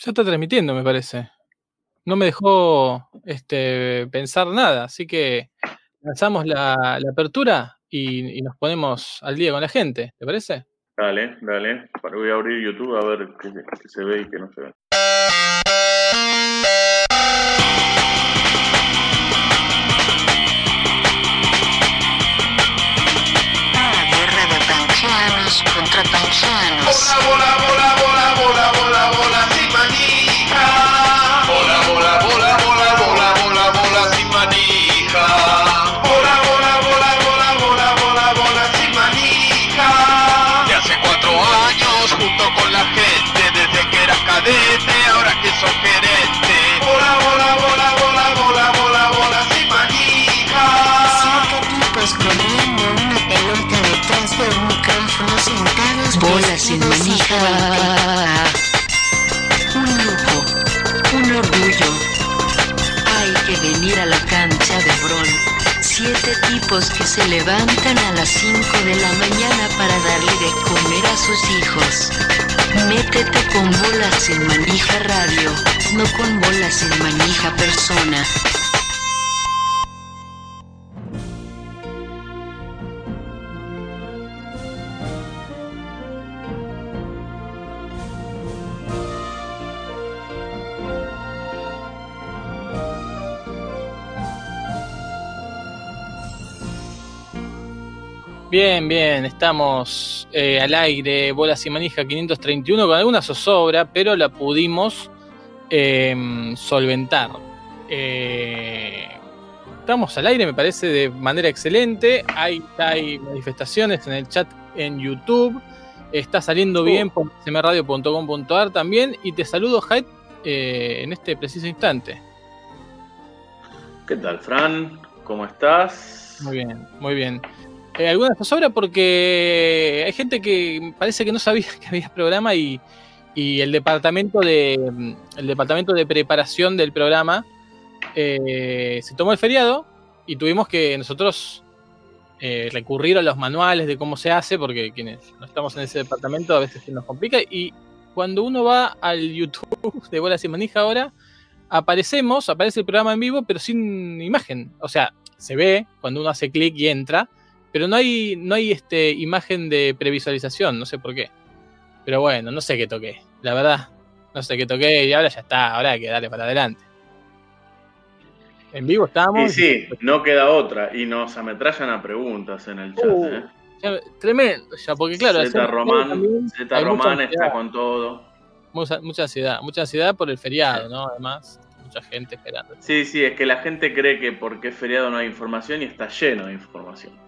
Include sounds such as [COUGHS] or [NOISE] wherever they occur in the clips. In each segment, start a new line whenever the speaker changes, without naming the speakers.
Ya está transmitiendo, me parece. No me dejó este, pensar nada, así que lanzamos la, apertura y, nos ponemos al día con la gente, ¿te parece?
Dale, dale. Voy a abrir YouTube a ver qué, qué se ve y qué no se ve.
contra panchanos. Bola, bola, Tipos que se levantan a las 5 de la mañana para darle de comer a sus hijos. Métete con bolas sin manija radio, no con bolas sin manija persona.
Bien, bien, estamos eh, al aire, Bolas y Manija 531 con alguna zozobra, pero la pudimos em, solventar. Eh, estamos al aire, me parece, de manera excelente. Hay, hay manifestaciones en el chat en YouTube. Está saliendo bien por cmradio.com.ar también. Y te saludo, Hyde, eh, en este preciso instante.
¿Qué tal, Fran? ¿Cómo estás?
Muy bien, muy bien. Eh, alguna zozobra porque hay gente que parece que no sabía [LAUGHS] que había programa y, el departamento de el departamento de preparación del programa eh, se tomó el feriado y tuvimos que nosotros eh, recurrir a los manuales de cómo se hace porque quienes no estamos en ese departamento a veces se nos complica y cuando uno va al YouTube [LAUGHS] de Bolas y Manija ahora aparecemos, aparece el programa en vivo pero sin imagen, o sea, se ve cuando uno hace clic y entra, pero no hay, no hay este, imagen de previsualización, no sé por qué. Pero bueno, no sé qué toqué. La verdad, no sé qué toqué y ahora ya está, ahora hay que darle para adelante. En vivo estamos.
Sí, sí, no queda otra. Y nos ametrallan a preguntas en el chat. Uh,
¿eh? tremendo, ya, porque claro.
Z Román, Z Román está con todo.
Mucha, mucha, ansiedad, mucha ansiedad por el feriado, ¿no? Además, mucha gente esperando.
Sí, sí, es que la gente cree que porque es feriado no hay información y está lleno de información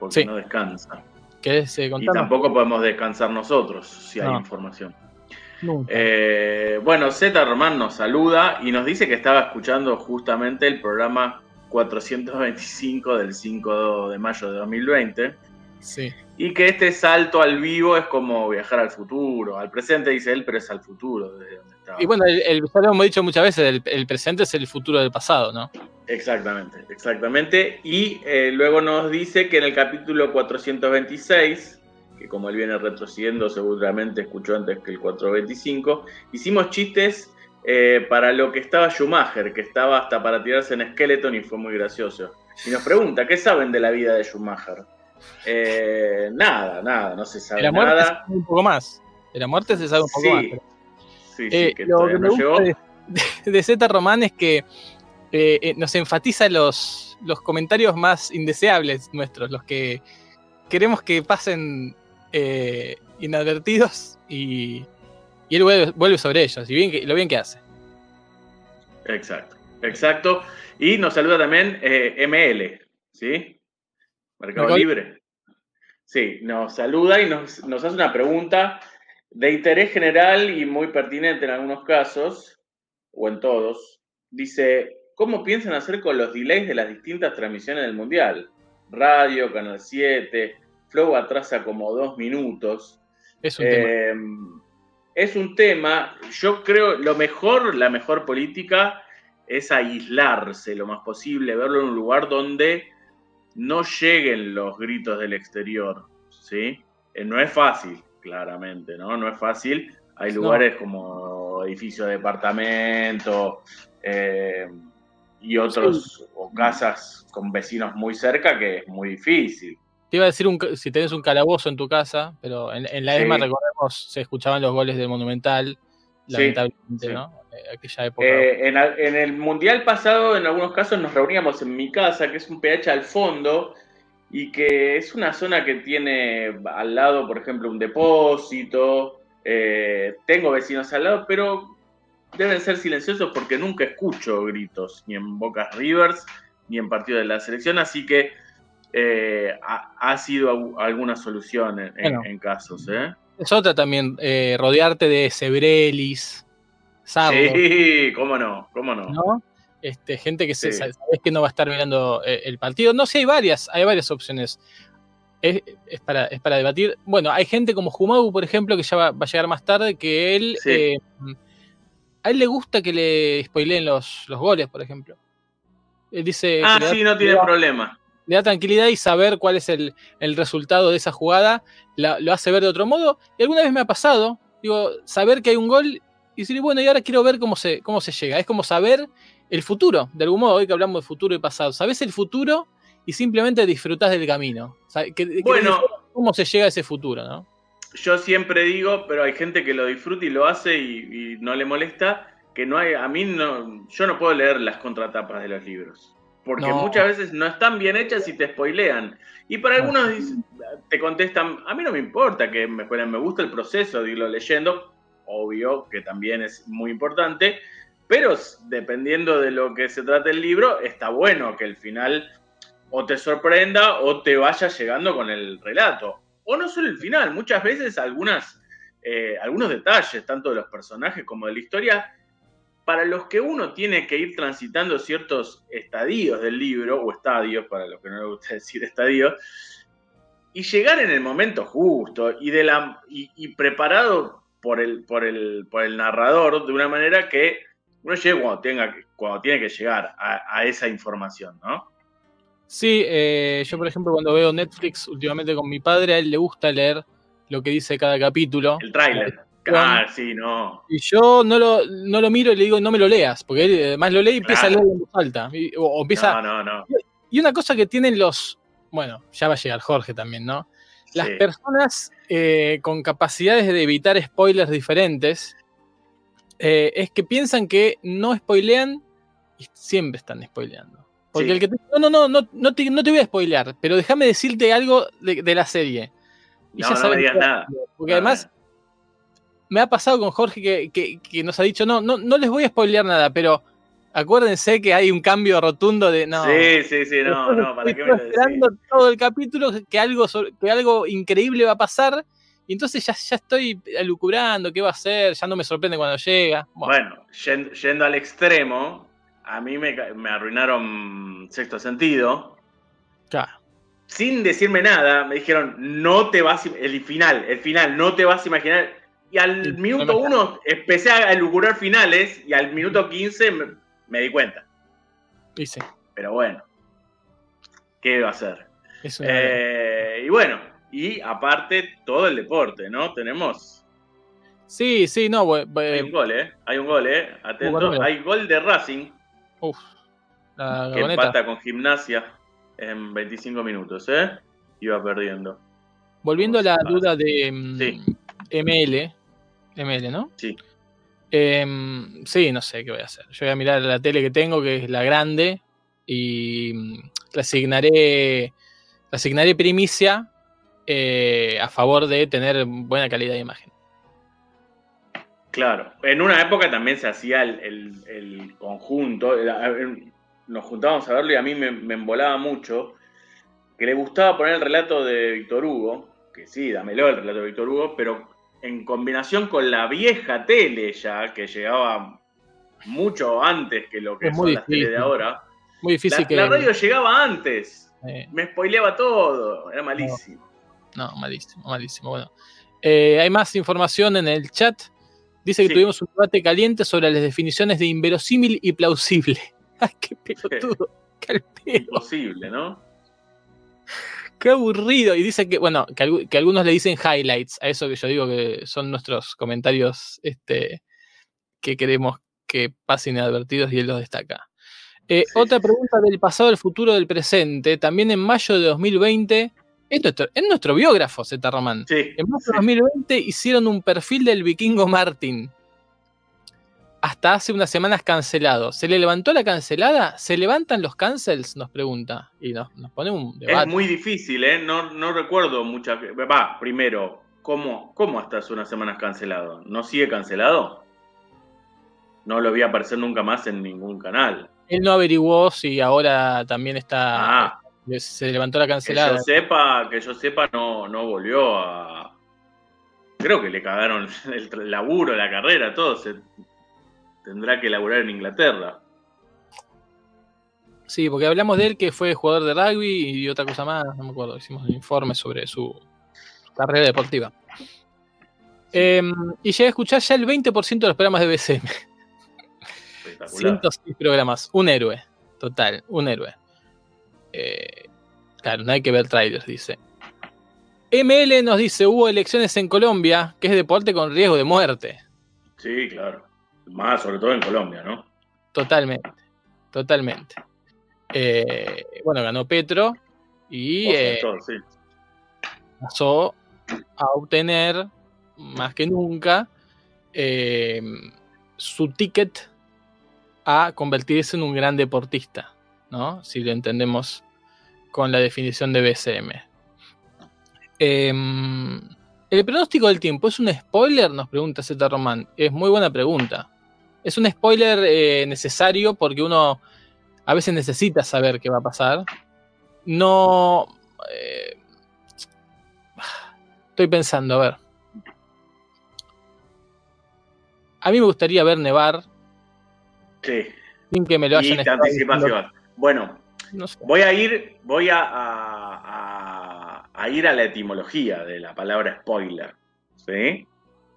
porque no descansa.
Eh,
y tampoco podemos descansar nosotros si hay información. Eh, bueno, Z Román nos saluda y nos dice que estaba escuchando justamente el programa 425 del 5 de mayo de 2020.
Sí.
Y que este salto al vivo es como viajar al futuro. Al presente dice él, pero es al futuro.
Y bueno, el, ya lo hemos dicho muchas veces, el, presente es el futuro del pasado, ¿no?
Exactamente, exactamente. Y eh, luego nos dice que en el capítulo 426, que como él viene retrocediendo, seguramente escuchó antes que el 425, hicimos chistes eh, para lo que estaba Schumacher, que estaba hasta para tirarse en Skeleton y fue muy gracioso. Y nos pregunta, ¿qué saben de la vida de Schumacher? Eh, nada, nada, no se sabe nada.
un poco más. De la muerte se sabe un poco más.
Eh, lo que me gusta [LAUGHS]
de, Z Román es que eh, eh, nos enfatiza los, los comentarios más indeseables nuestros, los que queremos que pasen inadvertidos y, y, él vuelve, sobre ellos y bien lo bien que hace.
Exacto, exacto. Y nos saluda también ML, ¿sí? Mercado Libre. Sí, nos saluda y nos, nos hace una pregunta de interés general y muy pertinente en algunos casos, o en todos, dice, ¿cómo piensan hacer con los delays de las distintas transmisiones del Mundial? Radio, Canal 7, Flow atrasa como dos minutos.
Es un, tema.
Em, es un tema, yo creo, lo mejor, la mejor política es aislarse lo más posible, verlo en un lugar donde no lleguen los gritos del exterior, ¿sí? Eh, no es fácil, claramente, ¿no? No es fácil. Hay lugares como o edificio de departamento eh, y otros, o casas con vecinos muy cerca, que es muy difícil.
Te iba a decir un si tenés un calabozo en tu casa, pero en, en la
Sí.
ESMA, recordemos, se escuchaban los goles del Monumental, lamentablemente,
sí.
¿no? Eh, aquella época.
Eh, en el mundial pasado, en algunos casos, nos reuníamos en mi casa, que es un PH al fondo, y que es una zona que tiene al lado, por ejemplo, un depósito. eh, tengo vecinos al lado, pero deben ser silenciosos porque nunca escucho gritos, ni en Bocas Rivers, ni en partido de la selección, así que eh, ha, ha sido alguna solución en, en-
Bueno.
en casos. ¿eh?
Es otra también, eh, rodearte de Sebrelis, Sardo,
Sí, cómo no, cómo no.
¿no? Este, gente que se,
Sí.
sabes que no va a estar mirando eh, el partido. No sé, hay varias, hay varias opciones. Es, es para, es para debatir. Bueno, hay gente como Jumagu, por ejemplo, que ya va, va a llegar más tarde, que él.
Sí.
eh, a él le gusta que le spoileen los, los goles, por ejemplo. Él dice.
Ah,
da
sí, no tiene problema.
le da tranquilidad y saber cuál es el, el resultado de esa jugada la- lo hace ver de otro modo. Y alguna vez me ha pasado, digo, saber que hay un gol y decir, bueno, y ahora quiero ver cómo se, cómo se llega. Es como saber el futuro, de algún modo, hoy que hablamos de futuro y pasado. Sabes el futuro y simplemente disfrutás del camino. O sea, que- que
Bueno.
cómo se llega a ese futuro, ¿no?
Yo siempre digo, pero hay gente que lo disfruta y lo hace y, y no le molesta, que no hay, a mí no, yo no puedo leer las contratapas de los libros. Porque
No.
muchas veces no están bien hechas y te spoilean. Y para
No.
algunos dicen- te contestan, a mí no me importa que me spoilen, me gusta el proceso de irlo leyendo, obvio que también es muy importante, pero dependiendo de lo que se trate el libro, está bueno que el final o te sorprenda o te vaya llegando con el relato. O no solo el final, muchas veces algunas, eh, algunos detalles, tanto de los personajes como de la historia, para los que uno tiene que ir transitando ciertos estadios del libro, o estadios, para los que no les gusta [LAUGHS] decir estadios, y llegar en el momento justo y, de la, y preparado por el, por, el, por el narrador de una manera que uno llegue cuando, tenga, cuando tiene que llegar a, a esa información, ¿no?
Sí, eh, yo por ejemplo cuando veo Netflix últimamente con mi padre, a él le gusta leer lo que dice cada capítulo.
El tráiler. Ah, sí, no.
Y yo no lo, no lo miro y le digo, no me lo leas, porque él además lo lee y empieza
Claro.
a leer en voz alta. Y, o, o empieza,
No, no, no.
y una cosa que tienen los, bueno, ya va a llegar Jorge también, ¿no? Las
Sí.
personas eh, con capacidades de evitar spoilers diferentes eh, es que piensan que no spoilean y siempre están spoileando. Porque
Sí.
el que te no, no, no, no, no te, no te voy a spoilear, pero déjame decirte algo de, de la serie. Y
No,
ya
no me digas nada.
Porque además me ha pasado con Jorge que, que- que nos ha dicho, no, no, no les voy a spoilear nada, pero acuérdense que hay un cambio rotundo de no.
Sí, sí, sí, no, no, ¿para qué me lo
esperando todo el capítulo que algo, que algo increíble va a pasar. Y entonces ya, ya estoy alucubrando qué va a ser, ya no me sorprende cuando llega. Bueno,
Bueno, yendo, yendo al extremo, a mí me, me arruinaron sexto sentido.
claro.
Sin decirme nada, me dijeron, no te vas a... El final, el final, no te vas a imaginar. Y al
Sí,
minuto
no me-
uno empecé a elucubrar finales y al minuto 15 me, me di cuenta.
Dice,
Pero bueno, ¿qué va a hacer?
es una-
Eh, y bueno, y aparte todo el deporte, ¿no? Tenemos...
Sí, sí, no,
Hay un gol, ¿eh? Hay un gol, ¿eh? Atento. Hay gol de Racing.
uf, la
que empata con gimnasia en 25 minutos, ¿eh? Iba perdiendo.
Volviendo a la duda de mm,
sí.
ML, ML, ¿no?
Sí.
Em, sí, no sé qué voy a hacer. Yo voy a mirar la tele que tengo, que es la grande, y mm, le asignaré, le asignaré primicia eh, a favor de tener buena calidad de imagen.
Claro. En una época también se hacía el, el- el conjunto. Nos juntábamos a verlo y a mí me, me embolaba mucho. Que le gustaba poner el relato de Víctor Hugo. Que sí, dámelo el relato de Víctor Hugo, pero en combinación con la vieja tele ya, que llegaba mucho antes que lo que
Es
son
muy
las tele de ahora.
Muy difícil
La,
que.
la radio llegaba antes.
eh,
Me spoileaba todo. Era malísimo.
no, malísimo, malísimo. Bueno, Eh, hay más información en el chat. Dice que
Sí.
tuvimos un debate caliente sobre las definiciones de inverosímil y plausible. [LAUGHS] ¡Ay, qué pelotudo! [LAUGHS] ¡Qué al!
Imposible, ¿no?
Qué aburrido. Y dice que, bueno, que, algu- que algunos le dicen highlights, a eso que yo digo que son nuestros comentarios este, que queremos que pasen inadvertidos y él los destaca. Eh,
Sí,
otra pregunta del pasado, del futuro, del presente. También en mayo de 2020, es nuestro, es nuestro biógrafo, Z Román.
Sí,
En
sí.
de 2020 hicieron un perfil del vikingo Martin. Hasta hace unas semanas cancelado. ¿Se le levantó la cancelada? ¿Se levantan los cancels? Nos pregunta. Y nos, nos pone un
Es
debate.
muy difícil, ¿eh? No, no recuerdo muchas. Va, primero, ¿cómo, ¿cómo hasta hace unas semanas cancelado? ¿No sigue cancelado? No lo vi aparecer nunca más en ningún canal.
Él no averiguó si ahora también está.
Ah,
Se levantó la
que
cancelada.
yo sepa, que yo sepa, no, no volvió a. Creo que le cagaron [LAUGHS] el laburo, la carrera, todo. Se... Tendrá que laburar en Inglaterra.
Sí, porque hablamos de él que fue jugador de rugby y otra cosa más, no me acuerdo, hicimos un informe sobre su, su carrera deportiva. Em, y llegué a escuchar ya el 20% de los programas de BCM.
Espectacular.
106 programas, un héroe, total, un héroe. Eh, claro, no hay que ver trailers, dice. ML nos dice, hubo elecciones en Colombia, que es deporte con riesgo de muerte.
Sí, claro. Más, sobre todo en Colombia, ¿no?
Totalmente, totalmente. Eh, bueno, ganó Petro y eh,
Todo, sí.
pasó a obtener más que nunca eh, su ticket a convertirse en un gran deportista, ¿no? Si lo entendemos con la definición de BCM. Em, ¿El pronóstico del tiempo es un spoiler? Nos pregunta Z Román. Es muy buena pregunta. Es un spoiler eh, necesario porque uno a veces necesita saber qué va a pasar. No. eh, estoy pensando, a ver. A mí me gustaría ver nevar
Sí.
sin que me lo hayan
Y anticipación. Bueno,
No sé.
Voy a ir, voy a, a- a- a ir a la etimología de la palabra spoiler. ¿Sí?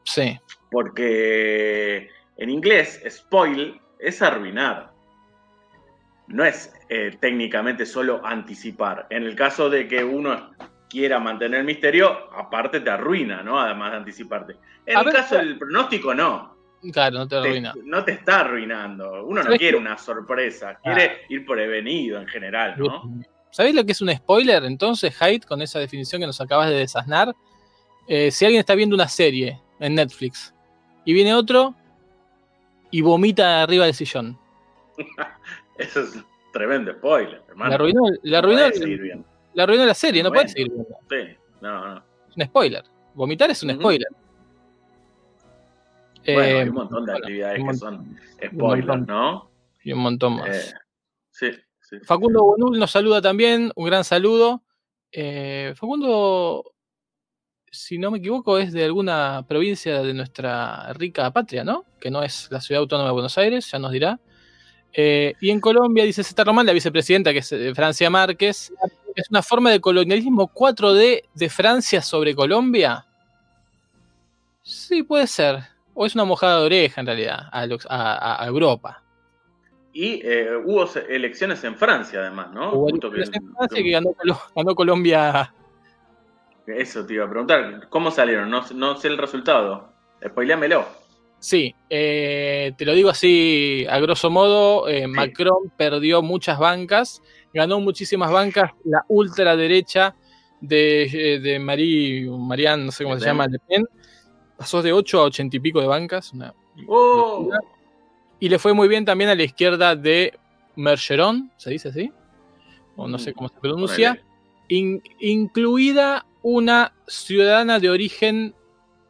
Sí,
Porque en inglés, spoil es arruinar. No es eh, técnicamente solo anticipar. En el caso de que uno quiera mantener el misterio, aparte te arruina, ¿no? Además de anticiparte. En
A
el
ver,
caso del pronóstico, no.
Claro, no te
Te-
arruina.
no te está arruinando. Uno no
¿Sabes
quiere
qué?
una sorpresa, quiere ir prevenido en general, ¿no?
¿Sabéis lo que es un spoiler? Entonces, Hyde, con esa definición que nos acabas de desasnar, eh, si alguien está viendo una serie en Netflix y viene otro y vomita arriba del sillón, [LAUGHS]
Eso es un tremendo spoiler, hermano.
le arruinó,
No
arruinó,
viendo.
le arruinó la serie, no
Bueno.
puedes seguir viendo.
Sí, no, no.
Es un spoiler. Vomitar es un spoiler.
Bueno,
Eh,
hay un montón de
bueno,
actividades que son spoilers. ¿no?
y un montón más.
Eh, sí, sí.
Facundo Bonul nos saluda también, un gran saludo. Eh, Facundo, si no me equivoco, es de alguna provincia de nuestra rica patria, ¿no? Que no es la ciudad autónoma de Buenos Aires, ya nos dirá. Y en Colombia, dice Zeta Román, la vicepresidenta, que es eh, Francia Márquez, es una forma de colonialismo 4D de Francia sobre Colombia. Sí, puede ser. O es una mojada de oreja, en realidad, a, Europa.
Y eh, hubo elecciones en Francia, además, ¿no?
Hubo
que-
elecciones en Francia que ganó, Colo- [LAUGHS] ganó Colombia
Eso te iba a preguntar. ¿Cómo salieron? No, no sé el resultado. Spoileamelo.
Sí, eh, te lo digo así a grosso modo, eh, Macron perdió muchas bancas, ganó muchísimas bancas, la ultraderecha de, eh, de Marie, Marianne, no sé cómo
Le
se
Pen.
llama, Le Pen, pasó de 8 a 80 y pico de bancas, una
¡Oh!
y le fue muy bien también a la izquierda de Mergeron, ¿se dice así? O no sé cómo se pronuncia, in- incluida una ciudadana de origen...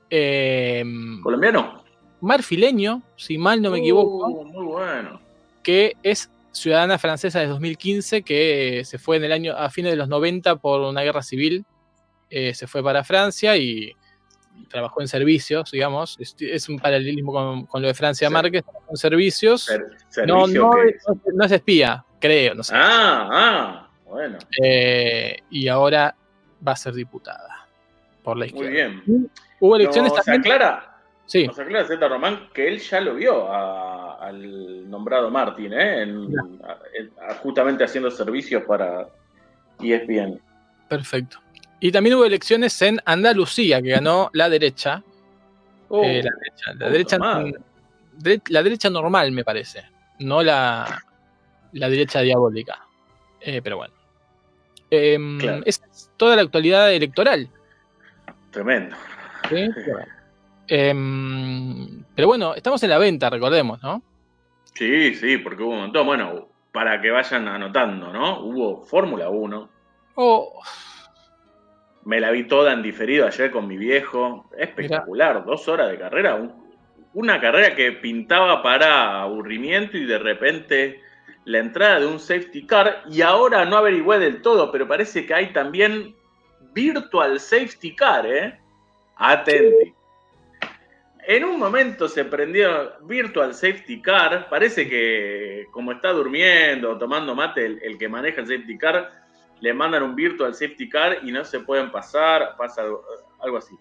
eh,
¿Colombiano?
marfileño, si mal no me equivoco,
Uh, muy bueno.
que es ciudadana francesa de 2015, que se fue en el año a fines de los 90 por una guerra civil, eh, se fue para Francia y trabajó en servicios, digamos, es, un paralelismo con, con lo de Francia
Sí.
Márquez, con servicios.
Ser-
No,
servicio
no,
que-
no es espía, creo, no sé.
Ah, ah, bueno.
Eh, y ahora va a ser diputada por la
Muy
izquierda.
bien.
Hubo elecciones también.
aclara,
Sí,
nos aclara Z Román que él ya lo vio a- al nombrado Martín, ¿eh? En- a- en- a- justamente haciendo servicios para ESPN.
perfecto. Y también hubo elecciones en Andalucía, que ganó la derecha.
Oh,
Eh, la derecha, la derecha la derecha normal, me parece. No la, la derecha diabólica. Eh, pero bueno. Em,
Claro.
Esa es toda la actualidad electoral.
Tremendo.
¿sí? Em, pero bueno, estamos en la venta, recordemos, ¿no?
Sí, sí, porque hubo un montón. Bueno, para que vayan anotando, ¿no? Hubo Fórmula 1.
Oh,
Me la vi toda en diferido ayer con mi viejo. Espectacular, dos horas de carrera. un- una carrera que pintaba para aburrimiento y de repente la entrada de un safety car. Y ahora no averigüé del todo, pero parece que hay también virtual safety car, ¿eh? Atenti. En un momento se prendió Virtual Safety Car. Parece que, como está durmiendo, tomando mate, el, el que maneja el Safety Car, le mandan un Virtual Safety Car y no se pueden pasar. Pasa algo, algo así.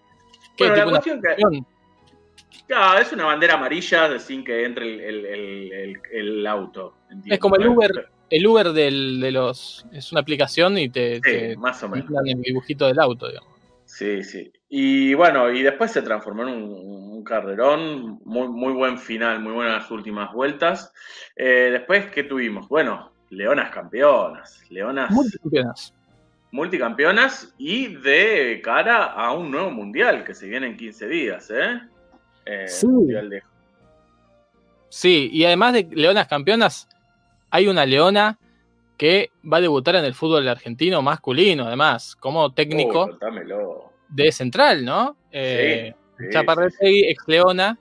¿qué
Bueno, la cuestión que. Ah, es una bandera amarilla sin que entre el, el- el- el- el auto.
Es como el. Uber, el Uber del- de los. Es una aplicación y te,
Sí,
te
más o menos.
el dibujito del auto, digamos.
Sí, sí. Y bueno, y después se transformó en un, un carrerón, muy, muy buen final, muy buenas últimas vueltas. Eh, después, ¿qué tuvimos? Bueno, Leonas campeonas, Leonas
Multicampeonas.
multicampeonas y de cara a un nuevo mundial que se viene en 15 días, ¿eh? Eh,
Sí.
mundial de-
Sí, y además de leonas campeonas, hay una leona que va a debutar en el fútbol argentino masculino, además, como técnico
Uy,
de central, ¿no? Eh,
Sí,
Chaparretegui, ex leona,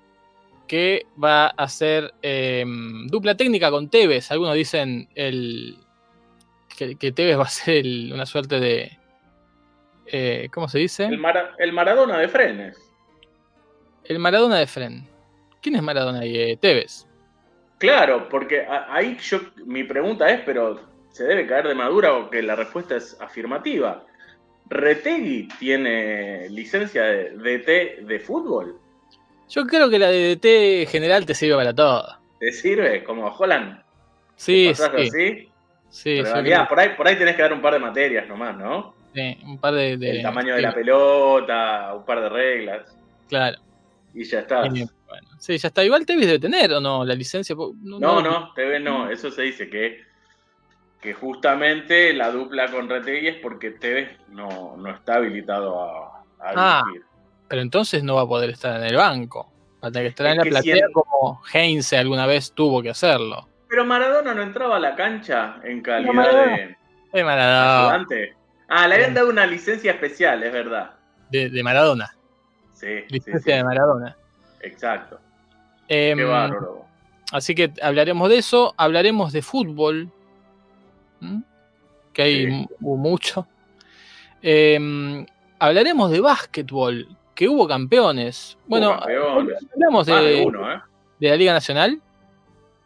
que va a hacer eh, dupla técnica con Tevez. Algunos dicen el, que, que Tevez va a ser el- una suerte de. eh, ¿Cómo se dice?
El, Mara- el Maradona de Frenes.
El Maradona de Fren. ¿Quién es Maradona ahí? Eh, Tevez.
Claro, porque ahí yo, mi pregunta es, pero ¿se debe caer de madura o que la respuesta es afirmativa? ¿Retegui tiene licencia de DT de fútbol?
Yo creo que la DDT general te sirve para todo.
¿Te sirve? Como Holland.
Sí,
¿Pasás
sí.
así?
sí,
Pero
sí,
realidad, por ahí, por ahí tenés que dar un par de materias nomás, ¿no?
sí, un par de. de-
El tamaño de
sí,
la pelota, un par de reglas,
Claro.
y ya está.
Bueno, sí, ya está. Igual Tevez debe tener o no la licencia. po-
No, no, TV no, eso se dice que, que justamente la dupla con Retegui es porque TV no, no está habilitado a, a
Ah,
dirigir.
Pero entonces no va a poder estar en el banco. Va a tener que estar
Es
en la platea
si el-
como Heinze alguna vez tuvo que hacerlo.
Pero Maradona no entraba a la cancha en calidad
Maradona.
de
De Maradona.
ayudante. Ah, le habían dado una licencia especial, es verdad.
De, de Maradona.
Sí, sí,
Licencia
sí,
de Maradona.
exacto.
Em,
Qué bárbaro.
así que hablaremos de eso. Hablaremos de fútbol. Que hay
Sí.
mucho. Em, hablaremos de básquetbol. Que hubo campeones. Bueno, hablamos
de uno, ¿eh?
de la Liga Nacional.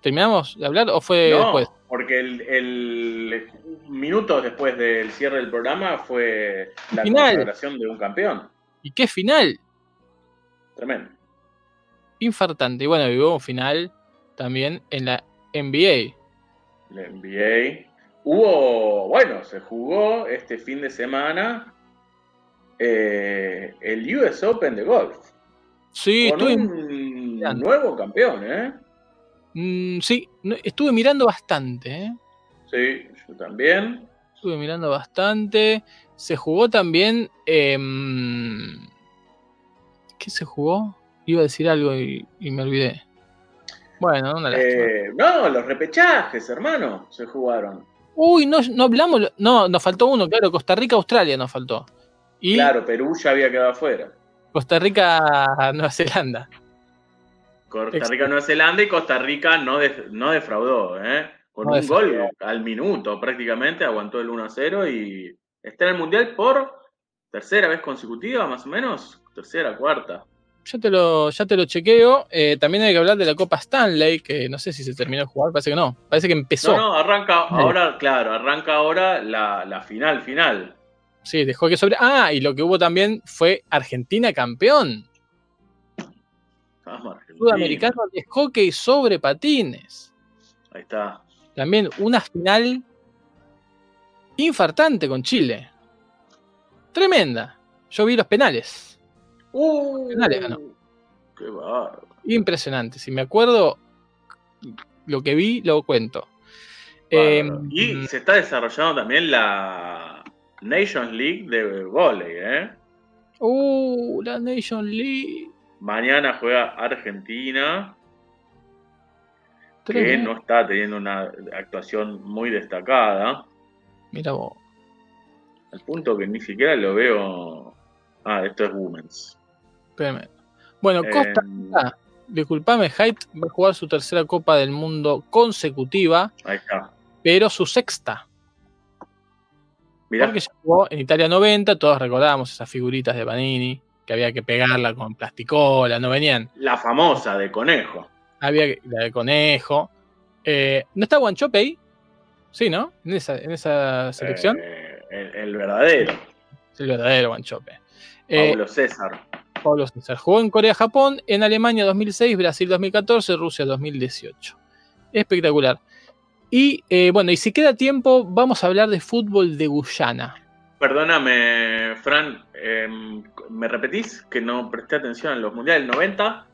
¿Terminamos de hablar o fue
No,
después?
porque el, el- minutos después del cierre del programa fue la
Final.
consagración de un campeón.
¿Y qué final?
Tremendo.
infartante. Y bueno, vivió un final también en la NBA.
La NBA. Hubo, bueno, se jugó este fin de semana eh, el US Open de golf.
Sí,
con
estuve,
un
mirando.
nuevo campeón, ¿eh?
mm, sí, estuve mirando bastante. ¿eh?
Sí, yo también.
Estuve mirando bastante. Se jugó también. em, ¿Qué se jugó? Iba a decir algo y, y me olvidé. Bueno, una.
Eh, no, los repechajes, hermano, se jugaron.
Uy, no, no hablamos. No, nos faltó uno, claro. Costa Rica-Australia nos faltó. Y
Claro, Perú ya había quedado afuera.
Costa Rica-Nueva Zelanda.
Costa. Rica, Nueva Zelanda y Costa Rica no, no defraudó, ¿eh? Con
No
un
defraudó.
gol al minuto prácticamente, aguantó el 1 a 0 y está en el Mundial por tercera vez consecutiva, más o menos. Tercera, cuarta.
Ya te lo, ya te lo chequeo. Eh, también hay que hablar de la Copa Stanley, que no sé si se terminó de jugar, parece que no. Parece que empezó.
No, no, arranca ahora, claro, arranca ahora la, la final, final.
Sí, de hockey sobre. Ah, y lo que hubo también fue Argentina campeón.
Argentina.
Sudamericano de hockey sobre patines.
Ahí está.
También una final infartante con Chile. Tremenda. Yo vi los penales.
Uh,
Penales ganó.
Qué bárbaro.
Impresionante. Si me acuerdo lo que vi, lo cuento. Em,
y se está desarrollando también la Nations League de volei, ¿eh?
Uh, la Nation League.
Mañana juega Argentina, que no está teniendo una actuación muy destacada,
Mira vos.
al punto que ni siquiera lo veo. Ah, esto es Women's.
Bueno, Costa
Eh,
Rica, disculpame, Haidt va a jugar su tercera Copa del Mundo consecutiva,
ahí está.
pero su sexta.
Mirá,
Porque jugó en Italia 90, todos recordábamos esas figuritas de Panini, que había que pegarla con plasticola, no venían.
la famosa de conejo.
Había la de conejo. Eh, ¿No está Guanchope ahí? Sí, ¿no? En esa, en esa selección.
Eh, el, el verdadero.
El verdadero Guanchope. Eh,
Pablo César.
Pablo César. Jugó en Corea-Japón, en Alemania 2006, Brasil 2014, Rusia 2018. Espectacular. Y eh, bueno, y si queda tiempo, vamos a hablar de fútbol de Guyana.
Perdóname, Fran, em, ¿me repetís que no presté atención en los mundiales del 90?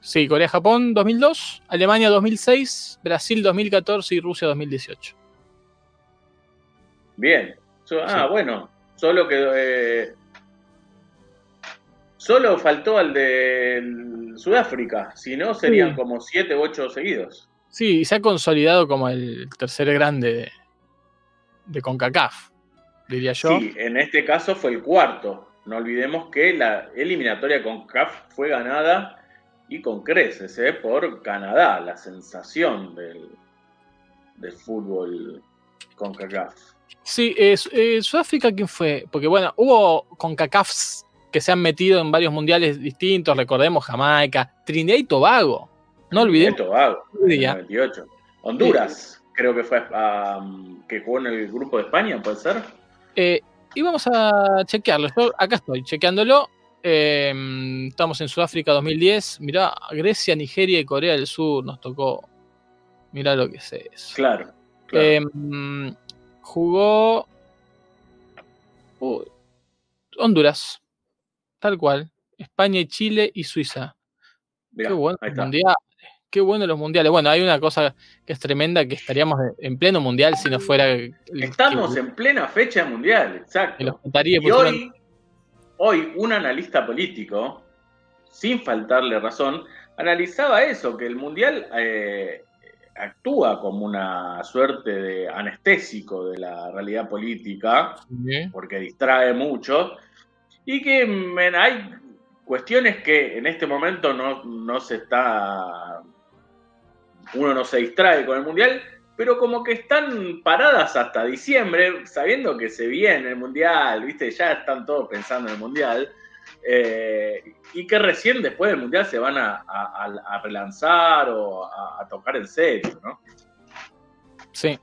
Sí, Corea-Japón 2002, Alemania 2006, Brasil 2014 y Rusia 2018.
Bien. So- ah,
Sí.
bueno. Solo que. eh, solo faltó al de Sudáfrica. Si no, serían
Sí.
como 7 u 8 seguidos.
Sí, y se ha consolidado como el tercer grande de, de CONCACAF, diría yo.
Sí, en este caso fue el cuarto. No olvidemos que la eliminatoria con CAF fue ganada y con creces ¿eh? por Canadá, la sensación del, del fútbol con CACAF.
Sí, eh, eh, Sudáfrica, ¿quién fue? Porque bueno, hubo CONCACAFs que se han metido en varios mundiales distintos, recordemos Jamaica, Trinidad y Tobago. No olvidemos.
Tobago, en el
Ya.
98. Honduras, creo que fue um, que jugó en el grupo de España, ¿puede ser?
Eh, y vamos a chequearlo. Yo acá estoy chequeándolo. Eh, estamos en Sudáfrica 2010. Mirá, Grecia, Nigeria y Corea del Sur nos tocó. Mirá lo que es eso.
Claro. claro.
Eh, jugó Uy, Honduras, tal cual. España y Chile y Suiza.
Mirá,
Qué bueno mundiales. Qué bueno los mundiales. Bueno, hay una cosa que es tremenda que estaríamos en pleno mundial si no fuera. el-
Estamos
que-
en plena fecha mundial, exacto.
y
hoy, hoy un analista político, sin faltarle razón, analizaba eso, que el Mundial eh, actúa como una suerte de anestésico de la realidad política,
Sí.
porque distrae mucho, y que men, hay cuestiones que en este momento no, no se está, uno no se distrae con el Mundial, pero como que están paradas hasta diciembre, sabiendo que se viene el Mundial, ¿viste? Ya están todos pensando en el Mundial. eh, y que recién después del Mundial se van a, a- a- a relanzar o a, a tocar en serio, ¿no?
Sí.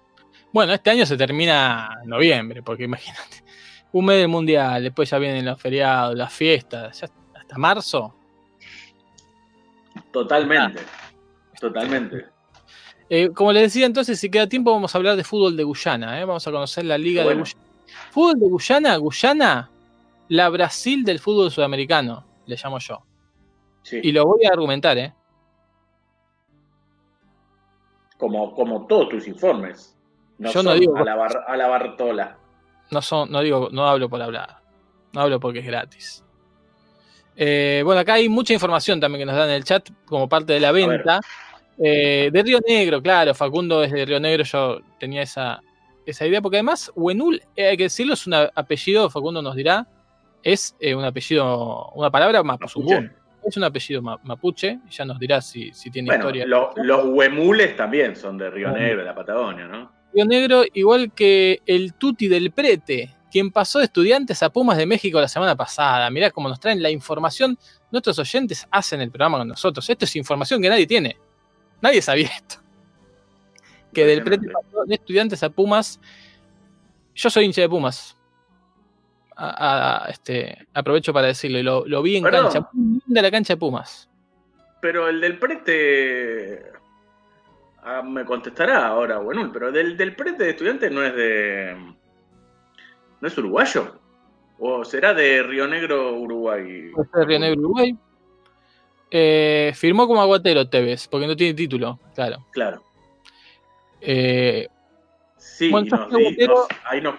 Bueno, este año se termina en noviembre, porque [LAUGHS] imagínate, un mes del mundial, después ya vienen los feriados, las fiestas, ya hasta marzo.
Totalmente. Totalmente.
Eh, como les decía entonces, si queda tiempo, vamos a hablar de fútbol de Guyana. ¿eh? Vamos a conocer la Liga
Bueno.
de Guyana. Fútbol de Guyana, Guyana, la Brasil del fútbol sudamericano, le llamo yo.
Sí.
Y lo voy a argumentar, ¿eh?
como, como todos tus informes. No
Yo no
son
digo-
a la, bar- a la Bartola.
No, son, no digo, no hablo por hablar. No hablo porque es gratis. Eh, bueno, acá hay mucha información también que nos dan en el chat como parte de la venta. Eh, de Río Negro, claro, Facundo es de Río Negro, yo tenía esa, esa idea, porque además Huenul, eh, hay que decirlo, es un apellido, Facundo nos dirá, es eh, un apellido, una palabra mapuzungún.
Mapuche.
Es un apellido ma- mapuche, ya nos dirá si, si tiene
Bueno,
historia.
lo- los huemules también son de Río. Negro, de la Patagonia, ¿no?
Río Negro, igual que el Tuti del Prete, quien pasó de estudiantes a Pumas de México la semana pasada. Mirá cómo nos traen la información. Nuestros oyentes hacen el programa con nosotros. Esto es información que nadie tiene. Nadie sabía esto. Que del Prete pasó de estudiantes a Pumas. Yo soy hincha de Pumas. A- a- este, aprovecho para decirlo. y Lo, lo vi en
Perdón.
cancha. Linda la cancha de Pumas.
Pero el del prete. ah, me contestará ahora, Huenul, pero del, del prete de estudiantes no es de. ¿No es uruguayo? ¿O será de Río Negro, Uruguay?
Puede ser de Río Negro, Uruguay. Eh, firmó como aguatero Tevez, porque no tiene título, claro.
Claro.
Eh,
Sí, nos nos- ahí nos,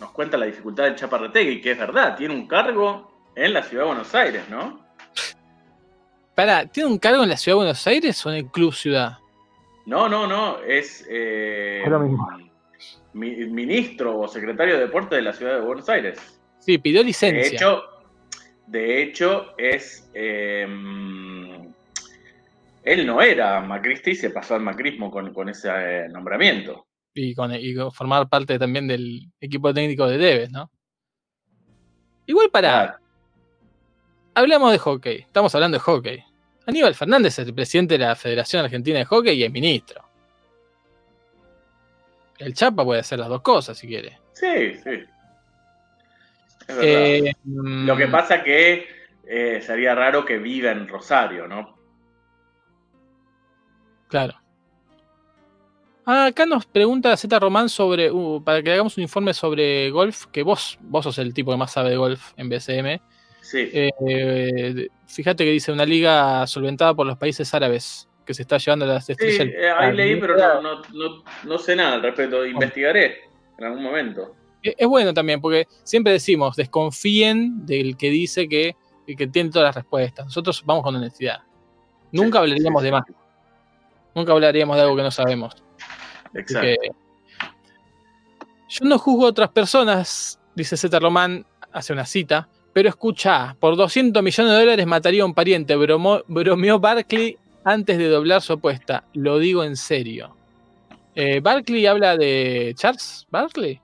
nos cuenta la dificultad del Chaparretegui, que es verdad, tiene un cargo en la ciudad de Buenos Aires, ¿no?
Pará, ¿tiene un cargo en la ciudad de Buenos Aires o en el Club Ciudad?
No, no, no, es eh,
Es lo mismo.
mi- ministro o secretario de deporte de la ciudad de Buenos Aires.
Sí, pidió
De
licencia.
hecho, de hecho es... eh, él no era macrista y se pasó al macrismo con, con ese eh, nombramiento.
y, con, y formar parte también del equipo técnico de Deves, ¿no? Igual para. Hablamos de hockey, estamos hablando de hockey. Aníbal Fernández es el presidente de la Federación Argentina de Hockey y es ministro. El Chapa puede hacer las dos cosas si quiere.
Sí, sí.
Eh,
Lo que
mm,
pasa que eh, sería raro que viva en Rosario, ¿no?
Claro. Ah, acá nos pregunta Z Román sobre. uh, para que hagamos un informe sobre golf, que vos, vos sos el tipo que más sabe de golf en BCM.
Sí.
Eh, fíjate que dice una liga solventada por los países árabes que se está llevando a las
Sí,
estrellas.
eh, ahí leí, pero no, no, no, no sé nada al respecto. Investigaré en algún momento.
Es bueno también, porque siempre decimos, desconfíen del que dice que, que tiene todas las respuestas. Nosotros vamos con honestidad. Nunca
Sí,
hablaríamos
sí,
de más. Nunca hablaríamos de algo que no sabemos.
Exacto.
que- yo no juzgo a otras personas, dice Z Román, hace una cita, pero escucha, por 200 millones de dólares mataría a un pariente, bromo- bromeó Barkley antes de doblar su apuesta. Lo digo en serio. Eh, Barkley habla de Charles Barkley.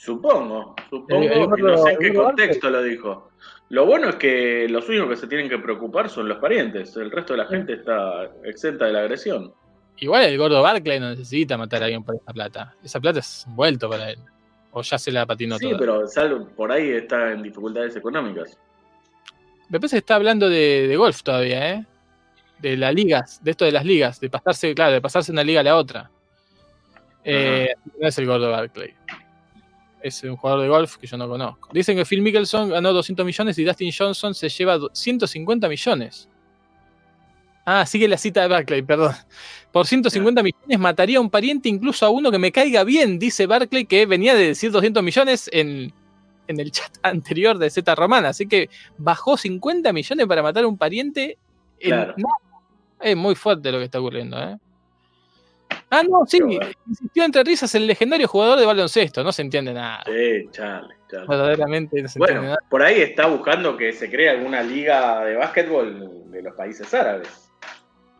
Supongo, supongo,
El- el
y no sé en qué contexto lo dijo. Lo bueno es que los únicos que se tienen que preocupar son los parientes. El resto de la gente está exenta de la agresión.
Igual el gordo Barkley no necesita matar a alguien por esa plata. Esa plata es un vuelto para él. O ya se la patinó
sí,
toda.
pero salvo por ahí está en dificultades económicas.
Me parece que está hablando de, de golf todavía, ¿eh? De las ligas, de esto de las ligas, de pasarse, claro, de pasarse de una liga a la otra. Eh, no es el gordo Barkley. Es un jugador de golf que yo no conozco. Dicen que Phil Mickelson ganó 200 millones y Dustin Johnson se lleva do- 150 millones. Ah, sigue la cita de Barkley, perdón. Por 150 millones mataría a un pariente, incluso a uno que me caiga bien, dice Barkley, que venía de decir 200 millones en, en el chat [LAUGHS] anterior de Z Romana. Así que bajó 50 millones para matar a un pariente. en
Claro.
nada. Es muy fuerte lo que está ocurriendo, ¿eh? Ah, no, sí, insistió entre risas el legendario jugador de baloncesto. No se entiende nada.
Sí, chale, chale.
Verdaderamente no se entiende
Bueno,
nada.
por ahí está buscando que se cree alguna liga de básquetbol de los países árabes.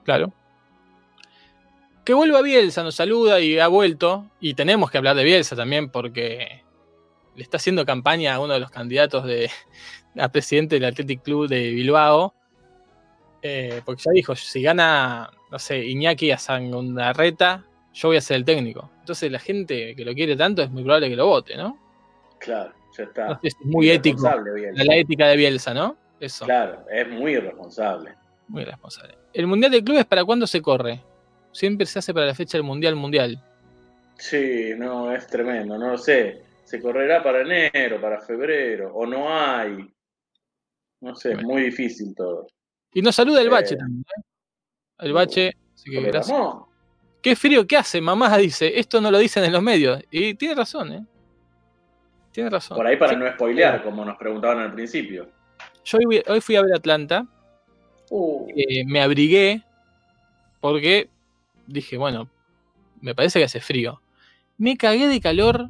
Claro. Que vuelva Bielsa, nos saluda y ha vuelto. Y tenemos que hablar de Bielsa también porque le está haciendo campaña a uno de los candidatos de, [LAUGHS] a presidente del Athletic Club de Bilbao. Eh, porque ya dijo, si gana, no sé, Iñaki a Sangondarreta, yo voy a ser el técnico. Entonces la gente que lo quiere tanto es muy probable que lo vote, ¿no?
Claro, ya está.
No sé es muy ético.
Irresponsable, Bielsa.
La ética de Bielsa, ¿no? Eso.
Claro, es muy irresponsable.
Muy responsable. ¿El Mundial de Clubes para cuándo se corre? Siempre se hace para la fecha del Mundial Mundial.
Sí, no, es tremendo, no lo sé. Se correrá para enero, para febrero, o no hay. No sé, es
Bueno.
muy difícil todo.
Y nos saluda el
Eh,
Bache también. ¿eh? El Bache, así que gracias. Qué frío que hace, mamá dice. Esto no lo dicen en los medios. Y tiene razón, ¿eh? Tiene razón.
Por ahí para
Sí,
no spoilear, como nos preguntaban al principio.
Yo hoy, hoy fui a ver Atlanta.
Uh,
eh, me abrigué porque dije, bueno, me parece que hace frío. Me cagué de calor.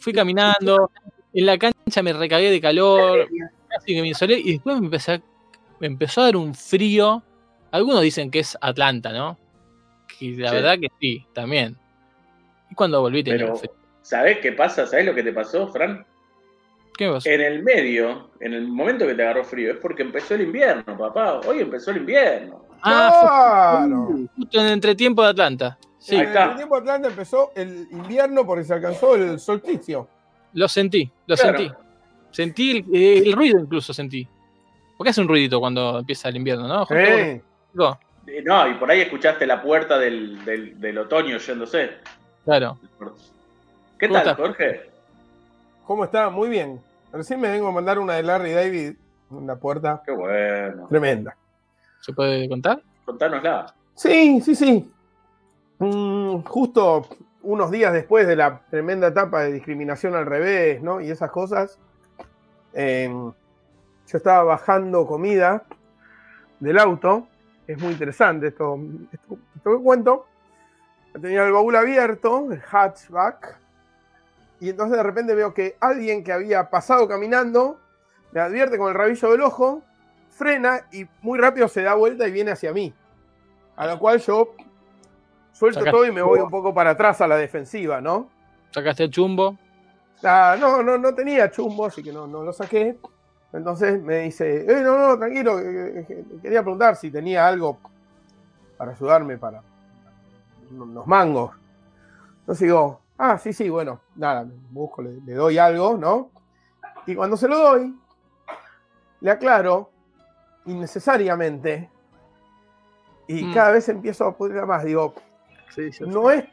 Fui caminando. En la cancha me recagué de calor. [LAUGHS] Casi que me insolé. Y después me, empecé a- me empezó a dar un frío. Algunos dicen que es Atlanta, ¿no? Y la
Sí.
verdad que sí, también. Y cuando volví tenía
pero. ¿sabés qué pasa? ¿Sabés lo que te pasó, Fran?
¿Qué me pasó?
En el medio, en el momento que te agarró frío, es porque empezó el invierno, papá. Hoy empezó el invierno.
Ah,
¡Claro!
fue justo en el entretiempo de Atlanta. Sí,
en el tiempo de Atlanta empezó el invierno porque se alcanzó el solsticio.
lo sentí, lo
Claro.
sentí. Sentí el, eh, el ruido incluso sentí. Porque hace un ruidito cuando empieza el invierno, ¿no? Justo
Sí.
Eh, No, y por ahí escuchaste la puerta del, del, del otoño yéndose.
Claro.
¿Qué
¿Cómo
tal,
estás?
Jorge?
¿Cómo está? Muy bien. Recién me vengo a mandar una de Larry David Una puerta
Qué bueno.
tremenda.
¿Se puede contar?
Contanosla.
Sí, sí, sí. Mm, justo unos días después de la tremenda etapa de discriminación al revés, ¿no? Y esas cosas, eh, yo estaba bajando comida del auto. Es muy interesante esto, esto, esto que cuento. Tenía el baúl abierto, el hatchback. Y entonces de repente veo que alguien que había pasado caminando me advierte con el rabillo del ojo, frena y muy rápido se da vuelta y viene hacia mí. A lo cual yo suelto todo y me voy un poco para atrás a la defensiva, ¿no?
Sacaste el chumbo.
Ah, no, no, no tenía chumbo, así que no, no lo saqué. Entonces me dice, eh, no, no, tranquilo, que- que- que quería preguntar si tenía algo para ayudarme para unos mangos. Entonces digo, ah, sí, sí, bueno, nada, busco, le, le doy algo, ¿no? Y cuando se lo doy, le aclaro, innecesariamente, y
Mm.
cada vez empiezo a pudrir más, digo, no es.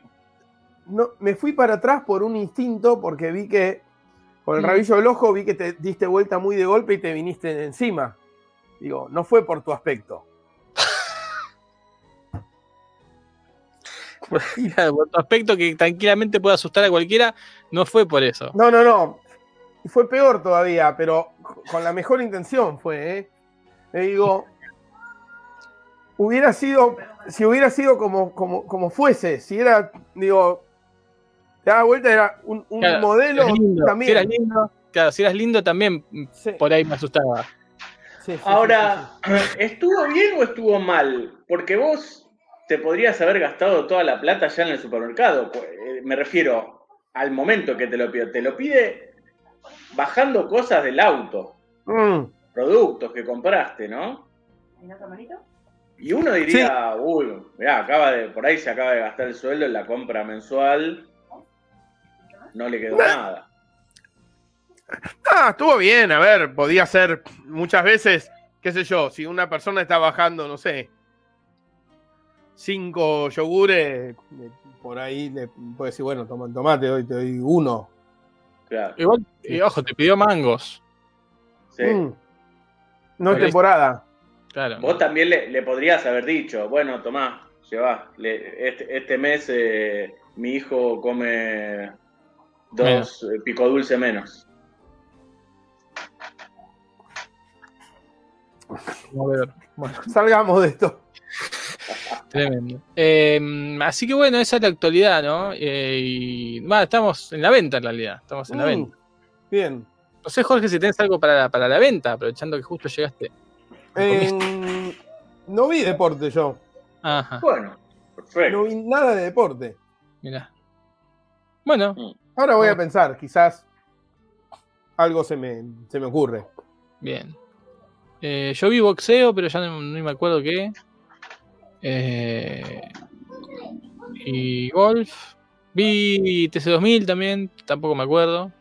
No, me fui para atrás por un instinto porque vi que con el
Mm.
rabillo del ojo vi que te diste vuelta muy de golpe y te viniste de encima. Digo, no fue por tu aspecto. [LAUGHS]
Por tu aspecto que tranquilamente puede asustar a cualquiera, no fue por eso.
No, no, no. Fue peor todavía, pero con la mejor intención fue, ¿eh? Le digo, hubiera sido, si hubiera sido como, como, como fuese, si era, digo, te daba vuelta, era un, un
Claro,
modelo
Si eras lindo,
también.
Si eras lindo, claro, si eras lindo también
Sí,
por ahí me asustaba.
sí, sí, sí,
Ahora,
sí, [CLEARS THROAT]
¿estuvo bien o estuvo mal? Porque vos te podrías haber gastado toda la plata ya en el supermercado. Pu- eh, Me refiero al momento que te lo pide. Te lo pide bajando cosas del auto.
Mm.
productos que compraste, ¿no?
¿En otra manito?
Y uno diría, uy, mirá, acaba de, por ahí se acaba de gastar el sueldo en la compra mensual, no le quedó nada.
Ah, estuvo bien, a ver, podía ser muchas veces, qué sé yo, si una persona está bajando, no sé, cinco yogures, eh, por ahí le puede decir, bueno, toma, tomate, hoy te doy uno.
Claro,
Igual, y ojo, te pidió mangos.
sí.
Mm. No es temporada.
Claro.
Vos también le, le podrías haber dicho, bueno, Tomás, llevá, le- este, este mes eh, mi hijo come dos eh, pico dulce menos.
Vamos a ver. Bueno, [LAUGHS]
Salgamos de esto.
tremendo. Eh, así que bueno, esa es la actualidad, ¿no? Eh, y bueno, estamos en la venta en realidad. Estamos en la
Mm.
venta.
Bien.
No sé, Jorge, si tenés algo para la, para la venta, aprovechando que justo llegaste.
No vi deporte yo.
Ajá,
Bueno, perfecto.
No vi nada de deporte.
mira. Bueno,
Ahora voy a pensar, quizás algo se me, se me ocurre.
bien. Eh, yo vi boxeo, pero ya no, no me acuerdo qué. Eh, y golf. Vi TC2000 también, tampoco me acuerdo.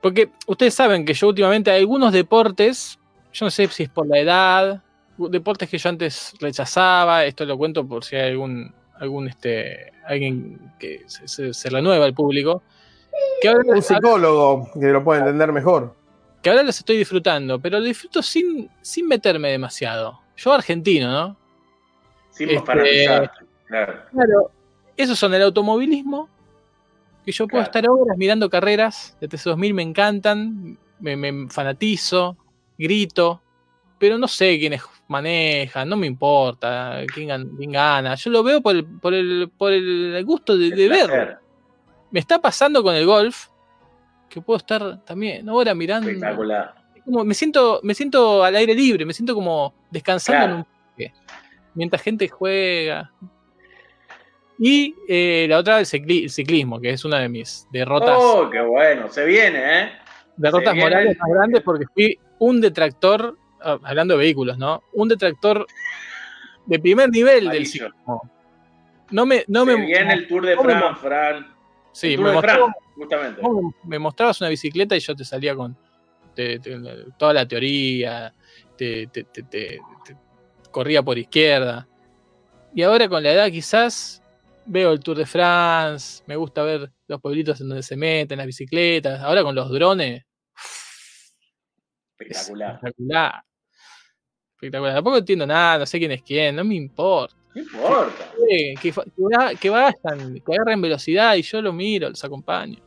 Porque ustedes saben que yo últimamente algunos deportes, yo no sé si es por la edad, deportes que yo antes rechazaba, esto lo cuento por si hay algún, algún este, alguien que se, se- se renueva al público, que ahora,
Un psicólogo que lo puede entender mejor.
que ahora los estoy disfrutando, pero lo disfruto sin, sin meterme demasiado. Yo argentino, ¿no?
Sin
este-
fanatizar. Claro.
Claro, esos son el automovilismo, que yo puedo
Claro.
estar horas mirando carreras de TC2000, me encantan, me, me fanatizo, grito, pero no sé quiénes manejan, no me importa quién, gan- quién gana, yo lo veo por el, por el, por el gusto de, de verlo. Me está pasando con el golf, que puedo estar también ahora mirando.
Espectacular.
como me siento, me siento al aire libre, me siento como descansando
Claro.
en un parque, mientras gente juega. Y eh, la otra, el, cicli- el ciclismo, que es una de mis derrotas,
Oh, qué bueno. Se viene, ¿eh?
derrotas
viene
morales más grandes porque fui un detractor, hablando de vehículos, ¿no? Un detractor de primer nivel del ciclismo. No me, no
se
me,
viene el Tour de
no
Fran,
sí, me
Fran, justamente.
Me mostrabas una bicicleta y yo te salía con te- te- toda la teoría, te, te- te- te- te- corría por izquierda. Y ahora con la edad quizás veo el Tour de France, me gusta ver los pueblitos en donde se meten las bicicletas, ahora con los drones.
Espectacular.
Espectacular. Espectacular. Tampoco entiendo nada, no sé quién es quién, no me importa.
No importa.
Que, que, que vayan, que agarren velocidad y yo lo miro, los acompaño.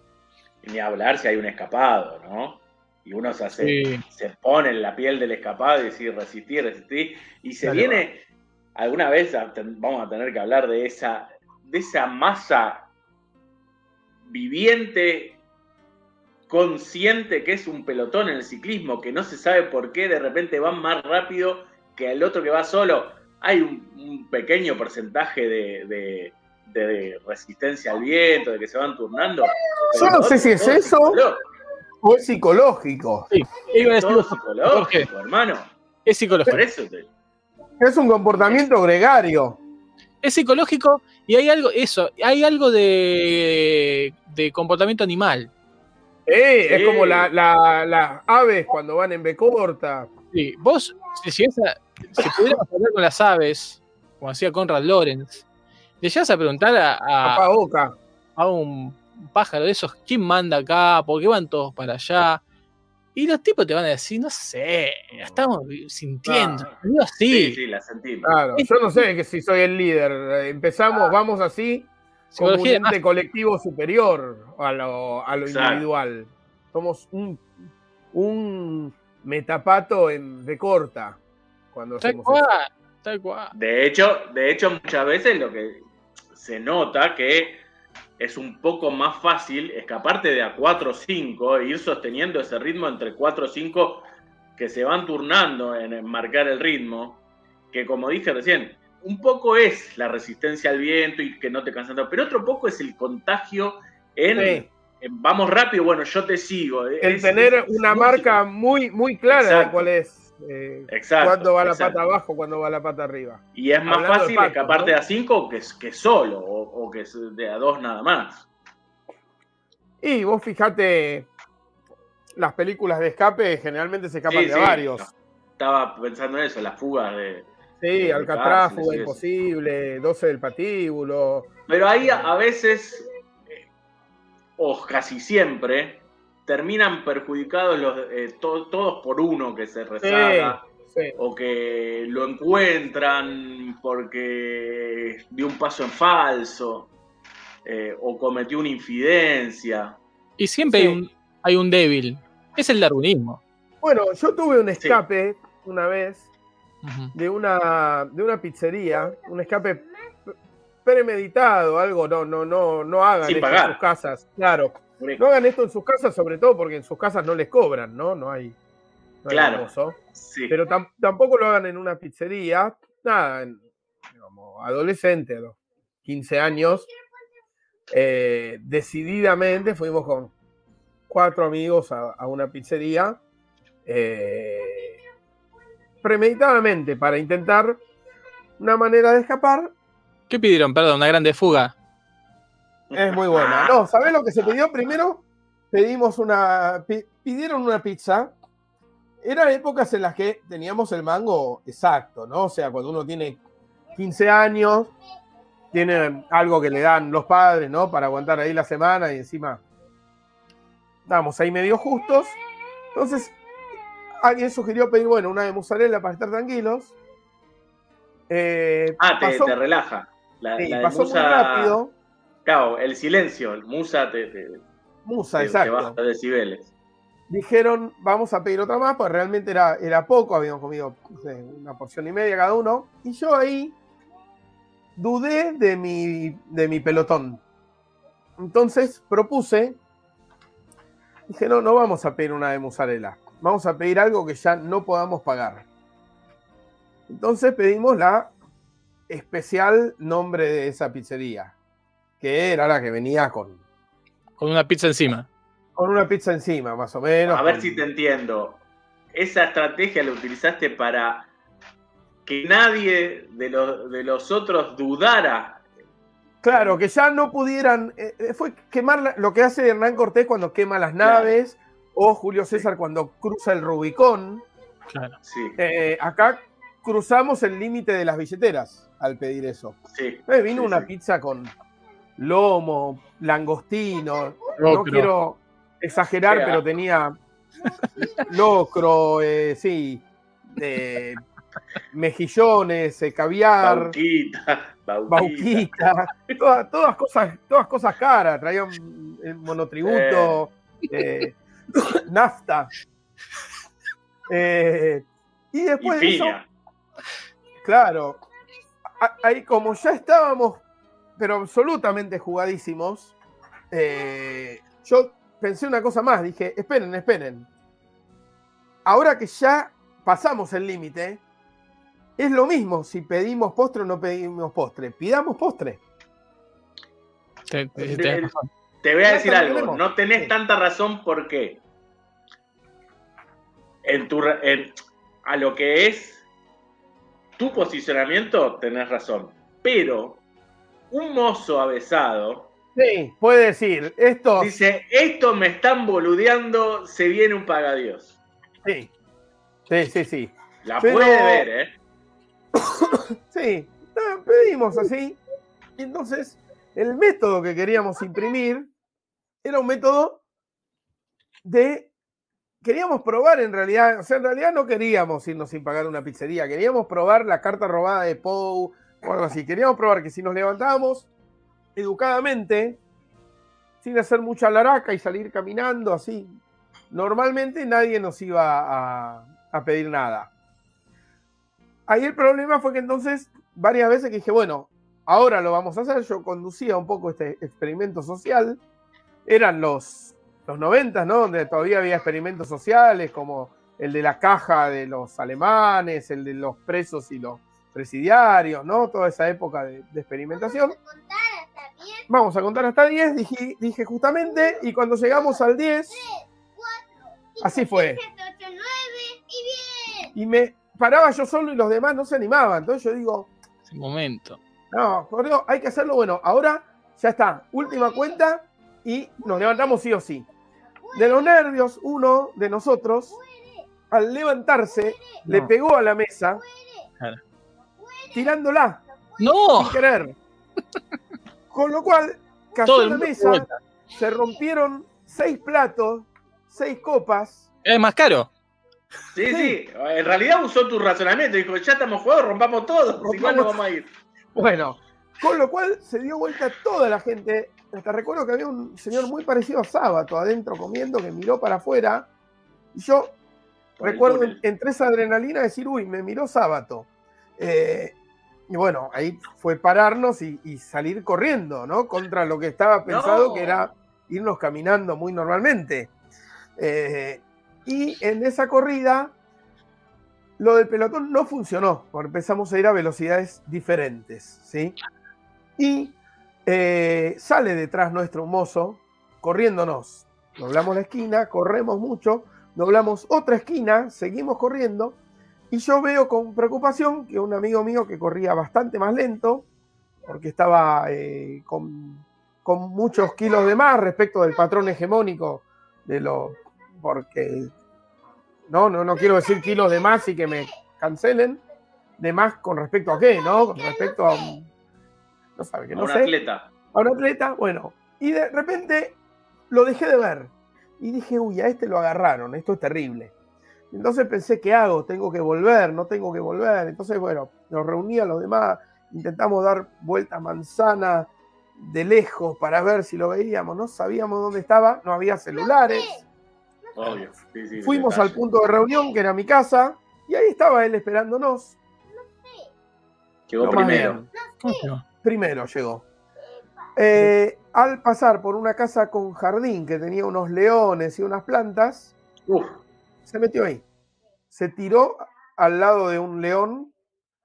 Y Ni hablar si hay un escapado, ¿no? Y uno se hace,
Sí.
se pone en la piel del escapado y decir resistir, resistir. Y se
Dale,
viene, alguna vez vamos a tener que hablar de esa, de esa masa viviente, consciente que es un pelotón en el ciclismo, que no se sabe por qué de repente van más rápido que el otro que va solo. Hay un, un pequeño porcentaje de, de- de resistencia al viento, de que se van turnando.
Yo no sé si es eso.
psicológico,
O es psicológico.
Iba a decir,
psicológico, hermano.
es psicológico.
Por eso te-
Es un comportamiento gregario.
Es psicológico y hay algo, eso, hay algo de, de comportamiento animal.
Eh,
Sí.
Es como la- la- las aves cuando van en B corta.
Sí, vos, si, llegas a- si pudiéramos hablar con las aves, como hacía Conrad Lorenz, le llegas a preguntar a, a-
Papá boca.
a un pájaro de esos, ¿quién manda acá? ¿Por qué van todos para allá? Y los tipos te van a decir, no sé, la estamos sintiendo.
Ah.
Digo, sí,
Sí, sí, la sentimos.
Claro. Yo no sé que si soy el líder. Empezamos, vamos así, como un ente colectivo superior a lo, a lo individual. Somos un, un metapato en B corta cuando
tal
hacemos eso.
cual, tal cual.
De hecho, de hecho, muchas veces lo que se nota que es un poco más fácil escaparte de a 4 o 5 e ir sosteniendo ese ritmo entre 4 o 5 que se van turnando en, en marcar el ritmo, que como dije recién, un poco es la resistencia al viento y que no te cansan tanto, pero otro poco es el contagio en,
Sí.
en vamos rápido, bueno, yo te sigo.
El
Es-
tener
es
una marca muy, muy clara de cuál es. eh,
Exacto,
cuándo va la
exacto.
pata abajo, cuándo va la pata arriba.
Y es más
Hablando
fácil escaparte
¿no?
de a 5 que, que solo, o, o que de a 2 nada más.
Y vos fijate, las películas de escape generalmente se escapan
Sí,
de
sí,
varios.
no. Estaba pensando en eso, las fugas de.
Sí, Alcatraz, Fuga. Imposible, 12 del Patíbulo.
Pero ahí a, a veces, eh, o casi siempre, terminan perjudicados los, eh, to- todos por uno que se rezaga.
Sí.
O que lo encuentran porque dio un paso en falso. eh, o cometió una infidencia.
Y siempre
Sí.
hay, un, hay un débil. Es el darwinismo.
Bueno, yo tuve un escape una vez De una, de una pizzería, un escape premeditado, algo, no, no, no, no hagan
Sin
esto
pagar.
en sus casas. Claro, no hagan esto en sus casas, sobre todo porque en sus casas no les cobran, ¿no? No hay, no hay
Claro.
mozo.
Sí.
Pero tam- tampoco lo hagan en una pizzería, nada, en- como adolescente, a los 15 años, eh, decididamente fuimos con cuatro amigos a, a una pizzería, eh, premeditadamente para intentar una manera de escapar.
¿Qué pidieron? Perdón, una grande fuga.
Es muy buena. No, ¿sabés lo que se pidió primero? Pedimos una, pi- pidieron una pizza. Eran épocas en las que teníamos el mango exacto, ¿no? O sea, cuando uno tiene 15 años, tiene algo que le dan los padres, ¿no? Para aguantar ahí la semana y encima estábamos ahí medio justos. Entonces, alguien sugirió pedir, bueno, una de mozzarella para estar tranquilos. Eh,
Ah, te,
pasó,
te relaja. La,
sí,
la de
pasó muy
musa-
rápido.
Claro, el silencio, el musa te, te,
Musa,
te
exacto.
baja decibeles.
dijeron, vamos a pedir otra más, pues realmente era, era poco, habíamos comido no sé, una porción y media cada uno, y yo ahí dudé de mi, de mi pelotón. Entonces propuse, dije, no, no vamos a pedir una de mozzarella, vamos a pedir algo que ya no podamos pagar. Entonces pedimos la especial nombre de esa pizzería, que era la que venía con,
Con una pizza encima.
con una pizza encima, más o menos.
A ver
con-
si te entiendo. Esa estrategia la utilizaste para que nadie de los, de los otros dudara.
Claro, que ya no pudieran. eh, eh, fue quemar la- lo que hace Hernán Cortés cuando quema las naves, o Julio César cuando cruza el Rubicón.
Claro.
Sí,
Eh, acá cruzamos el límite de las billeteras al pedir eso.
sí.
Eh, vino
sí,
una
sí.
pizza con lomo, langostino.
No,
quiero exagerar, pero tenía locro, eh, sí, eh, mejillones, eh, caviar,
Bauquita, bauquita.
bauquita, todas, todas cosas, todas cosas caras, traían eh, monotributo, eh, [LAUGHS] nafta. Eh, y
Y
después de eso,
piña.
Claro. Ahí como ya estábamos, pero absolutamente jugadísimos, eh, yo pensé una cosa más, dije, esperen, esperen. Ahora que ya pasamos el límite, es lo mismo si pedimos postre o no pedimos postre. Pidamos postre.
Te- te-.
Te voy a decir algo, no tenés tanta razón porque en tu, en- a lo que es tu posicionamiento tenés razón, pero un mozo avesado
Sí, puede decir, esto.
dice, esto me están boludeando, se viene un pagadios.
Sí, sí, sí. sí.
La
Pero-
puede ver, ¿eh? [COUGHS]
Sí, pedimos así. Entonces, el método que queríamos imprimir era un método de. Queríamos probar en realidad, o sea, en realidad no queríamos irnos sin pagar una pizzería, queríamos probar la carta robada de Pou o algo así. Queríamos probar que si nos levantábamos educadamente, sin hacer mucha laraca y salir caminando así, normalmente nadie nos iba a, a pedir nada. Ahí el problema fue que entonces, varias veces que dije, bueno, ahora lo vamos a hacer, yo conducía un poco este experimento social, eran los, los 90, ¿no? Donde todavía había experimentos sociales, como el de la caja de los alemanes, el de los presos y los presidiarios, ¿no? Toda esa época de, de experimentación. Vamos a contar hasta 10, dije, dije justamente, y cuando llegamos al 10, Así fue. y me paraba yo solo y los demás no se animaban. Entonces yo digo,
Ese momento.
no, por Dios, hay que hacerlo. Bueno, ahora ya está, última cuenta y nos levantamos sí o sí. De los nervios, uno de nosotros, al levantarse, le pegó a la mesa, tirándola
¡No!
sin querer. Con lo cual, cayó la mesa,
vuelta.
se rompieron seis platos, seis copas.
Es más caro.
Sí,
Sí.
sí, en realidad usó tu razonamiento, dijo, ya estamos jugados, rompamos todo, si igual no vamos a ir.
Bueno, con lo cual se dio vuelta toda la gente. Hasta recuerdo que había un señor muy parecido a Sábato adentro comiendo que miró para afuera. Y yo
Por
recuerdo entre esa adrenalina decir, uy, me miró Sábato. Eh, y bueno, ahí fue pararnos y, y salir corriendo, ¿no? Contra lo que estaba pensado,
No.
que era irnos caminando muy normalmente. Eh, y en esa corrida, lo del pelotón no funcionó, porque empezamos a ir a velocidades diferentes, ¿sí? Y eh, sale detrás nuestro mozo, corriéndonos. Doblamos la esquina, corremos mucho, doblamos otra esquina, seguimos corriendo, y yo veo con preocupación que un amigo mío que corría bastante más lento, porque estaba eh, con, con muchos kilos de más respecto del patrón hegemónico de lo. porque. No, no, no quiero decir kilos de más y que me cancelen. De más con respecto a qué, ¿no? Con respecto a. No sabe, que
A
no
un
sé
atleta.
a un atleta, bueno, y de repente lo dejé de ver. Y dije, uy, a este lo agarraron, esto es terrible. Entonces pensé, ¿qué hago? Tengo que volver, no tengo que volver. Entonces, bueno, nos reuní a los demás, intentamos dar vuelta manzana de lejos para ver si lo veíamos, no sabíamos dónde estaba, no había celulares.
Obvio. Sí, sí,
Fuimos
detalle.
al punto de reunión, que era mi casa, y ahí estaba él esperándonos.
Llegó
más
primero.
bien. Primero llegó. Eh, al pasar por una casa con jardín que tenía unos leones y unas plantas,
Uf,
se metió ahí. Se tiró al lado de un león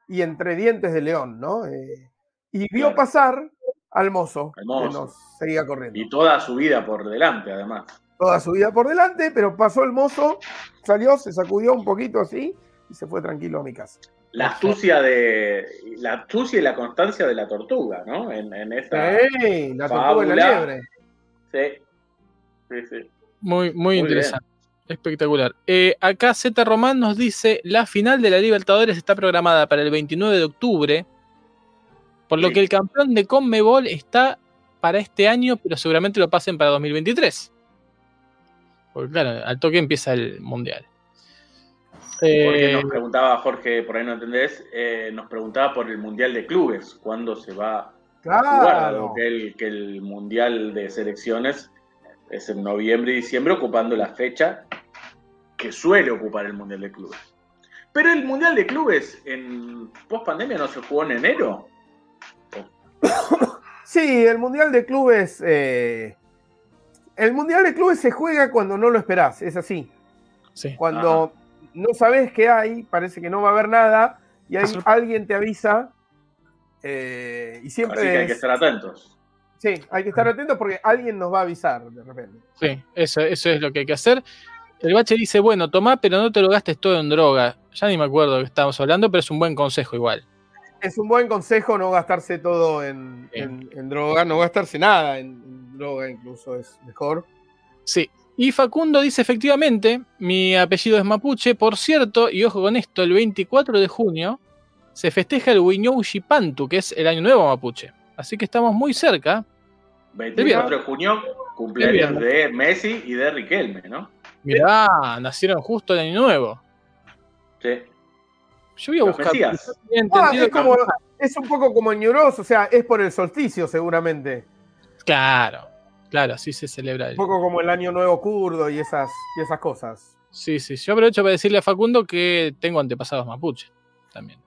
y entre dientes de león, ¿no? Eh, y vio pasar al mozo,
Al mozo.
que nos seguía corriendo.
y toda su vida por delante, además.
Toda su vida por delante, pero pasó el mozo, salió, se sacudió un poquito así y se fue tranquilo a mi casa.
La astucia de. La astucia y la constancia de la tortuga, ¿no? En, en esta.
Sí, la tortuga y la liebre.
Sí. Sí, sí.
Muy, muy, interesante. Espectacular. Eh, acá Z Román nos dice: la final de la Libertadores está programada para el 29 de octubre, por lo
Sí.
que el campeón de Conmebol está para este año, pero seguramente lo pasen para 2023. Porque claro, al toque empieza el mundial.
Jorge
Eh,
nos preguntaba, Jorge, por ahí no entendés, eh, nos preguntaba por el Mundial de Clubes, cuándo se va a jugar,
Claro.
que el, que el Mundial de Selecciones es en noviembre y diciembre, ocupando la fecha que suele ocupar el Mundial de Clubes. Pero el Mundial de Clubes en post pandemia no se jugó en enero. [COUGHS]
Sí, el Mundial de Clubes. eh, el Mundial de Clubes se juega cuando no lo esperás, es así.
sí.
Cuando no sabes qué hay, parece que no va a haber nada, y ahí
Absolut-
alguien te avisa. eh, y siempre.
Así que hay que
es-
estar atentos.
Sí, hay que estar atentos porque alguien nos va a avisar de repente.
Sí, eso, eso es lo que hay que hacer. El bache dice, bueno, tomá, pero no te lo gastes todo en droga. Ya ni me acuerdo de qué estábamos hablando, pero es un buen consejo igual.
Es un buen consejo no gastarse todo en,
Bien.
en- en droga, no gastarse nada en, en droga, incluso es mejor.
Sí. Y Facundo dice, efectivamente, mi apellido es mapuche. Por cierto, y ojo con esto, el 24 de junio se festeja el Wiñou Pantu, que es el año nuevo mapuche. Así que estamos muy cerca.
24 de junio, cumpleaños de Messi y de Riquelme, ¿no?
Mirá, nacieron justo el año nuevo.
Sí.
Yo voy a
Los
buscar.
Ah, es,
que-
como, es un poco como Ñuros, o sea, es por el solsticio seguramente.
Claro, claro, así se celebra.
Un poco como el Año Nuevo kurdo y esas, y esas cosas.
Sí, sí. Yo aprovecho para decirle a Facundo que tengo antepasados mapuche también.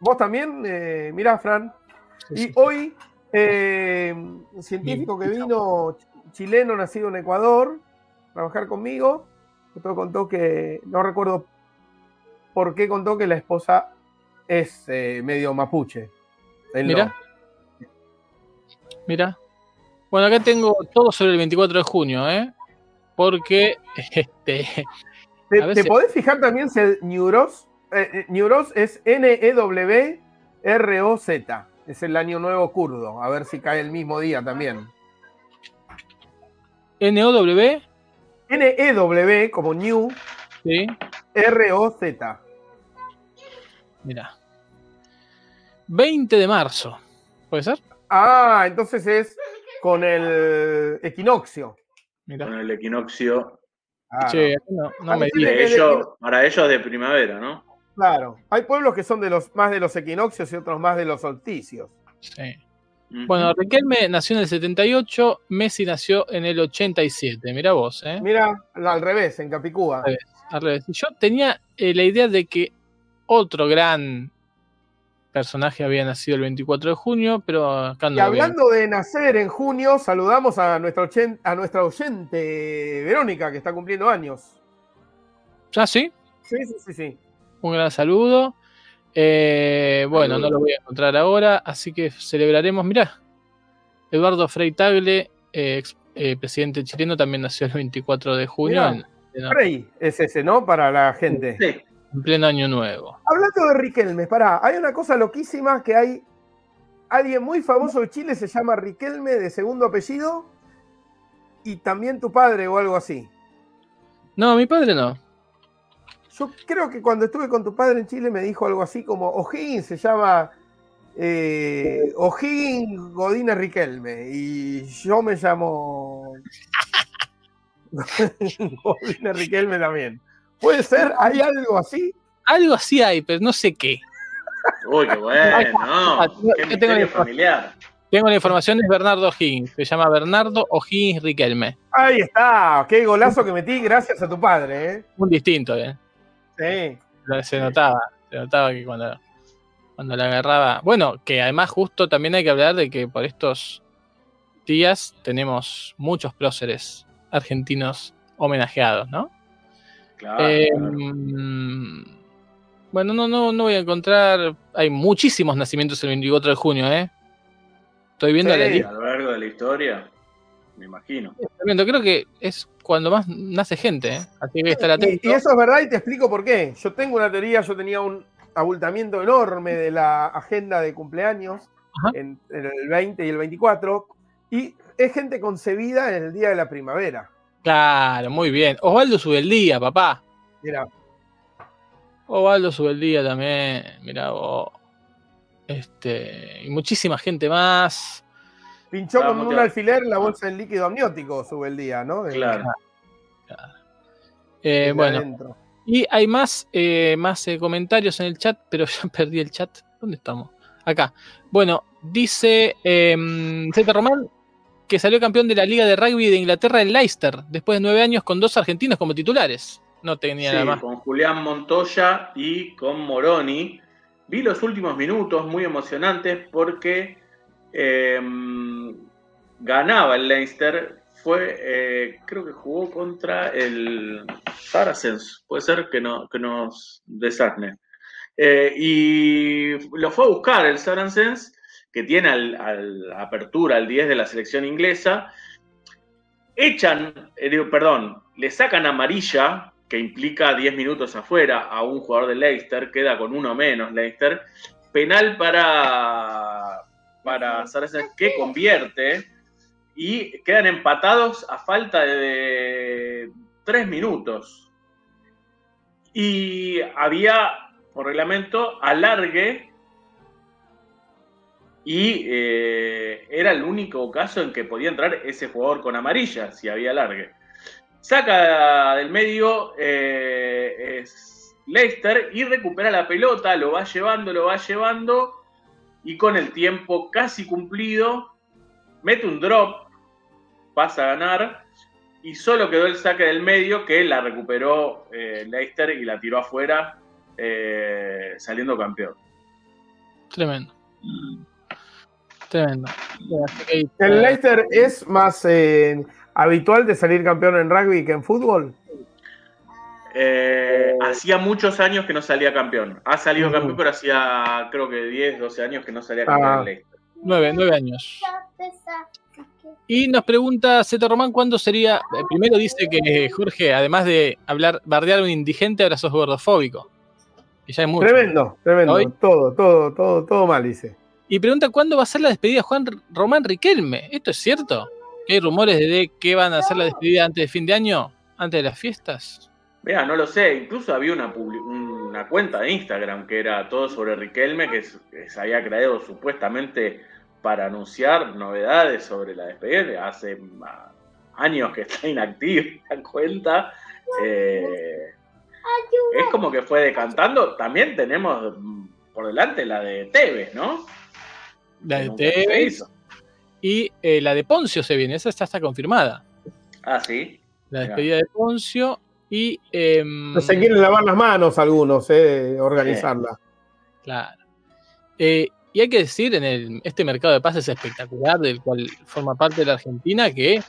Vos también, eh, mirá, Fran.
Sí,
Y
sí.
hoy, eh, un científico que vino, ch- chileno, nacido en Ecuador, a trabajar conmigo, contó que, no recuerdo por qué contó que la esposa es eh, medio mapuche. Él no.
Mira. Bueno, acá tengo todo sobre el 24 de junio, ¿eh? Porque [LAUGHS] este,
¿Te,
si-
podés fijar también si el Neuros, eh, eh, Neuros es N-E-W-R-O-Z. Es el año nuevo kurdo. A ver si cae el mismo día también.
NOW,
N-E-W como New
sí,
R-O-Z.
mira. 20 de marzo, ¿puede ser?
Ah, entonces es con el equinoccio.
Con el equinoccio.
Ah,
Che, no, no me.
De ellos, para ellos de primavera, ¿no?
Claro. Hay pueblos que son de los más de los equinoccios y otros más de los solsticios.
Sí. Bueno, Riquelme nació en el 78, Messi nació en el 87. Mira vos, ¿eh?
Mira, al revés, en Capicúa.
Al Al revés. Yo tenía eh, la idea de que otro gran personaje había nacido el 24 de junio, pero acá no
Y hablando de nacer en junio, saludamos a nuestra, a nuestra oyente Verónica, que está cumpliendo años.
¿Ah, sí?
Sí, sí, sí, sí.
Un gran saludo. Eh, bueno,
Saludo.
no lo voy a encontrar ahora, así que celebraremos. Mirá, Eduardo Frei Tagle, eh, ex eh, presidente chileno, también nació el 24 de junio,
Mirá.
en, en-
Frey es ese, ¿no? Para la gente.
Sí.
En pleno año nuevo.
Hablando de Riquelme, pará, hay una cosa loquísima que hay. Alguien muy famoso de Chile se llama Riquelme de segundo apellido. Y también tu padre o algo así.
No, mi padre no.
Yo creo que cuando estuve con tu padre en Chile me dijo algo así como O'Higgins se llama eh, O'Higgins Godínez Riquelme y yo me llamo [LAUGHS] Godínez Riquelme también. ¿Puede ser? ¿Hay algo así?
Algo así hay, pero no sé qué.
Uy, qué bueno, Qué
tengo
familiar.
Tengo la información, es Bernardo Higgins. Se llama Bernardo O'Higgins Riquelme.
Ahí está, qué golazo que metí gracias a tu padre, ¿eh?
Un distinto, ¿eh?
Sí.
Se notaba. Se notaba que cuando, cuando la agarraba. Bueno, que además, justo también hay que hablar de que por estos días tenemos muchos próceres argentinos homenajeados, ¿no?
Claro.
Eh,
claro.
bueno, no, no, no voy a encontrar. Hay muchísimos nacimientos el 24 de junio, ¿eh? Estoy viendo
Sí.
la
Y
lista.
a lo largo de la historia, me imagino.
estoy viendo, Creo que es cuando más nace gente, ¿eh? Así que estar
Y,
atento.
y eso es verdad y te explico por qué. Yo tengo una teoría, yo tenía un abultamiento enorme de la agenda de cumpleaños en, en el 20 y el 24 y es gente concebida en el día de la primavera.
Claro, muy bien. Osvaldo sube el día, papá.
Mira,
Osvaldo sube el día también. Mirá vos. Este. Y muchísima gente más.
pinchó con un alfiler la bolsa del líquido amniótico sube el día, ¿no? De-
Claro.
Eh,
desde
bueno,
adentro.
y hay más, eh, más eh, comentarios en el chat, pero [LAUGHS] ya perdí el chat. ¿Dónde estamos? Acá. Bueno, dice eh, Z Román que salió campeón de la Liga de Rugby de Inglaterra en Leicester, después de nueve años con dos argentinos como titulares. No tenía
Sí,
nada más.
con Julián Montoya y con Moroni. Vi los últimos minutos muy emocionantes porque eh, ganaba el Leicester. Fue, eh, creo que jugó contra el Saracens. Puede ser que, no, que nos desasne. Eh, y lo fue a buscar el Saracens, que tiene al, al apertura al 10 de la selección inglesa. Echan, eh, perdón, le sacan amarilla, que implica 10 minutos afuera a un jugador de Leicester, queda con uno menos Leicester. Penal para, para Saracens que convierte y quedan empatados a falta de 3 minutos. Y había, por reglamento, alargue y eh, era el único caso en que podía entrar ese jugador con amarilla, si había alargue. Saca del medio eh, es Leicester y recupera la pelota, lo va llevando, lo va llevando y con el tiempo casi cumplido mete un drop, pasa a ganar y solo quedó el saque del medio que la recuperó eh, Leicester y la tiró afuera saliendo campeón.
Tremendo. Tremendo. Que
¿El Leicester es más eh, habitual de salir campeón en rugby que en fútbol?
Eh, hacía muchos años que no salía campeón. Ha salido
Ujú.
campeón, pero hacía creo que 10, 12 años que no salía campeón
Ah.
en Leicester.
Nueve, nueve años. Y nos pregunta Z Román cuándo sería. eh, Primero dice que Jorge, además de hablar, bardear a un indigente, ahora sos gordofóbico. Y ya es mucho.
Tremendo, tremendo.
Hoy-
Todo, todo, todo, todo mal, dice.
Y pregunta cuándo va a ser la despedida de Juan Román Riquelme. ¿Esto es cierto? ¿Que hay rumores de que van a hacer la despedida antes de fin de año? ¿Antes de las fiestas?
Vea, no lo sé. Incluso había una, publi- una cuenta de Instagram que era todo sobre Riquelme, que se había creado supuestamente para anunciar novedades sobre la despedida. Hace ah, años que está [LAUGHS] inactiva la cuenta. Eh, es como que fue decantando. También tenemos mm, por delante la de Tevez, ¿no?
La de Tevez y eh, la de Poncio se viene. Esa ya está confirmada.
Ah, sí.
La despedida de Poncio y. em,
No se quieren lavar las manos algunos, eh, organizarla.
Claro. Eh, y hay que decir, en el, este mercado de pases espectacular, del cual forma parte la Argentina, que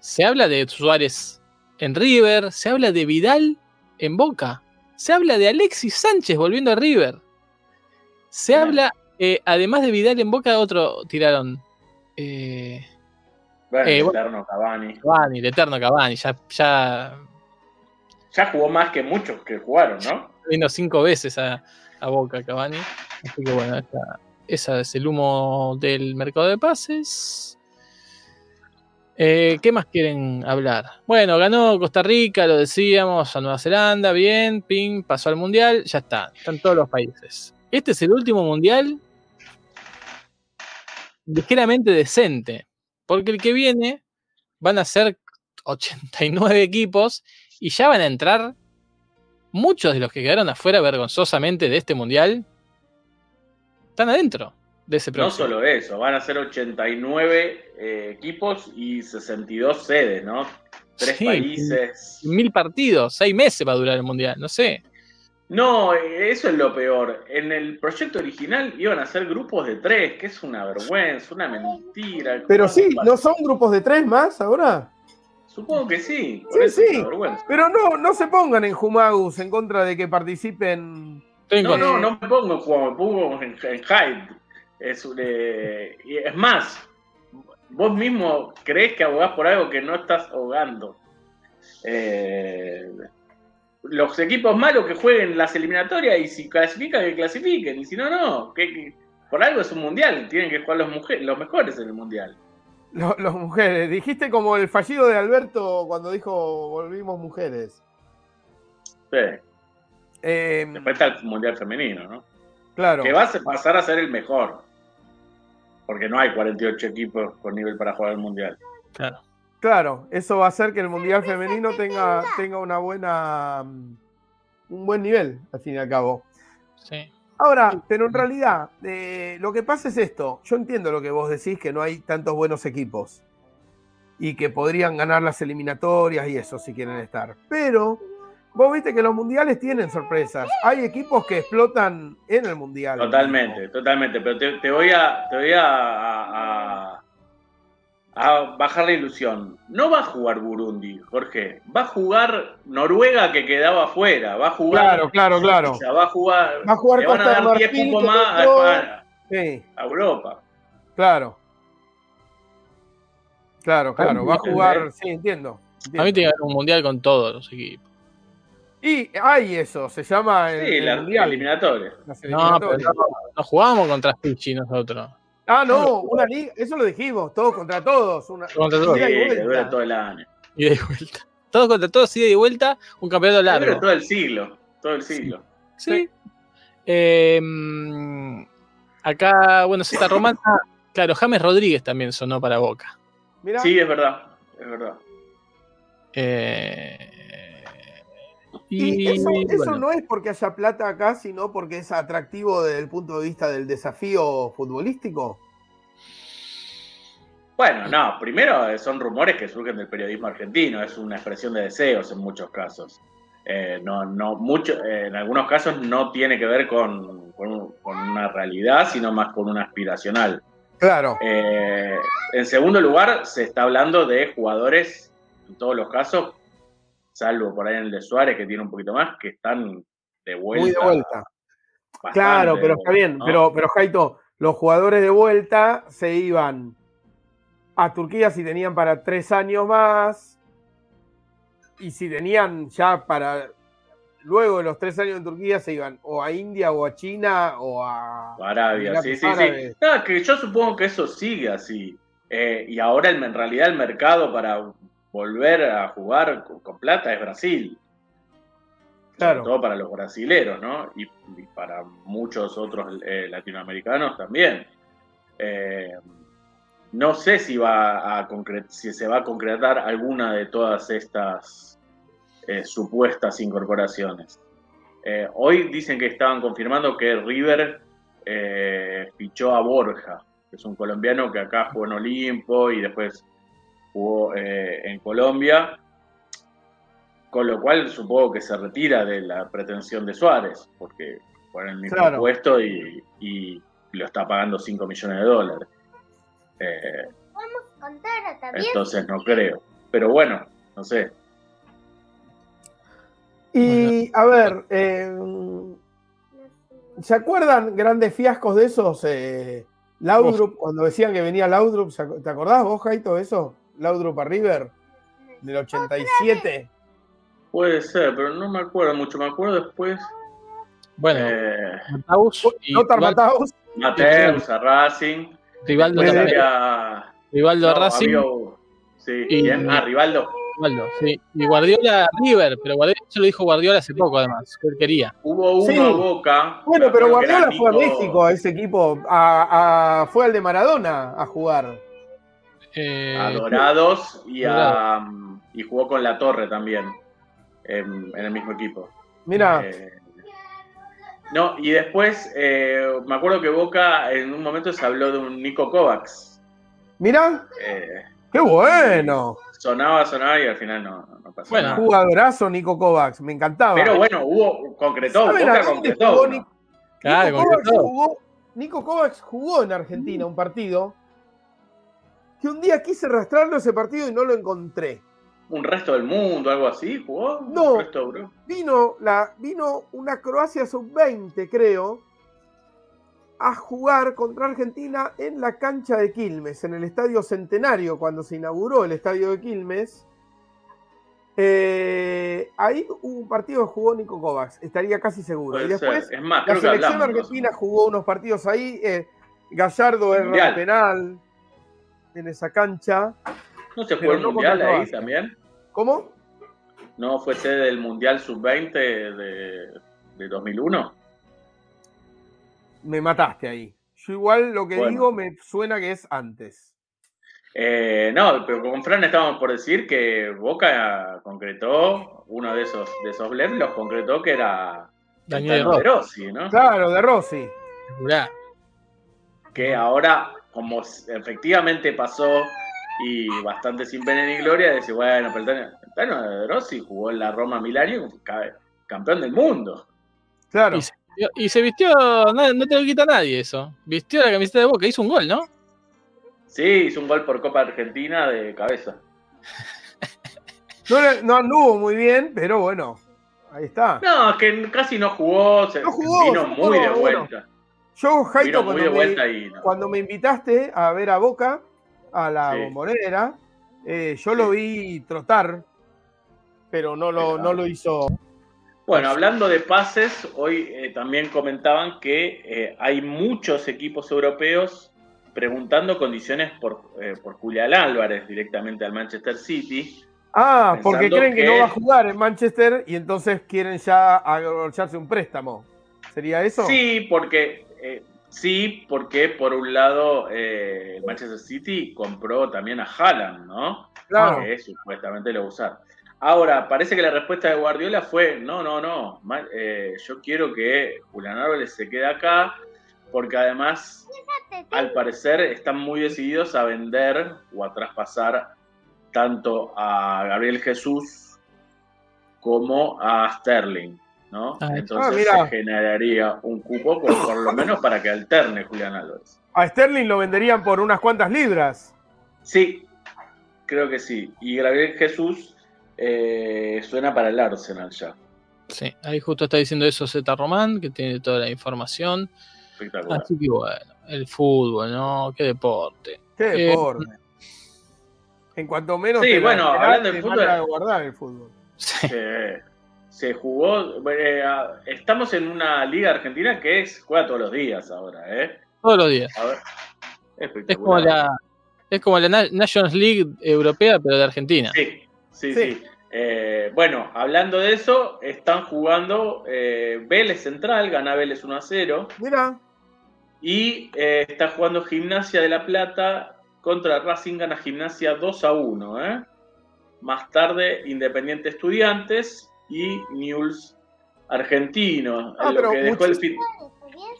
se habla de Suárez en River, se habla de Vidal en Boca, se habla de Alexis Sánchez volviendo a River, se habla, eh, además de Vidal en Boca, otro tiraron. Eh,
Bueno,
Eh,
el eterno Cavani.
Cavani, el eterno Cavani, ya, ya
Ya jugó más que muchos que jugaron, ¿no?
vino cinco veces a, a Boca Cavani. Así que bueno, esa, esa es el humo del mercado de pases. Eh, ¿Qué más quieren hablar? Bueno, ganó Costa Rica, lo decíamos, a Nueva Zelanda, bien, ping, pasó al Mundial, ya está, están todos los países. Este es el último Mundial ligeramente decente, porque el que viene van a ser 89 equipos y ya van a entrar muchos de los que quedaron afuera vergonzosamente de este mundial están adentro de ese
No solo eso, van a ser 89 eh, equipos y 62 sedes, ¿no? Tres
Sí.
países.
Mil partidos, seis meses va a durar el mundial, no sé.
No, eh, eso es lo peor. En el proyecto original iban a ser grupos de tres, que es una vergüenza, una mentira.
Pero
¿Cómo
sí? ¿no son grupos de tres más ahora?
Supongo que sí. por
Sí,
eso es
sí.
una vergüenza.
Pero no, no se pongan en Jumagus en contra de que participen.
No, no, no me pongo en me pongo en, en hype. Es, un, eh, y es más, vos mismo crees que abogás por algo que no estás ahogando. Eh, los equipos malos que jueguen las eliminatorias y si clasifican, que clasifiquen. Y si no, no. Que, que- por algo es un mundial. Tienen que jugar los, mujer- los mejores en el mundial.
Lo- Los, mujeres, dijiste como el fallido de Alberto cuando dijo volvimos mujeres.
Sí.
Eh,
Después está el mundial femenino, ¿no?
claro.
Que va a pasar a ser el mejor. Porque no hay 48 equipos con nivel para jugar el mundial.
Claro.
Claro, eso va a hacer que el Mundial Femenino tenga, tenga una buena, mm, un buen nivel, al fin y al cabo.
Sí.
Ahora, pero en realidad, eh, lo que pasa es esto. Yo entiendo lo que vos decís, que no hay tantos buenos equipos. Y que podrían ganar las eliminatorias y eso si quieren estar. Pero vos viste que los mundiales tienen sorpresas. Hay equipos que explotan en el mundial.
Totalmente, totalmente. Pero te, te voy a, te voy a, a- a bajar la ilusión. No va a jugar Burundi, Jorge. Va a jugar Noruega que quedaba afuera. Va a jugar.
Claro, claro, claro.
O sea, va a jugar.
Va a jugar
le van a
Costa
dar 10
Marfil,
puntos más a, a-
Sí,
a Europa.
claro. Claro, claro. Va a jugar. Sí, entiendo.
A mí tiene que haber un mundial con todos los equipos.
Y hay eso, se llama el,
Sí,
el
la
mundial.
eliminatoria.
las
No, pero
eliminatorias.
no, no jugamos contra Fiji nosotros.
Ah, no, una liga, eso lo dijimos, todos contra todos. Una,
Contra todos.
ida
Sí,
y vuelta.
dura todo el año.
Ida y vuelta. Todos contra todos, ida y vuelta, un campeonato
Dura
largo.
todo el siglo. Todo el siglo.
Sí. Eh, mm, acá, bueno, Z Romana. [LAUGHS] Claro, James Rodríguez también sonó para Boca.
Mirá,
Sí, es verdad. Es verdad.
Eh,
y
y,
eso, eso
bueno,
no es porque haya plata acá, sino porque es atractivo desde el punto de vista del desafío futbolístico.
Bueno, no, primero eh, son rumores que surgen del periodismo argentino, es una expresión de deseos en muchos casos. Eh, no, no, mucho, eh, en algunos casos no tiene que ver con, con- con una realidad, sino más con una aspiracional.
Claro.
Eh, en segundo lugar, se está hablando de jugadores, en todos los casos, salvo por ahí en el de Suárez, que tiene un poquito más, que están de vuelta.
Muy de vuelta. Claro, pero está bien.
¿no?
Pero, pero Jaito, los jugadores de vuelta se iban a Turquía si tenían para tres años más. Y si tenían ya para. Luego de los tres años en Turquía se iban o a India o a China o a.
Arabia, sí, sí, sí. No, que yo supongo que eso sigue así. Eh, y ahora el- en realidad el mercado para volver a jugar con, con plata es Brasil.
Claro.
Sobre todo para los brasileros, ¿no? Y, y para muchos otros eh, latinoamericanos también. Eh, no sé si va a si se va a concretar alguna de todas estas eh, supuestas incorporaciones. Eh, hoy dicen que estaban confirmando que River eh, fichó a Borja, que es un colombiano que acá jugó en Olimpo y después jugó eh, en Colombia, con lo cual supongo que se retira de la pretensión de Suárez, porque fue en el mismo
Claro.
puesto y, y lo está pagando 5 millones de dólares. Eh, entonces no creo. Pero bueno, no sé.
Y a ver, eh, ¿se acuerdan grandes fiascos de esos? Eh, Laudrup, cuando decían que venía Laudrup, ¿se ac- ¿te acordás vos, Jaito, de eso? Laudrup a River, del 87.
Puede ser, pero no me acuerdo mucho. Me acuerdo después.
bueno,
Eh,
Mataus y
Matthaus,
Mateus, a Racing.
Rivaldo, también.
Había-
Rivaldo
no,
Racing.
había- sí,
Y-
¿quién? Ah, Rivaldo.
Rivaldo, sí. Y Guardiola River, pero Guardiola se lo dijo Guardiola hace poco además, que él quería.
Hubo uno
Sí.
a Boca.
Bueno, pero Guardiola fue a México, a ese equipo, a- a- fue al de Maradona a jugar.
Eh,
A Dorados y, a, y jugó con La Torre también. En, en el mismo equipo.
Mira,
Eh, no, y después eh, me acuerdo que Boca en un momento se habló de un Nico Kovacs.
mira,
Eh,
qué bueno.
sonaba, sonaba y al final no, no pasó
Bueno.
nada.
Jugadorazo Nico Kovacs, me encantaba.
Pero bueno, hubo, concretó,
¿Saben a
Boca concretó.
jugó
¿no?
Nico?
Claro,
Nico Kovacs
concretó.
jugó, Nico Kovacs jugó en Argentina un partido que un día quise arrastrarlo ese partido y no lo encontré.
Un resto del mundo, algo así, jugó.
No. Vino, la, vino una Croacia sub-20, creo, a jugar contra Argentina en la cancha de Quilmes, en el Estadio Centenario, cuando se inauguró el Estadio de Quilmes. Eh, ahí hubo un partido que jugó Nico Kovacs, estaría casi seguro.
Puede
y después.
Es más,
la selección
hablamos.
argentina jugó unos partidos ahí. eh, Gallardo el penal en esa cancha.
¿No se fue el
no
Mundial ahí
Croacia.
también?
¿Cómo?
¿No fue sede del Mundial Sub-20 de, de 2001?
Me mataste ahí. Yo igual lo que
Bueno.
digo me suena que es antes.
Eh, no, pero con Fran estábamos por decir que Boca concretó uno de esos, de esos blends, los concretó que era
Daniel
de Rossi, ¿no?
Claro, de Rossi.
Que ahora, como efectivamente pasó y bastante sin pena ni gloria, dice, bueno, pero el Tano, Tano de Rossi jugó en la Roma ca- campeón del mundo.
Claro.
Y se, y se vistió, no, no te lo quita nadie eso. Vistió la camiseta de Boca, hizo un gol, ¿no?
Sí, hizo un gol por Copa Argentina de cabeza.
No, no anduvo muy bien, pero bueno, ahí está.
No, es que casi no jugó, se
No jugó,
vino
jugó,
muy de
bueno. Yo, Jaito, cuando me,
vuelta y no.
cuando me invitaste a ver a Boca, a la
Sí.
bombonera, eh, yo lo vi trotar, pero no lo,
Pero-
no lo hizo.
Bueno, hablando de pases, hoy eh, también comentaban que eh, hay muchos equipos europeos preguntando condiciones por, por Julián Álvarez directamente al Manchester City.
Ah, porque creen que...
que-
no va a jugar en Manchester y entonces quieren ya agorcharse un préstamo. ¿Sería eso?
Sí, porque eh, sí, porque por un lado eh, el Manchester City compró también a Haaland, ¿no?
claro.
que supuestamente lo va a usar. Ahora, parece que la respuesta de Guardiola fue, no, no, no, eh, yo quiero que Julián Álvarez se quede acá, porque además, al parecer, están muy decididos a vender o a traspasar tanto a Gabriel Jesús como a Sterling, ¿no?
Ah,
Entonces
mira.
se generaría un cupo por, por lo menos para que alterne Julián Álvarez.
A Sterling lo venderían por unas cuantas libras.
Sí, creo que sí. Y Gabriel Jesús eh, suena para el Arsenal ya.
Sí, ahí justo está diciendo eso Z Román, que tiene toda la información.
Espectacular.
Así que bueno, el fútbol, ¿no? Qué deporte.
Qué
Eh,
deporte. en cuanto menos
Sí,
te
bueno, hablando de
te
fútbol-
a guardar el fútbol.
Sí,
se jugó. eh, estamos en una liga argentina que es, juega todos los días ahora, ¿eh?
todos los días.
A ver,
Es como la, es como la Na- Nations League europea, pero de Argentina.
Sí, sí,
Sí.
sí. Eh, bueno, hablando de eso, están jugando eh, Vélez Central, gana Vélez 1 a 0.
Mira,
Y eh, está jugando Gimnasia de la Plata contra Racing, gana Gimnasia 2 a 1. ¿eh? Más tarde, Independiente Estudiantes y News Argentino.
Ah,
lo
pero
que dejó el fin-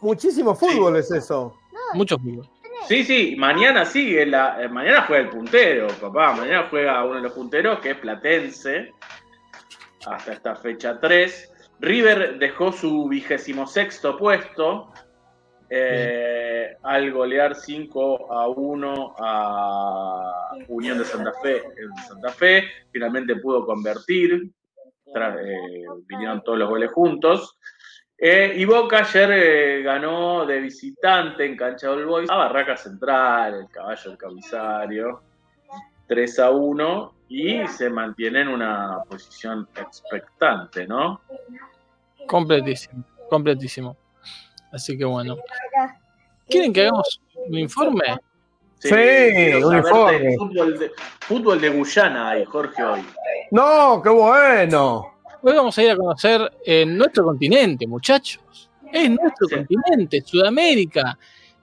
muchísimo fútbol es eso.
Muchos fútbol.
Sí, sí, mañana sigue, la, eh, mañana juega el puntero, papá. Mañana juega uno de los punteros que es Platense. Hasta esta fecha 3. River dejó su vigésimo sexto puesto. eh, al golear 5 a 1 a Unión de Santa Fe en Santa Fe. Finalmente pudo convertir. Eh, vinieron todos los goles juntos. Eh, y Boca ayer eh, ganó de visitante en Cancha del Boys a Barraca Central, el caballo del Camisario, 3 a 1 y se mantiene en una posición expectante, ¿no?
Completísimo, completísimo. Así que bueno. ¿Quieren que hagamos un informe?
Sí,
quiero
un
saber
informe.
de Fútbol de, fútbol de Guyana hay, Jorge, hoy.
No, qué bueno.
Hoy vamos a ir a conocer eh, nuestro continente, muchachos. Es nuestro
Sí.
continente, Sudamérica.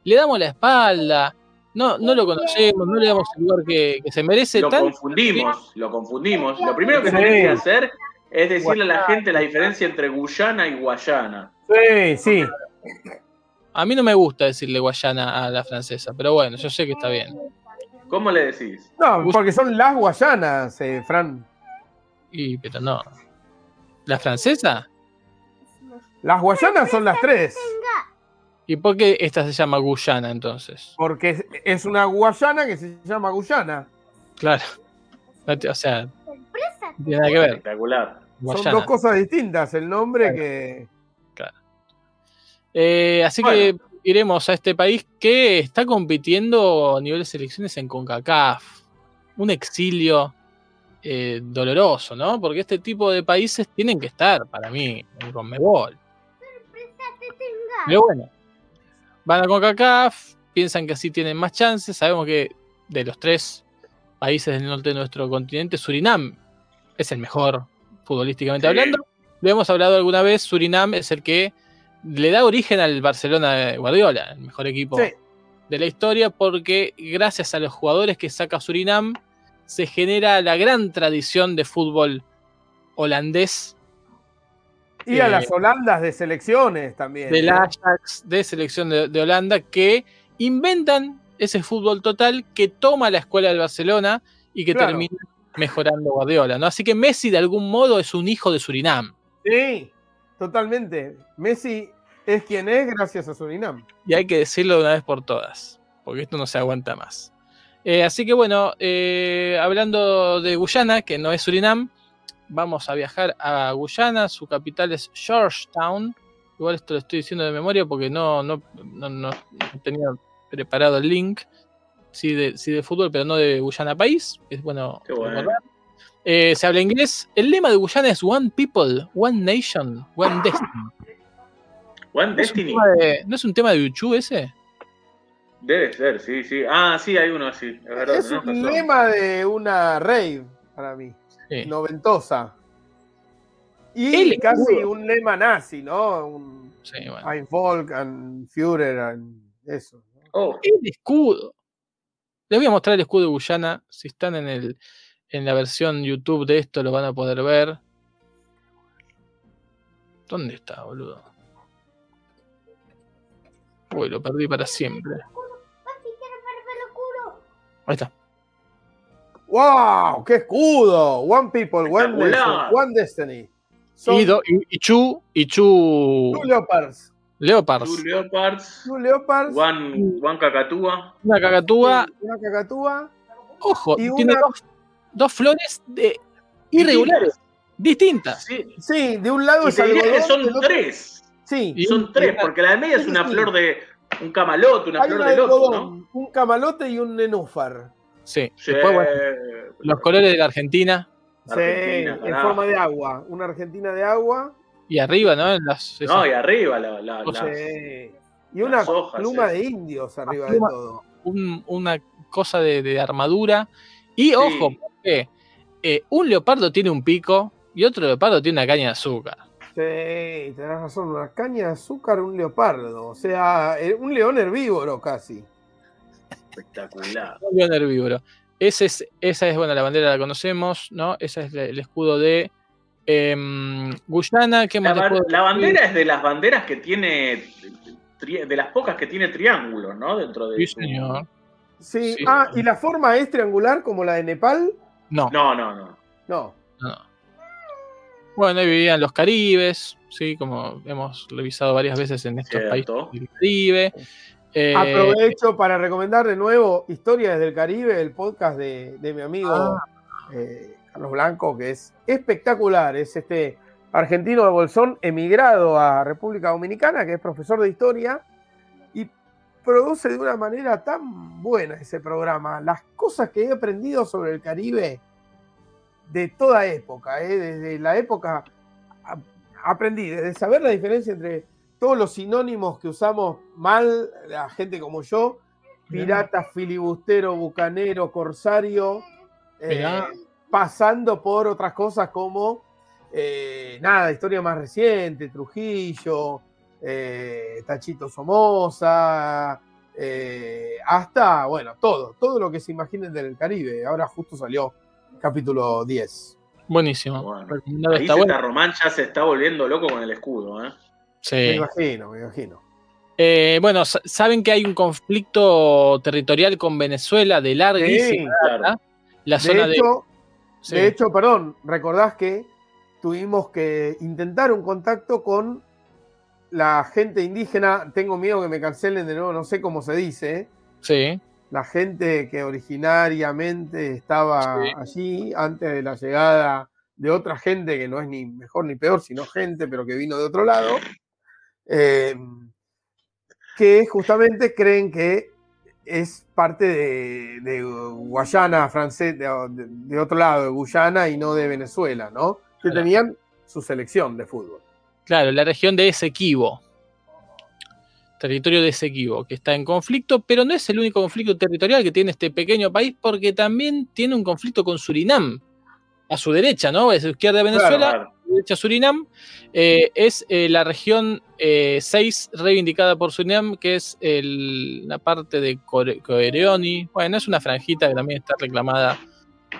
Le damos la espalda, no, no lo conocemos, no le damos el lugar que, que se merece.
Lo confundimos, lo confundimos. Lo primero que
Sí.
tenés que hacer es decirle a la gente la diferencia entre Guyana y Guayana.
Sí, sí.
A mí no me gusta decirle Guayana a la francesa, pero bueno, yo sé que está bien.
¿Cómo le decís?
No, porque son las Guayanas, eh, Fran.
Y, pero no. ¿La francesa?
Las Guayanas son las tres.
¿Y por qué esta se llama Guyana entonces?
Porque es- una Guayana que se llama Guyana.
Claro. O sea, no tiene nada que ver.
Espectacular.
Son
Guayana.
dos cosas distintas. El nombre que.
Eh, así
Bueno.
que iremos a este país que está compitiendo a nivel de selecciones en CONCACAF. Un exilio eh, doloroso, ¿no? Porque este tipo de países tienen que estar, para mí, en Conmebol. Pero bueno, van a CONCACAF, piensan que así tienen más chances. Sabemos que de los tres países del norte de nuestro continente, Surinam es el mejor futbolísticamente
Sí.
hablando. Lo hemos hablado alguna vez, Surinam es el que le da origen al Barcelona de Guardiola, el mejor equipo
Sí.
de la historia porque gracias a los jugadores que saca Surinam se genera la gran tradición de fútbol holandés.
Y a
Eh,
las Holandas de selecciones también.
del
¿no?
Ajax de selección de, de Holanda que inventan ese fútbol total que toma la escuela del Barcelona y que
Claro.
termina mejorando Guardiola, ¿no? Así que Messi de algún modo es un hijo de Surinam.
Sí, totalmente. Messi es quien es gracias a Surinam.
Y hay que decirlo de una vez por todas, porque esto no se aguanta más. Eh, así que bueno, eh, hablando de Guyana, que no es Surinam, vamos a viajar a Guyana, su capital es Georgetown. Igual esto lo estoy diciendo de memoria porque no, no, no, no- no tenía preparado el link. Sí de, sí de fútbol, pero no de Guyana país. Es bueno.
Qué bueno.
recordar. Eh, se habla inglés. El lema de Guyana es One People, One Nation, One Destiny.
One
¿No es un
Destiny.
de- ¿No es un tema de Uchu ese?
Debe ser, sí, sí. Ah, sí, hay uno así. Es verdad.
es
tenés
un lema de una rave para mí,
Sí.
noventosa. Y
El
casi un lema nazi, ¿no? Un
Sí, bueno.
Ein Volk, ein Führer, ein eso. ¿no?
Oh,
El escudo. Les voy a mostrar el escudo de Guyana. Si están en, el, en la versión YouTube de esto, lo van a poder ver. ¿Dónde está, boludo? Uy, lo perdí para siempre. Ahí está.
¡Wow! ¡Qué escudo! One People, One. Nation, One Destiny. Son
Y, do- y, y Chu, y Chu
Two Leopards.
Leopards.
Two Leopards,
Two Leopards.
One, one Cacatúa.
Una cacatúa.
Una cacatúa.
Ojo,
Y
tiene
una-
dos, dos flores de irregulares, distintas.
Sí.
Sí, de un lado
Y
es
te diría que
algodón,
son
otro-
tres.
Sí,
Y
Son tres, porque la de media es una flor de un camalote, una
hay
flor
una
de loto, ¿no?
un camalote y un nenúfar.
Sí.
Sí.
Después, bueno, los colores de la Argentina.
Argentina,
sí, en forma de agua. Una Argentina de agua.
Y arriba, ¿no? En las,
No, y arriba la, la,
O
la-
sea,
Sí. Y una
Las hojas,
pluma
sí.
de indios arriba de todo.
un- una cosa de, de armadura. Y ojo, Eh, un leopardo tiene un pico y otro leopardo tiene una caña de azúcar.
Sí, tenés razón. Una caña de azúcar, un leopardo. O sea, eh, un león herbívoro casi.
espectacular.
Un león herbívoro. Ese es, esa es, bueno, la bandera la conocemos, ¿no? Ese es el escudo de em, Guyana. ¿Qué
La,
más
ba- la bandera es de las banderas que tiene, de las pocas que tiene triángulos, ¿no? Dentro de
Sí, señor.
Sí.
Sí.
Ah, ¿y la forma es triangular como la de Nepal?
No,
No, no, no.
No.
no. Bueno, ahí vivían los caribes, sí, como hemos revisado varias veces en estos
Cierto.
países del Caribe. Eh,
Aprovecho para recomendar de nuevo Historias del Caribe, el podcast de, de mi amigo
Ah.
eh, Carlos Blanco, que es espectacular. Es este argentino de Bolsón emigrado a República Dominicana, que es profesor de historia produce de una manera tan buena ese programa. Las cosas que he aprendido sobre el Caribe de toda época, eh, desde la época aprendí, desde saber la diferencia entre todos los sinónimos que usamos mal, la gente como yo, pirata, filibustero, bucanero, corsario, eh, pasando por otras cosas como, eh, nada, historia más reciente, Trujillo, eh, Tachito Somoza, eh, hasta, bueno, todo, todo lo que se imaginen del Caribe. Ahora justo salió capítulo 10.
buenísimo.
Bueno. Ahí
está
se
bueno.
está Román ya se está volviendo loco con el escudo, ¿eh?
Me
Sí.
imagino, me imagino.
Eh, bueno, sa- saben que hay un conflicto territorial con Venezuela de larguísima
Sí,
claro.
La
De
zona de.
hecho,
sí.
De hecho, perdón, recordás que tuvimos que intentar un contacto con la gente indígena. Tengo miedo que me cancelen de nuevo, no sé cómo se dice. ¿eh?
sí.
La gente que originariamente estaba
Sí.
allí antes de la llegada de otra gente que no es ni mejor ni peor, sino gente, pero que vino de otro lado. eh, que justamente creen que es parte de, de Guayana francés, de, de- otro lado, de Guyana y no de Venezuela, ¿no? Que tenían su selección de fútbol.
Claro, la región de Esequibo. Territorio de Esequibo, que está en conflicto, pero no es el único conflicto territorial que tiene este pequeño país, porque también tiene un conflicto con Surinam, a su derecha, ¿no? A su izquierda de Venezuela,
Claro.
derecha Surinam, eh, es eh, la región 6 reivindicada por Surinam, que es el- la parte de Core- Coereoni. Bueno, es una franjita que también está reclamada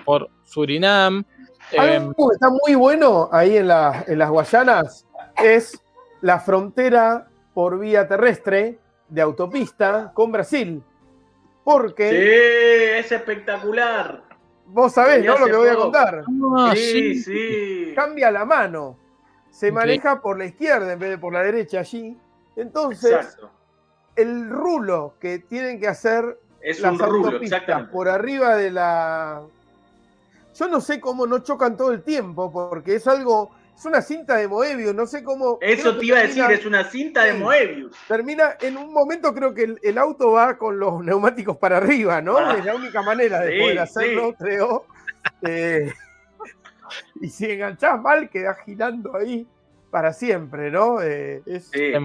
por Surinam. Eh,
Algo que está muy bueno ahí en, la- en las Guayanas es la frontera por vía terrestre de autopista con Brasil. Porque
Sí, es espectacular.
vos sabés, ¿no? Lo que voy a contar.
ah,
sí,
sí.
sí.
Cambia la mano. Se maneja por la izquierda en vez de por la derecha allí. Entonces,
Exacto.
el rulo que tienen que hacer
Es
las
un rulo,
autopistas
exactamente.
por arriba de la. Yo no sé cómo no chocan todo el tiempo, porque es algo. Es una cinta de Moebius, no sé cómo.
Eso te iba a decir, es una cinta de. Moebius.
Termina en un momento, creo que el, el auto va con los neumáticos para arriba, ¿no?
Ah.
es la única manera de
Sí,
poder hacerlo,
sí.
creo. Eh, [LAUGHS] y si enganchás mal, quedás girando ahí para siempre, ¿no? Eh, es,
Sí.
es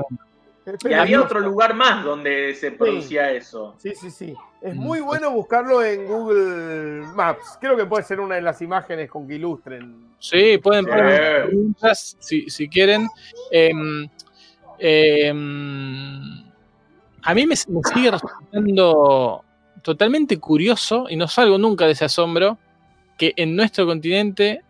Y había otro lugar más donde se producía eso.
Sí, sí, sí. Es
Mm.
muy bueno buscarlo en Google Maps. Creo que puede ser una de las imágenes con que ilustren.
Sí, pueden
Sí.
poner preguntas si, si quieren. Em, em, a mí me, me sigue resultando totalmente curioso y no salgo nunca de ese asombro que en nuestro continente,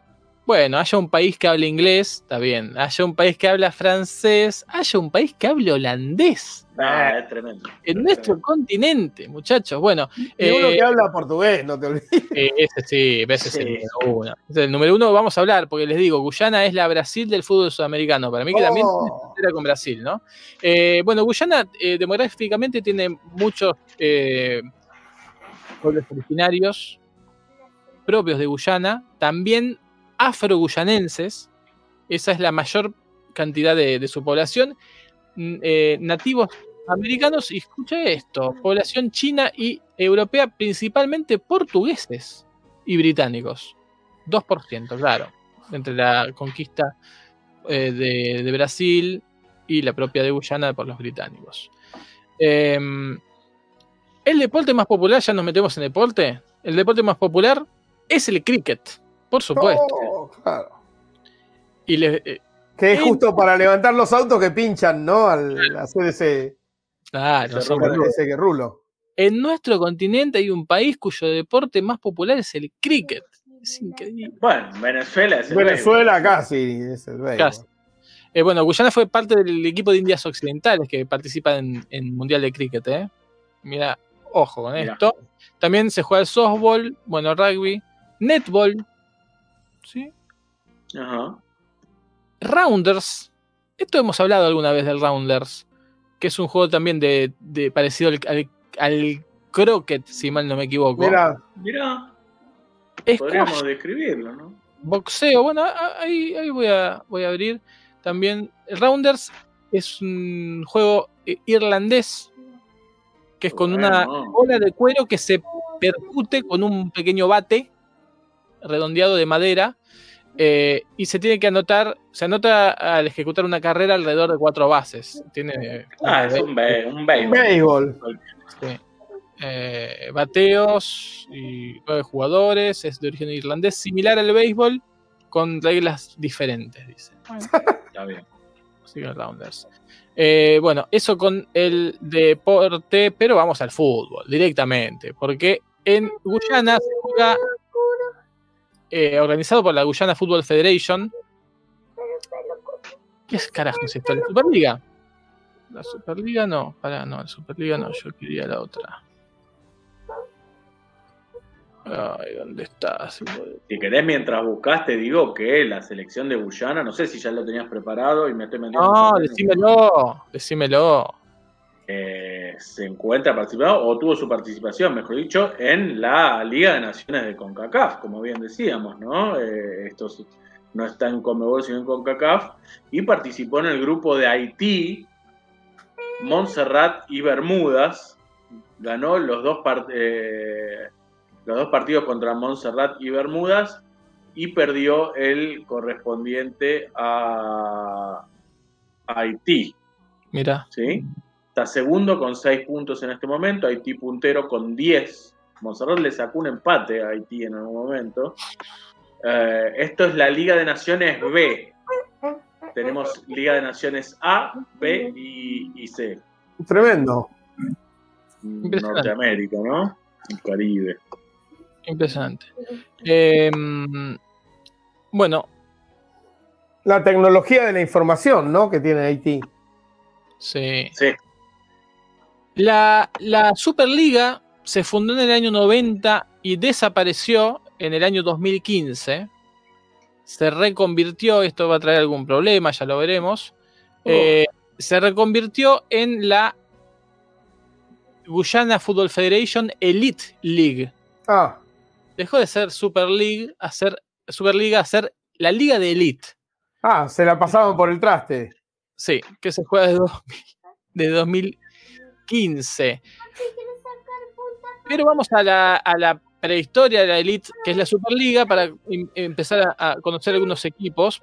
bueno, haya un país que hable inglés, está bien, haya un país que habla francés, haya un país que hable holandés.
Ah, es tremendo.
En nuestro continente, muchachos. Bueno,
Y uno
eh,
que habla portugués, no te olvides.
eh, ese sí, ese es el
Sí.
número uno. Es el número uno vamos a hablar, porque les digo, Guyana es la Brasil del fútbol sudamericano. Para mí que también
Oh.
tiene frontera con Brasil, ¿no? Eh, bueno, Guyana eh, demográficamente tiene muchos eh, pueblos originarios propios de Guyana, también afro-guyanenses, esa es la mayor cantidad de, su población, eh, nativos americanos, y escucha esto, población china y europea, principalmente portugueses y británicos, 2%, claro, entre la conquista eh, de, Brasil y la propia de Guyana por los británicos. Em, el deporte más popular, ya nos metemos en deporte, el deporte más popular es el cricket, por supuesto.
Claro.
Y le- eh,
Que es
Eh,
justo para levantar los autos que pinchan, ¿no? Al hacer ese,
claro,
Ese rulo.
ese rulo.
en nuestro continente hay un país cuyo deporte más popular es el cricket. Es increíble.
Bueno, Venezuela es el
Venezuela casi es el béisbol.
Casi. Eh, bueno, Guyana fue parte del equipo de Indias Occidentales que participa en, en Mundial de Cricket. ¿eh? Mira, ojo con
Mirá.
esto. También se juega el softball, bueno, rugby, netball, ¿sí?
Ajá.
Rounders. Esto hemos hablado alguna vez del Rounders, que es un juego también de, de parecido al, al, al croquet, si mal no me equivoco.
Mira,
Mirá,
Squash,
podríamos describirlo, ¿no?
boxeo, bueno, ahí, ahí voy, a, voy a abrir también. Rounders es un juego eh, irlandés que es con una bola de cuero que se percute con un pequeño bate redondeado de madera eh, y se tiene que anotar, se anota al ejecutar una carrera alrededor de cuatro bases. Tiene
Ah, es un, béisbol.
Sí. Eh, bateos y nueve jugadores, es de origen irlandés, similar al béisbol, con reglas diferentes, dice.
Está bien.
Rounders. Eh, bueno, eso con el deporte, pero vamos al fútbol directamente, porque en Guyana se juega, eh, organizado por la Guyana Football Federation. ¿Qué es carajo es esto? ¿La Superliga? La Superliga no, para no, la Superliga no, yo quería la otra. Ay, ¿dónde estás?
Si querés, mientras buscas, te digo que la selección de Guyana, no sé si ya lo tenías preparado y me estoy metiendo.
No, decímelo, decímelo.
Eh, se encuentra participando, o tuvo su participación, mejor dicho, en la Liga de Naciones de CONCACAF, como bien decíamos, ¿no? Eh, esto es- no está en Conmebol, sino en CONCACAF, y participó en el grupo de Haití, Montserrat y Bermudas. Ganó los dos, eh, los dos partidos contra Montserrat y Bermudas y perdió el correspondiente a Haití.
Mira.
¿sí? Está segundo con 6 puntos en este momento, Haití puntero con 10. Montserrat le sacó un empate a Haití en algún momento. Eh, esto es la Liga de Naciones B. tenemos Liga de Naciones A, B y, y C.
Tremendo.
Norteamérica, ¿no? Y Caribe.
Impresionante. Eh, bueno,
La tecnología de la información, ¿no? Que tiene Haití.
sí.
Sí.
La, la Superliga se fundó en el año 90 y desapareció en el año 2015. Se reconvirtió, esto va a traer algún problema, ya lo veremos. Eh, se reconvirtió en la Guyana Football Federation Elite League.
Ah,
Dejó de ser Super League a ser Superliga a ser la Liga de Elite.
ah, se la pasaban por el traste.
Sí, que se juega de, 2000 de 2015. Pero vamos a la, a la prehistoria de la Elite, que es la Superliga, para em- empezar a, a conocer algunos equipos.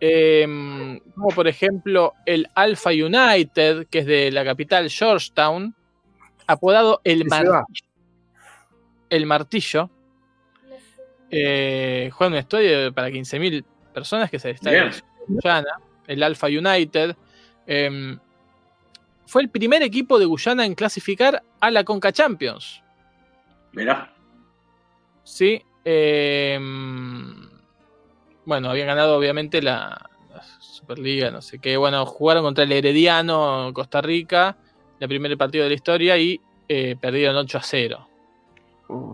Em, como por ejemplo el Alpha United, que es de la capital Georgetown, apodado el,
¿Qué
Mar-
ciudad?
el Martillo. Eh, juega un estadio para 15.000 personas que se está en el Alpha United. Em, fue el primer equipo de Guyana en clasificar a la Conca Champions.
Mirá.
Sí. em, bueno, habían ganado obviamente la, la Superliga, no sé qué. Bueno, jugaron contra el Herediano, Costa Rica, el primer partido de la historia y eh, perdieron 8 a 0.
Mm.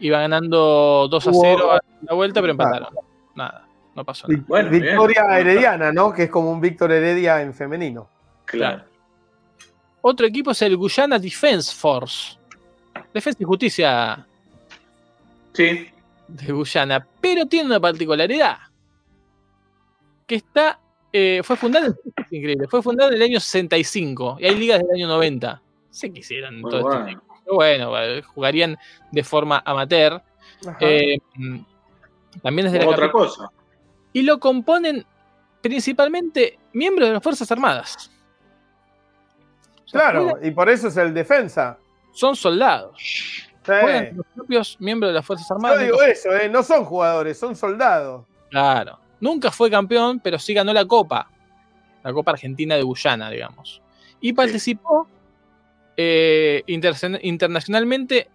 Iba ganando 2 a
Hubo-
0 a la vuelta, pero empataron. Nada, no pasó nada.
Bueno,
Victoria
bien.
Herediana, ¿no? Que es como un Víctor Heredia en femenino.
Claro.
Otro equipo es el Guyana Defense Force. Defensa y Justicia
Sí.
de Guyana, pero tiene una particularidad. Que está, eh, fue fundada, es increíble, fue fundada en el año 65 y hay ligas del año 90. Se quisieran
Muy
todo este
bueno.
tiempo. Pero bueno, eh, jugarían de forma amateur. Eh, también es de la
Otra cosa.
y lo componen principalmente miembros de las Fuerzas Armadas.
Claro, y por eso es el defensa.
Son soldados.
Sí.
Juegan los propios miembros de las Fuerzas
Yo
Armadas.
digo eso, ¿eh? no son jugadores, son soldados.
Claro. Nunca fue campeón, pero sí ganó la Copa. La Copa Argentina de Guyana, digamos. Y participó eh, internacionalmente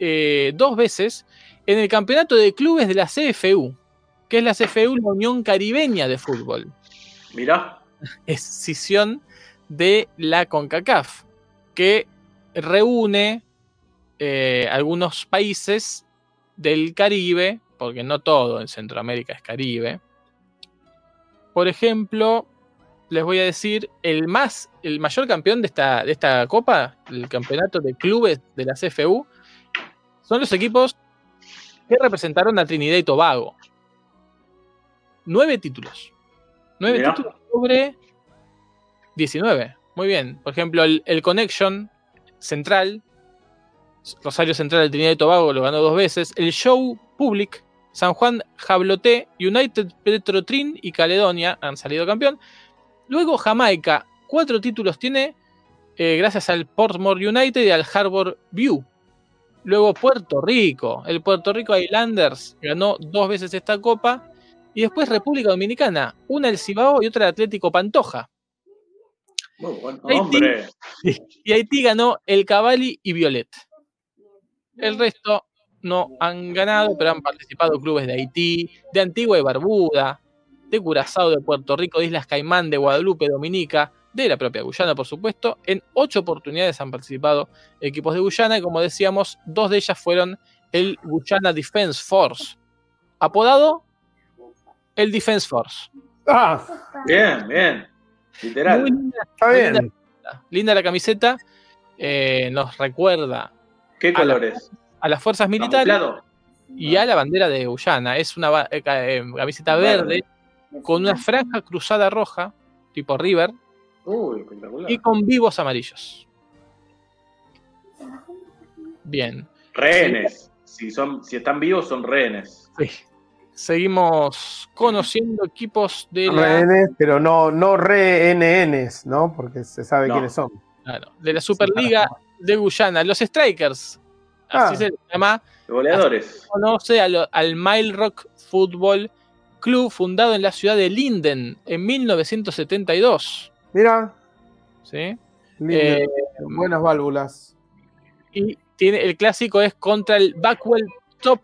eh, dos veces en el campeonato de clubes de la CFU, que es la CFU, la Unión Caribeña de Fútbol.
Mirá. [LAUGHS]
escisión de la CONCACAF, que reúne eh, algunos países del Caribe, porque no todo en Centroamérica es Caribe. Por ejemplo, les voy a decir, el más, el mayor campeón de esta, de esta copa, el campeonato de clubes de la CFU, son los equipos que representaron a Trinidad y Tobago. Nueve títulos. Nueve títulos sobre 19. Muy bien. Por ejemplo, el, Connection Central, Rosario Central de Trinidad y Tobago lo ganó dos veces. El Show Public, San Juan Jabloté, United Petrotrin y Caledonia han salido campeón. Luego Jamaica, cuatro títulos tiene eh, gracias al Portmore United y al Harbor View. Luego Puerto Rico, el Puerto Rico Islanders ganó dos veces esta copa. Y después República Dominicana, una el Cibao y otra el Atlético Pantoja.
Muy buen
Haití.
hombre.
Y Haití ganó el Cavalli y Violet. El resto no han ganado, pero han participado clubes de Haití, de Antigua y Barbuda, de Curazao, de Puerto Rico, de Islas Caimán, de Guadalupe, Dominica, de la propia Guyana, por supuesto. En ocho oportunidades han participado equipos de Guyana y, como decíamos, dos de ellas fueron el Guyana Defense Force, apodado el Defense Force.
Ah,
Bien, bien. Literal.
Muy linda,
está
muy
bien.
linda, linda la camiseta, eh, nos recuerda
¿Qué
a la-
colores?
a las fuerzas militares
Camuflado.
y a la bandera de Guyana. Es una eh, eh, camiseta verde con una franja cruzada roja, tipo River,
Uy, espectacular.
y con vivos amarillos. Bien.
Rehenes. Si, son, si están vivos, son rehenes.
Seguimos conociendo equipos de la,
pero no, no ¿no? Porque se sabe
No.
quiénes son.
claro, de la Superliga de Guyana. Los Strikers. Así
Ah.
se llama.
Goleadores.
Conoce al Mile Rock Football club fundado en la ciudad de Linden en 1972.
Mira,
¿sí?
lindo,
Eh,
buenas válvulas.
y tiene, el clásico es contra el Backwell Top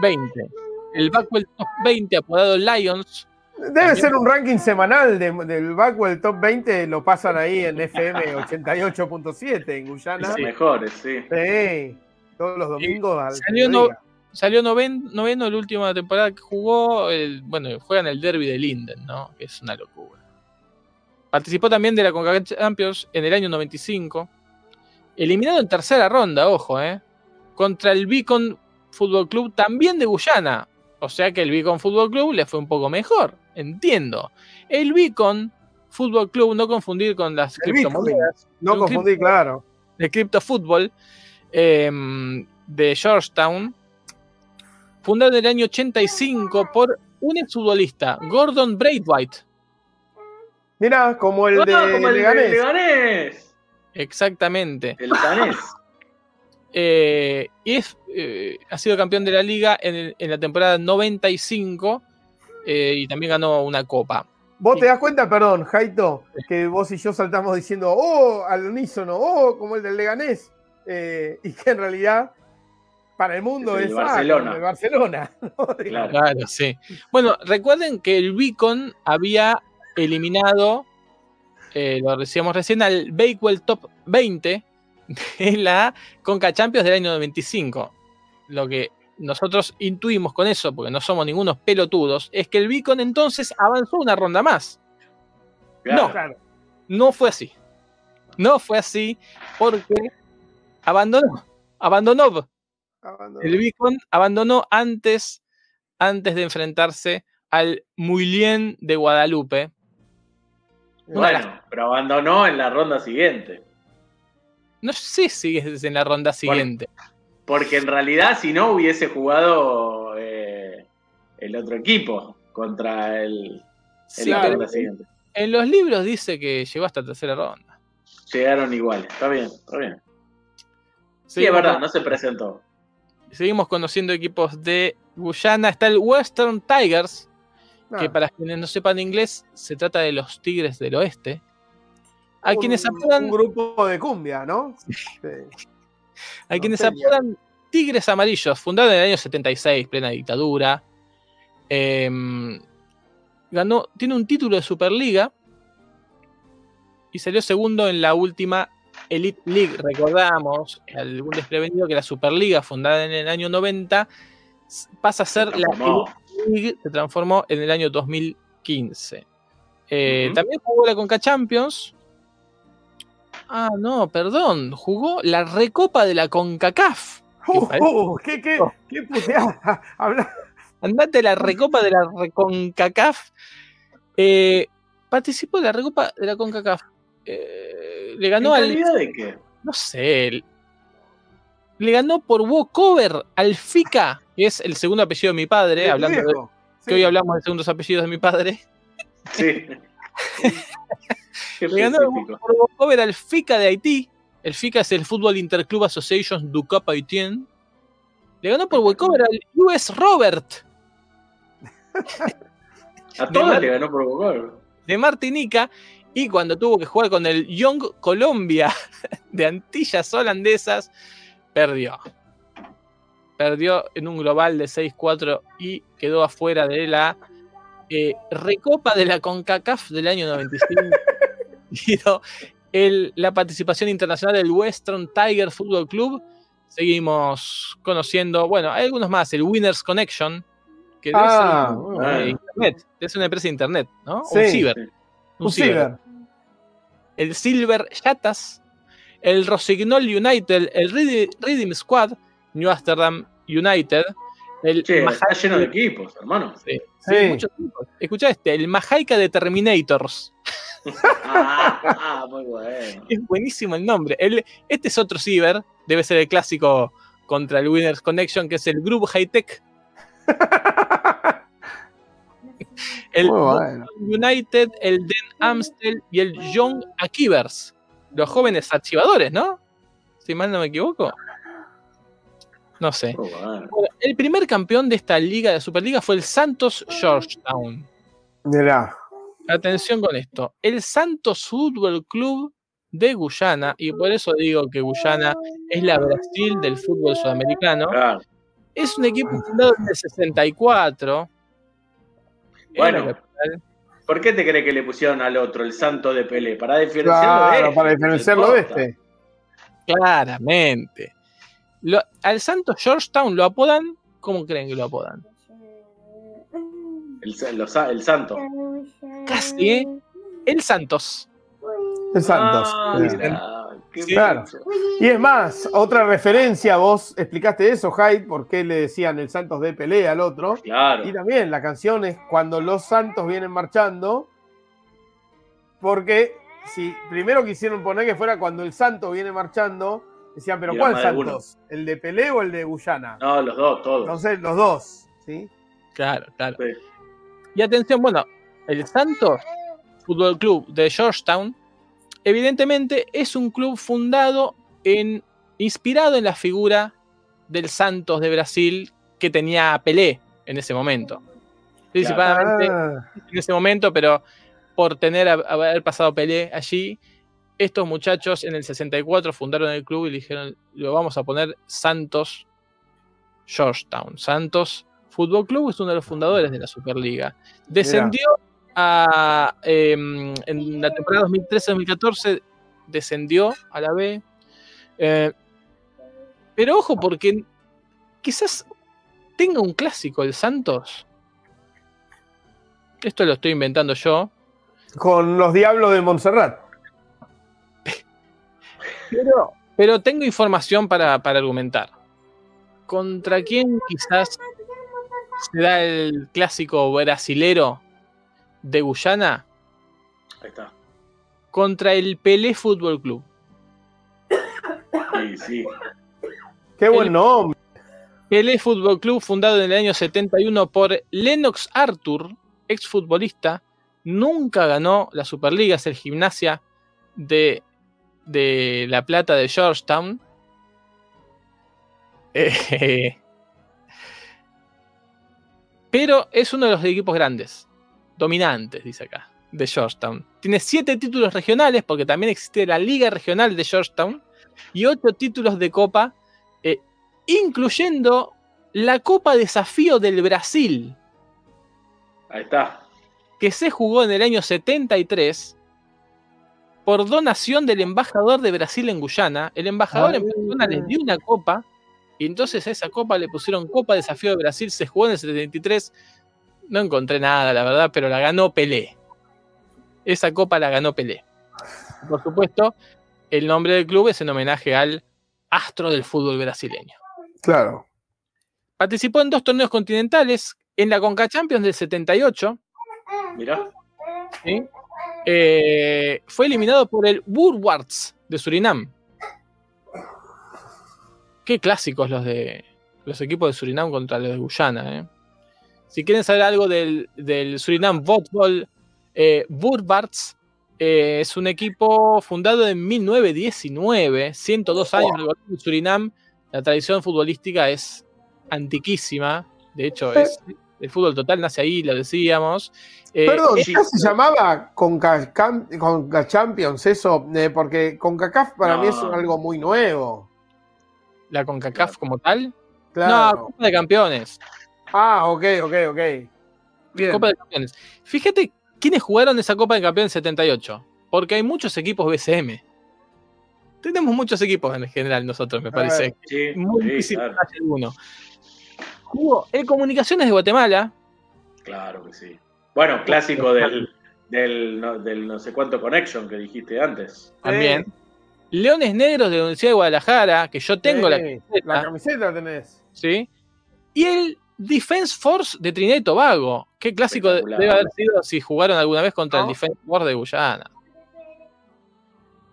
20. El Backwell Top 20, apodado Lions,
Debe
también-
ser un ranking semanal de- del Backwell Top 20, lo pasan ahí en FM 88.7 en Guyana.
Los mejores, sí.
Sí, todos los domingos al
salió
mediodía.
salió noven- noveno la última temporada que jugó. el- bueno, juegan el derby de Linden, ¿no? Que es una locura. Participó también de la CONCACAF Champions en el año 95. Eliminado en tercera ronda, ojo, ¿eh? Contra el Beacon Fútbol Club, también de Guyana. O sea que el Beacon Fútbol Club le fue un poco mejor. Entiendo. El Beacon Fútbol Club, no confundir con las
El
criptomonedas
No
un
confundí,
clip-
claro.
de Crypto Football em, de Georgetown, fundado en el año 85 por un exfutbolista, Gordon Braithwaite.
Mira, como el
No,
de
como el de
Leganés.
Exactamente.
Leganés. El danés.
Eh, y es, eh, ha sido campeón de la liga en, el- en la temporada 95 eh, y también ganó una copa.
Vos te das cuenta, perdón, Jaito, que vos y yo saltamos diciendo, oh, al unísono, oh, como el del Leganés. Eh, [LAUGHS] y que en realidad, para el mundo
Es
es,
el
ah,
Barcelona.
el Barcelona. [LAUGHS] ¿no?
Claro.
Claro, sí. Bueno, recuerden que el Beacon había eliminado, eh, lo decíamos recién, al Bakewell Top 20 [LAUGHS] de la Conca Champions del año 95. Lo que nosotros intuimos con eso, porque no somos ningunos pelotudos, es que el Beacon entonces avanzó una ronda más.
Claro.
Claro.
No fue así. No fue así porque abandonó. Abandonó.
Abandonó.
El Beacon abandonó antes, antes de enfrentarse al Muilien de Guadalupe.
Bueno, pero abandonó en la ronda siguiente.
No sé si es en la ronda siguiente.
Porque en realidad, si no, hubiese jugado eh, el otro equipo contra el,
Sí,
la ronda siguiente.
en los libros dice que llegó hasta tercera ronda.
Llegaron igual. Está bien, está bien. Sí, es verdad, no se presentó.
Seguimos conociendo equipos de Guyana. Está el Western Tigers,
Ah,
que para quienes no sepan inglés, se trata de los Tigres del Oeste. A
un-
quienes apodan
Un grupo de cumbia, ¿no? Sí.
A [LAUGHS] quienes
Norteña.
apodan Tigres Amarillos, fundado en el año 76, plena dictadura. Em, ganó, tiene un título de Superliga y salió segundo en la última Elite League. Recordamos, algún desprevenido, que la Superliga, fundada en el año 90, s- pasa a ser
Se
la. Elite League, se transformó en el año 2015. Eh,
Ujú.
También jugó la Conca Champions. Ah, no, perdón. Jugó la Recopa de la CONCACAF.
Uh, uh, ¿Qué, qué, qué puteada? [LAUGHS] Habla-
Andate la Recopa de la CONCACAF. Eh, participó de la Recopa de la CONCACAF. Eh, le ganó
¿En
al.
de qué?
No sé. Le ganó por walkover al FICA, que es el segundo apellido de mi padre. hablando de, que hoy hablamos de segundos apellidos de mi padre.
Sí. [LAUGHS] [LAUGHS]
Por walkover al FICA de Haití. El FICA es el Football Interclub Association du Cap Haitien. Le ganó por walkover al US Robert [LAUGHS]
A
de
todos le ganó por Bocor.
de Martinica. Y cuando tuvo que jugar con el Young Colombia [LAUGHS] de Antillas Holandesas, perdió. Perdió en un global de 6-4 y quedó afuera de la eh, Recopa de la CONCACAF del año 95. El- la participación internacional del Western Tiger Football Club. Seguimos conociendo, bueno, hay algunos más, el Winners Connection, que debe
Ah,
internet, es una empresa de internet, ¿no?
Sí,
un ciber. Un
Un
ciber.
ciber.
El Silver Yatas, el Rosignol United, el Redeem, Redeem Squad, New Amsterdam United, el
Che, está lleno de equipos, hermano.
Sí,
Sí.
sí, muchos tipos. Escuchá este, el Majaika de Terminators.
Ah, ah, muy bueno.
Es buenísimo el nombre. El- este es otro ciber, debe ser el clásico contra el Winners Connection, que es el Group High Tech. [LAUGHS] El
bueno.
United, el Den Amstel y el Young Akivers. Los jóvenes archivadores, ¿no? Si mal no me equivoco. No sé.
Oh,
el primer campeón de esta liga, de Superliga, fue el Santos Georgetown.
Mirá.
Atención con esto. El Santos Fútbol Club de Guyana, y por eso digo que Guyana es la Brasil del fútbol sudamericano,
Claro.
es un equipo fundado en el 64. en
Bueno. ¿Por qué te crees que le pusieron al otro el santo de Pelé? Para diferenciarlo de
Claro,
este.
para diferenciarlo de este.
Claramente. Lo- al Santos Georgetown lo apodan, ¿cómo creen que lo apodan?
El, el santo.
Casi, ¿eh? El Santos.
El Santos.
Ah.
Claro. Y es más, otra referencia, vos explicaste eso, Hyde, por qué le decían el Santos de pelea al otro.
Claro.
Y también la canción es cuando los santos vienen marchando, porque si primero quisieron poner que fuera cuando el santo viene marchando, decían, pero ¿cuál
de.
Santos? ¿El de Pelé o el de Guyana?
No, los dos, todos.
Entonces, los dos, ¿sí?
Claro, claro.
Sí.
Y atención, bueno, el Santos Fútbol Club de Georgetown, evidentemente es un club fundado en. inspirado en la figura del Santos de Brasil que tenía Pelé en ese momento. Principalmente
Ah,
en ese momento, pero por tener haber pasado Pelé allí, estos muchachos en el 64 fundaron el club y le dijeron, lo vamos a poner Santos Georgetown. Santos Fútbol Club es uno de los fundadores de la Superliga. Descendió a, eh, en la temporada 2013-2014, descendió a la B. Eh, pero ojo, porque quizás tenga un clásico el Santos. Esto lo estoy inventando yo.
con los diablos de Montserrat.
Pero, pero tengo información para, para argumentar. ¿Contra quién quizás se da el clásico brasilero de Guyana?
Ahí está.
Contra el Pelé Fútbol Club.
Sí, sí.
Qué buen nombre.
Pelé Fútbol Club, fundado en el año 71 por Lennox Arthur, exfutbolista, nunca ganó la Superliga, es el gimnasia de, de La Plata de Georgetown. [LAUGHS] Eh, pero es uno de los equipos grandes, dominantes, dice acá, de Georgetown. Tiene siete títulos regionales, porque también existe la Liga Regional de Georgetown, y ocho títulos de Copa eh, incluyendo la Copa Desafío del Brasil,
Ahí está.
que se jugó en el año 73 por donación del embajador de Brasil en Guyana. El embajador
Ah.
en persona les dio una copa y entonces a esa copa le pusieron Copa Desafío de Brasil, se jugó en el 73. No encontré nada, la verdad, pero la ganó Pelé. Esa copa la ganó Pelé. Por supuesto, el nombre del club es en homenaje al astro del fútbol brasileño.
Claro.
Participó en dos torneos continentales, en la Conca Champions del 78,
Mirá.
¿sí? Eh, fue eliminado por el Woodwards de Surinam. Qué clásicos los de los equipos de Surinam contra los de Guyana. ¿eh? Si quieren saber algo del, del Surinam Football, eh, Woodwards eh, es un equipo fundado en 1919, 102 años en Surinam. La tradición futbolística es antiquísima. De hecho, es, el fútbol total nace ahí, lo decíamos. Eh,
Perdón. ¿ya se llamaba Conca, Conca Champions eso? Eh, porque CONCACAF para
No.
mí es algo muy nuevo.
La CONCACAF como tal. No. Copa de Campeones.
Ah, ok, ok, ok. Bien.
Copa de Campeones. Fíjate quiénes jugaron esa Copa de Campeones 78. Porque hay muchos equipos BCM. Tenemos muchos equipos en general nosotros, me parece.
Sí,
Muy
sí,
difícil
claro,
hacer uno. Jugó el Comunicaciones de Guatemala.
claro que sí. Bueno, clásico del, del, no, del no sé cuánto connection que dijiste antes.
También. Leones Negros de la Universidad de Guadalajara, que yo tengo la
Sí,
camiseta,
La camiseta tenés.
¿sí? Y el Defense Force de Trinidad y Tobago. Qué clásico debe haber sido si jugaron alguna vez contra el. Defense Force de Guyana.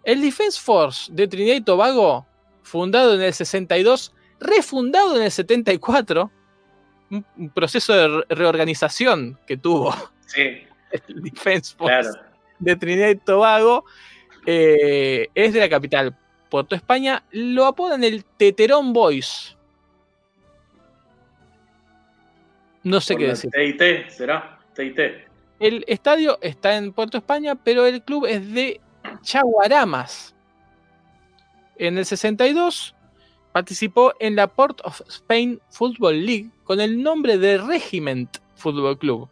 El Defense Force de Trinidad y Tobago, fundado en el 62, refundado en el 74, un, un proceso de re- reorganización que tuvo
Sí, [LAUGHS]
el Defense Force
claro.
de Trinidad y Tobago, eh, es de la capital, Puerto España, lo apodan el Teterón Boys. No sé qué decir.
TIT, será, TIT.
El estadio está en Puerto España, pero el club es de Chaguaramas. En el 62 participó en la Port of Spain Football League con el nombre de Regiment Football Club.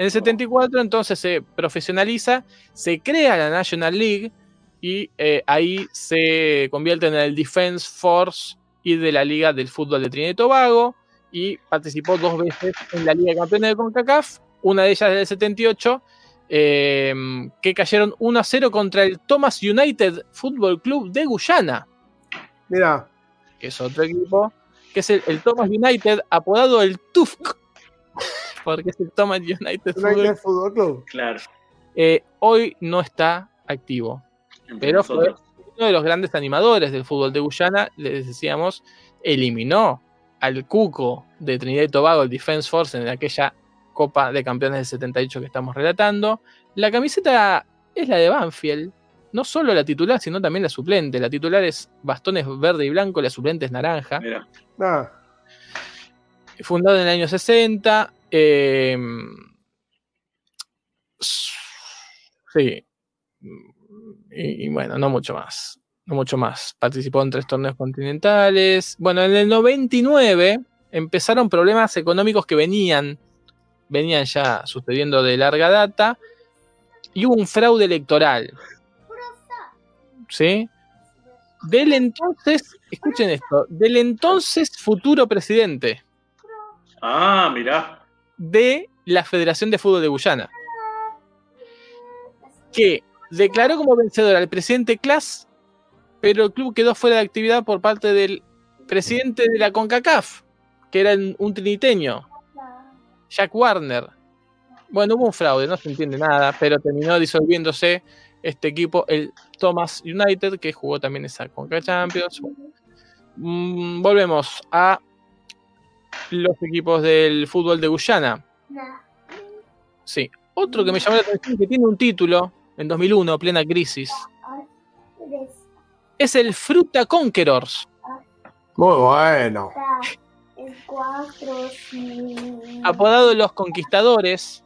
En el 74 entonces se profesionaliza, se crea la National League y eh, ahí se convierte en el Defense Force y de la Liga del Fútbol de Trinidad y Tobago y participó dos veces en la Liga de Campeones de CONCACAF, una de ellas del 78, eh, que cayeron 1 a 0 contra el Thomas United Football Club de Guyana,
Mira,
que es otro equipo, que es el, el Thomas United, apodado el TUFC, porque es el Thomas United Football
United Football Club.
Claro.
eh, hoy no está activo.
entre
Pero fue uno de los grandes animadores del fútbol de Guyana, les decíamos, eliminó al Cuco de Trinidad y Tobago, el Defense Force, en aquella Copa de Campeones del 78 que estamos relatando. La camiseta es la de Banfield, no solo la titular, sino también la suplente. La titular es bastones verde y blanco, la suplente es naranja.
Mira,
Nada.
Fundado en el año 60. Eh, sí. Y, y bueno, no mucho más. No mucho más. Participó en tres torneos continentales. Bueno, en el 99 empezaron problemas económicos que venían, venían ya sucediendo de larga data. Y hubo un fraude electoral. ¿Sí? Del entonces, escuchen esto, del entonces futuro presidente
Ah, mirá.
De la Federación de Fútbol de Guyana, que declaró como vencedor al presidente Klaas, pero el club quedó fuera de actividad por parte del presidente de la CONCACAF, que era un triniteño, Jack Warner. Bueno, hubo un fraude, no se entiende nada, pero terminó disolviéndose este equipo, el Thomas United, que jugó también esa CONCACAF Champions. Mm, volvemos a los equipos del fútbol de Guyana. Sí. Otro que me llamó la atención que tiene un título en 2001, plena crisis, es el Fruta Conquerors,
Muy bueno.
apodado Los Conquistadores,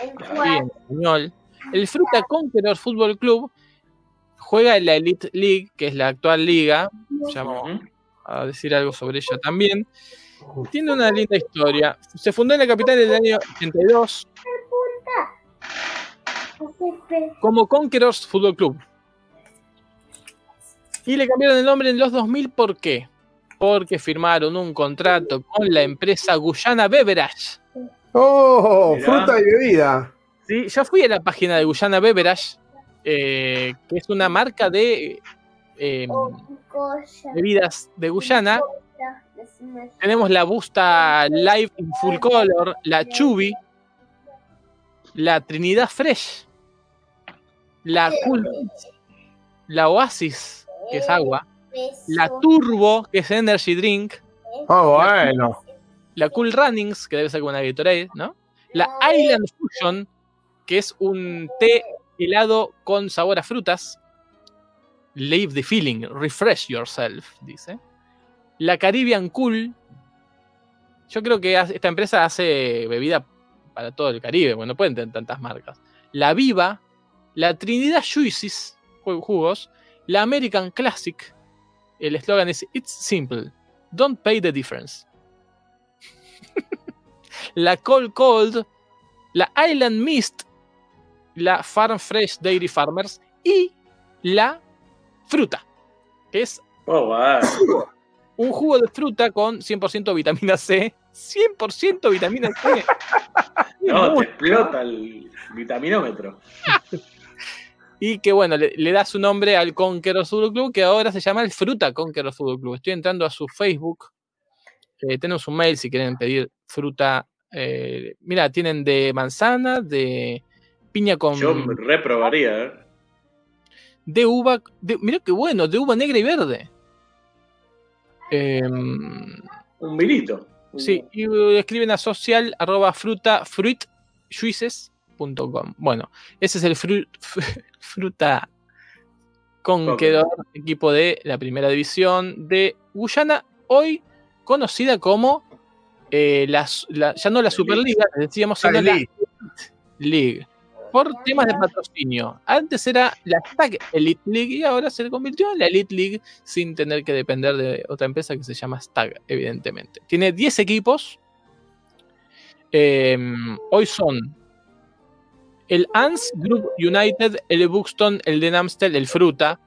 en español. El Fruta Conquerors Fútbol Club juega en la Elite League, que es la actual liga. Ya vamos a decir algo sobre ella también. Tiene una linda historia. Se fundó en la capital del año 82 como Conquerors Fútbol Club. Y le cambiaron el nombre en los 2000, ¿por qué? Porque firmaron un contrato con la empresa Guyana Beverage.
Oh,
Mirá.
fruta y bebida.
Sí, ya fui a la página de Guyana Beverage, eh, que es una marca de eh, bebidas de Guyana. Tenemos la Busta Live in Full Color, la Chubby, la Trinidad Fresh, la Cool, la Oasis, que es agua, la Turbo, que es Energy Drink,
Oh, bueno.
la Cool Runnings, que debe ser como una Gatorade, ¿no? La Island Fusion, que es un té helado con sabor a frutas. Leave the feeling, refresh yourself, dice. La Caribbean Cool. Yo creo que esta empresa hace bebida para todo el Caribe, bueno, no pueden tener tantas marcas. La Viva, la Trinidad Juices, ju- jugos, la American Classic. El eslogan es It's simple, don't pay the difference [LAUGHS] la Cold Cold, la Island Mist, la Farm Fresh Dairy Farmers y la fruta, que es
Oh, wow. [LAUGHS]
un jugo de fruta con 100% vitamina C. 100% vitamina C. [LAUGHS]
No, te explota el vitaminómetro. [LAUGHS]
Y que bueno, le, le da su nombre al Conqueror Fútbol Club, que ahora se llama el Fruta Conqueror Fútbol Club. Estoy entrando a su Facebook. Eh, tenemos un mail si quieren pedir fruta. eh, mira, tienen de manzana, de piña con.
Yo reprobaría, ¿eh?
de uva, de, mira qué bueno, de uva negra y verde. Em,
Un vinito.
sí, y escriben a social arroba fruta fruitjuices.com. Bueno, ese es el fru- fruta conqueror, equipo de la primera división de Guyana, hoy conocida como eh, la su- la- ya no la Superliga, decíamos, sino la
League.
League. Por temas de patrocinio. Antes era la Stag Elite League y ahora se convirtió en la Elite League sin tener que depender de otra empresa que se llama Stag, evidentemente. Tiene 10 equipos. Eh, hoy son el ANS Group United, el Buxton, el Den Amstel, el Fruta,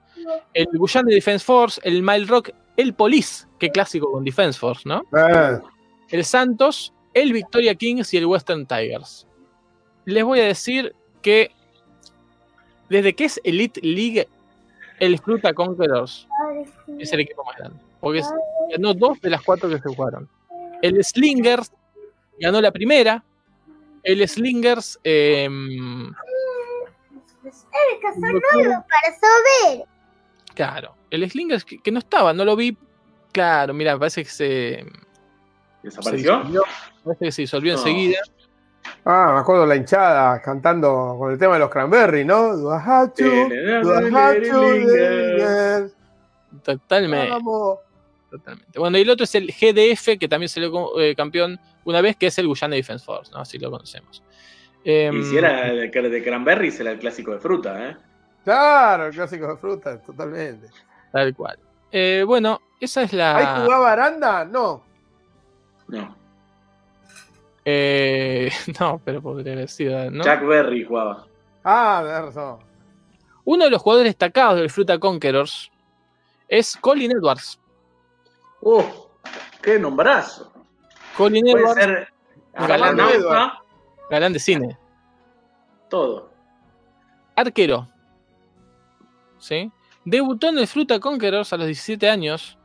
el Guyana Defense Force, el Mile Rock, el Police, que clásico con Defense Force, ¿no?
Ah,
el Santos, el Victoria Kings y el Western Tigers. Les voy a decir que desde que es Elite League, el Fruta Conquerors es el equipo más grande. Porque es- ganó dos de las cuatro que se jugaron. El Slingers ganó la primera. El Slingers.
saber.
claro. El Slingers que, que no estaba, no lo vi. Claro, mira, parece que se. se
¿Desapareció?
disolvió, parece que se disolvió
No.
enseguida.
Ah, me acuerdo la hinchada cantando con el tema de los Cranberry, ¿no? To, yes,
Totalmente.
vamos.
Totalmente. Bueno, y el otro es el GDF, que también salió eh, campeón una vez, que es el Guyana Defense Force, ¿no? Así lo conocemos. Em,
Y si era de, de Cranberries, era el clásico de fruta, ¿eh?
Claro, el clásico de fruta, totalmente.
Tal cual. Eh, bueno, esa es la.
¿Ahí jugaba Aranda? No.
No.
Eh, [LAUGHS] no, pero podría haber sido, ¿no?
Jack Berry jugaba.
Ah, de razón.
Uno de los jugadores destacados del Fruta Conquerors es Colin Edwards.
¡Uh! ¡Qué nombrazo!
Colin
Puede
Edwards,
ser
Galán galán de cine.
todo.
Arquero. ¿Sí? Debutó en el Fruta Conquerors a los 17 años.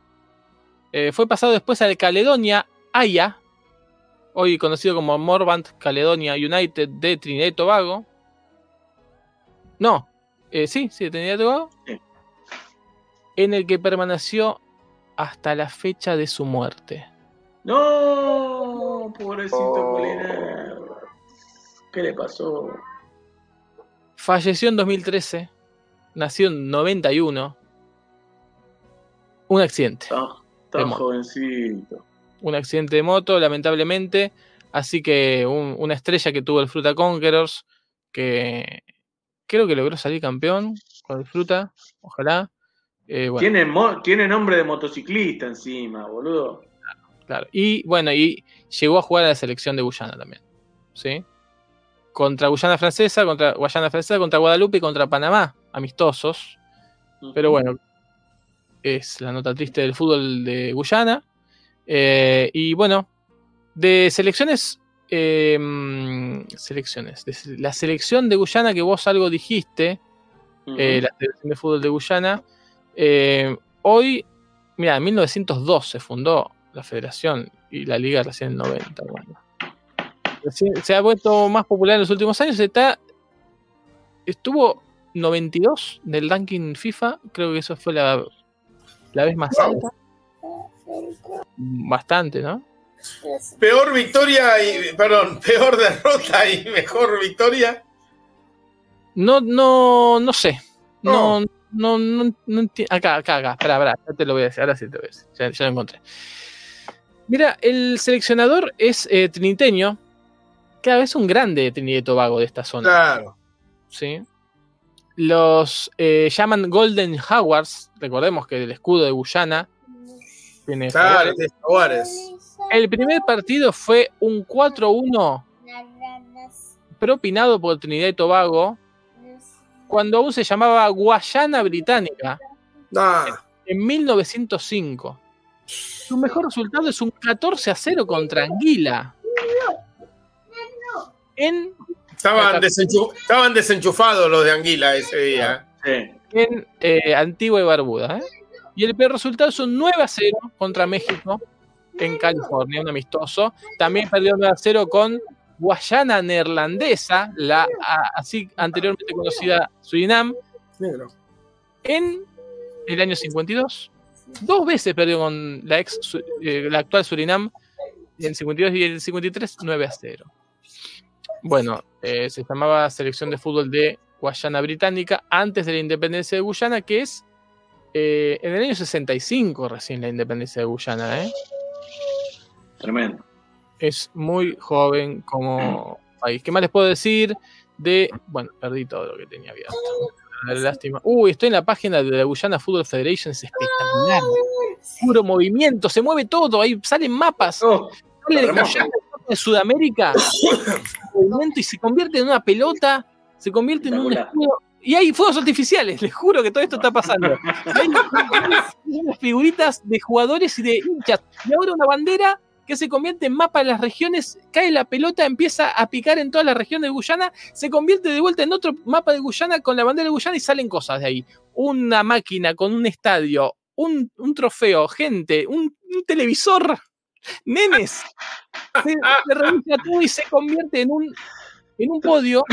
Eh, fue pasado después al Caledonia Aya, hoy conocido como Morbant Caledonia United de Trinidad y Tobago. No, eh, sí, sí, de Trinidad y Tobago.
Sí.
En el que permaneció hasta la fecha de su muerte.
¡No! Pobrecito
Oh.
¿Qué le pasó?
Falleció en 2013. Nació en 91. Un accidente.
Tan, tan jovencito.
Un accidente de moto, lamentablemente. Así que un- una estrella que tuvo el Fruta Conquerors, que creo que logró salir campeón con el Fruta, ojalá. Eh, bueno,
Tiene, mo- tiene nombre de motociclista encima, boludo.
claro. Y bueno, y llegó a jugar a la selección de Guyana también. ¿Sí? Contra Guyana Francesa, contra Guayana Francesa, contra Guadalupe y contra Panamá, amistosos. Pero bueno, es la nota triste del fútbol de Guyana. Eh, y bueno, de selecciones. eh, mm, selecciones. De la selección de Guyana que vos algo dijiste, eh, la selección de fútbol de Guyana. eh, hoy, mira, en 1902 se fundó la federación y la liga recién en 90. Bueno. Recién- se ha vuelto más popular en los últimos años. Está, estuvo 92 del ranking FIFA. Creo que eso fue la, la vez más alta. Bastante, ¿no?
Peor victoria y. Perdón, [LAUGHS] peor derrota y mejor victoria.
No, no, no sé. No, no, no, no enti- Acá, acá, acá. Espera, espera. Ya te lo voy a decir. Ahora sí te voy a decir. Ya, ya lo encontré. Mira, el seleccionador es eh, triniteño. Cada vez un grande de Trinidad y Tobago de esta zona.
Claro.
¿sí? Los eh, llaman Golden Jaguars. Recordemos que el escudo de Guyana El primer partido fue un 4-1 propinado por Trinidad y Tobago cuando aún se llamaba Guayana Británica.
Ah,
en 1905. Su mejor resultado es un 14 a 0 contra Anguila. En,
estaban, desenchu- estaban desenchufados los de Anguila ese día.
Sí.
en eh, Antigua y Barbuda. ¿eh? Y el peor resultado es un 9 a 0 contra México en California, un amistoso. También perdió 9 a 0 con Guayana Neerlandesa, la a- así anteriormente conocida Surinam,
Negro.
en el año 52. Dos veces perdió con la ex eh, la actual Surinam en el 52 y el 53 9 a 0. Bueno, eh, se llamaba Selección de Fútbol de Guayana Británica antes de la independencia de Guyana, que es eh, en el año 65 recién la independencia de Guyana. ¿eh?
Tremendo.
es muy joven como [CLEARS THROAT] país. ¿Qué más les puedo decir de... Bueno, perdí todo lo que tenía abierto. Lástima. Uy, estoy en la página de la Guyana Football Federation, es espectacular. Puro movimiento, se mueve todo, ahí salen mapas.
Oh,
Sale de
hermoso.
Guyana, de Sudamérica, [COUGHS] movimiento y se convierte en una pelota, se convierte en un escudo. Y hay fuegos artificiales, [LAUGHS] les juro que todo esto está pasando. Hay unas figuritas de jugadores y de hinchas. Y ahora una bandera que se convierte en mapa de las regiones, cae la pelota, empieza a picar en toda la región de Guyana, se convierte de vuelta en otro mapa de Guyana con la bandera de Guyana y salen cosas de ahí. Una máquina con un estadio, un, trofeo, gente, un, televisor, nenes. Se, se reinicia todo y se convierte en un, en un podio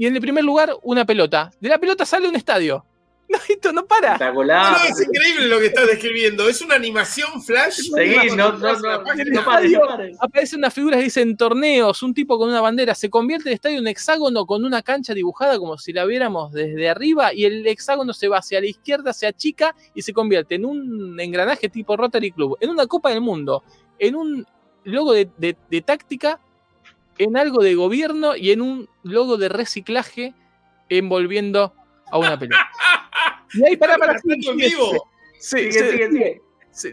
y en el primer lugar una pelota. De la pelota sale un estadio. [LAUGHS] No, esto no para.
Espectacular.
no, es increíble lo que estás describiendo. Es una animación flash.
Seguí, no, no, no, no pares, no pares.
Aparecen unas figuras que dicen torneos, un tipo con una bandera, se convierte el estadio en hexágono con una cancha dibujada como si la viéramos desde arriba y el hexágono se va hacia la izquierda, se achica y se convierte en un engranaje tipo Rotary Club, en una Copa del Mundo, en un logo de, de- de táctica, en algo de gobierno y en un logo de reciclaje envolviendo a una pelota. [LAUGHS] Y ahí para, para,
vivo.
Sigue, sigue,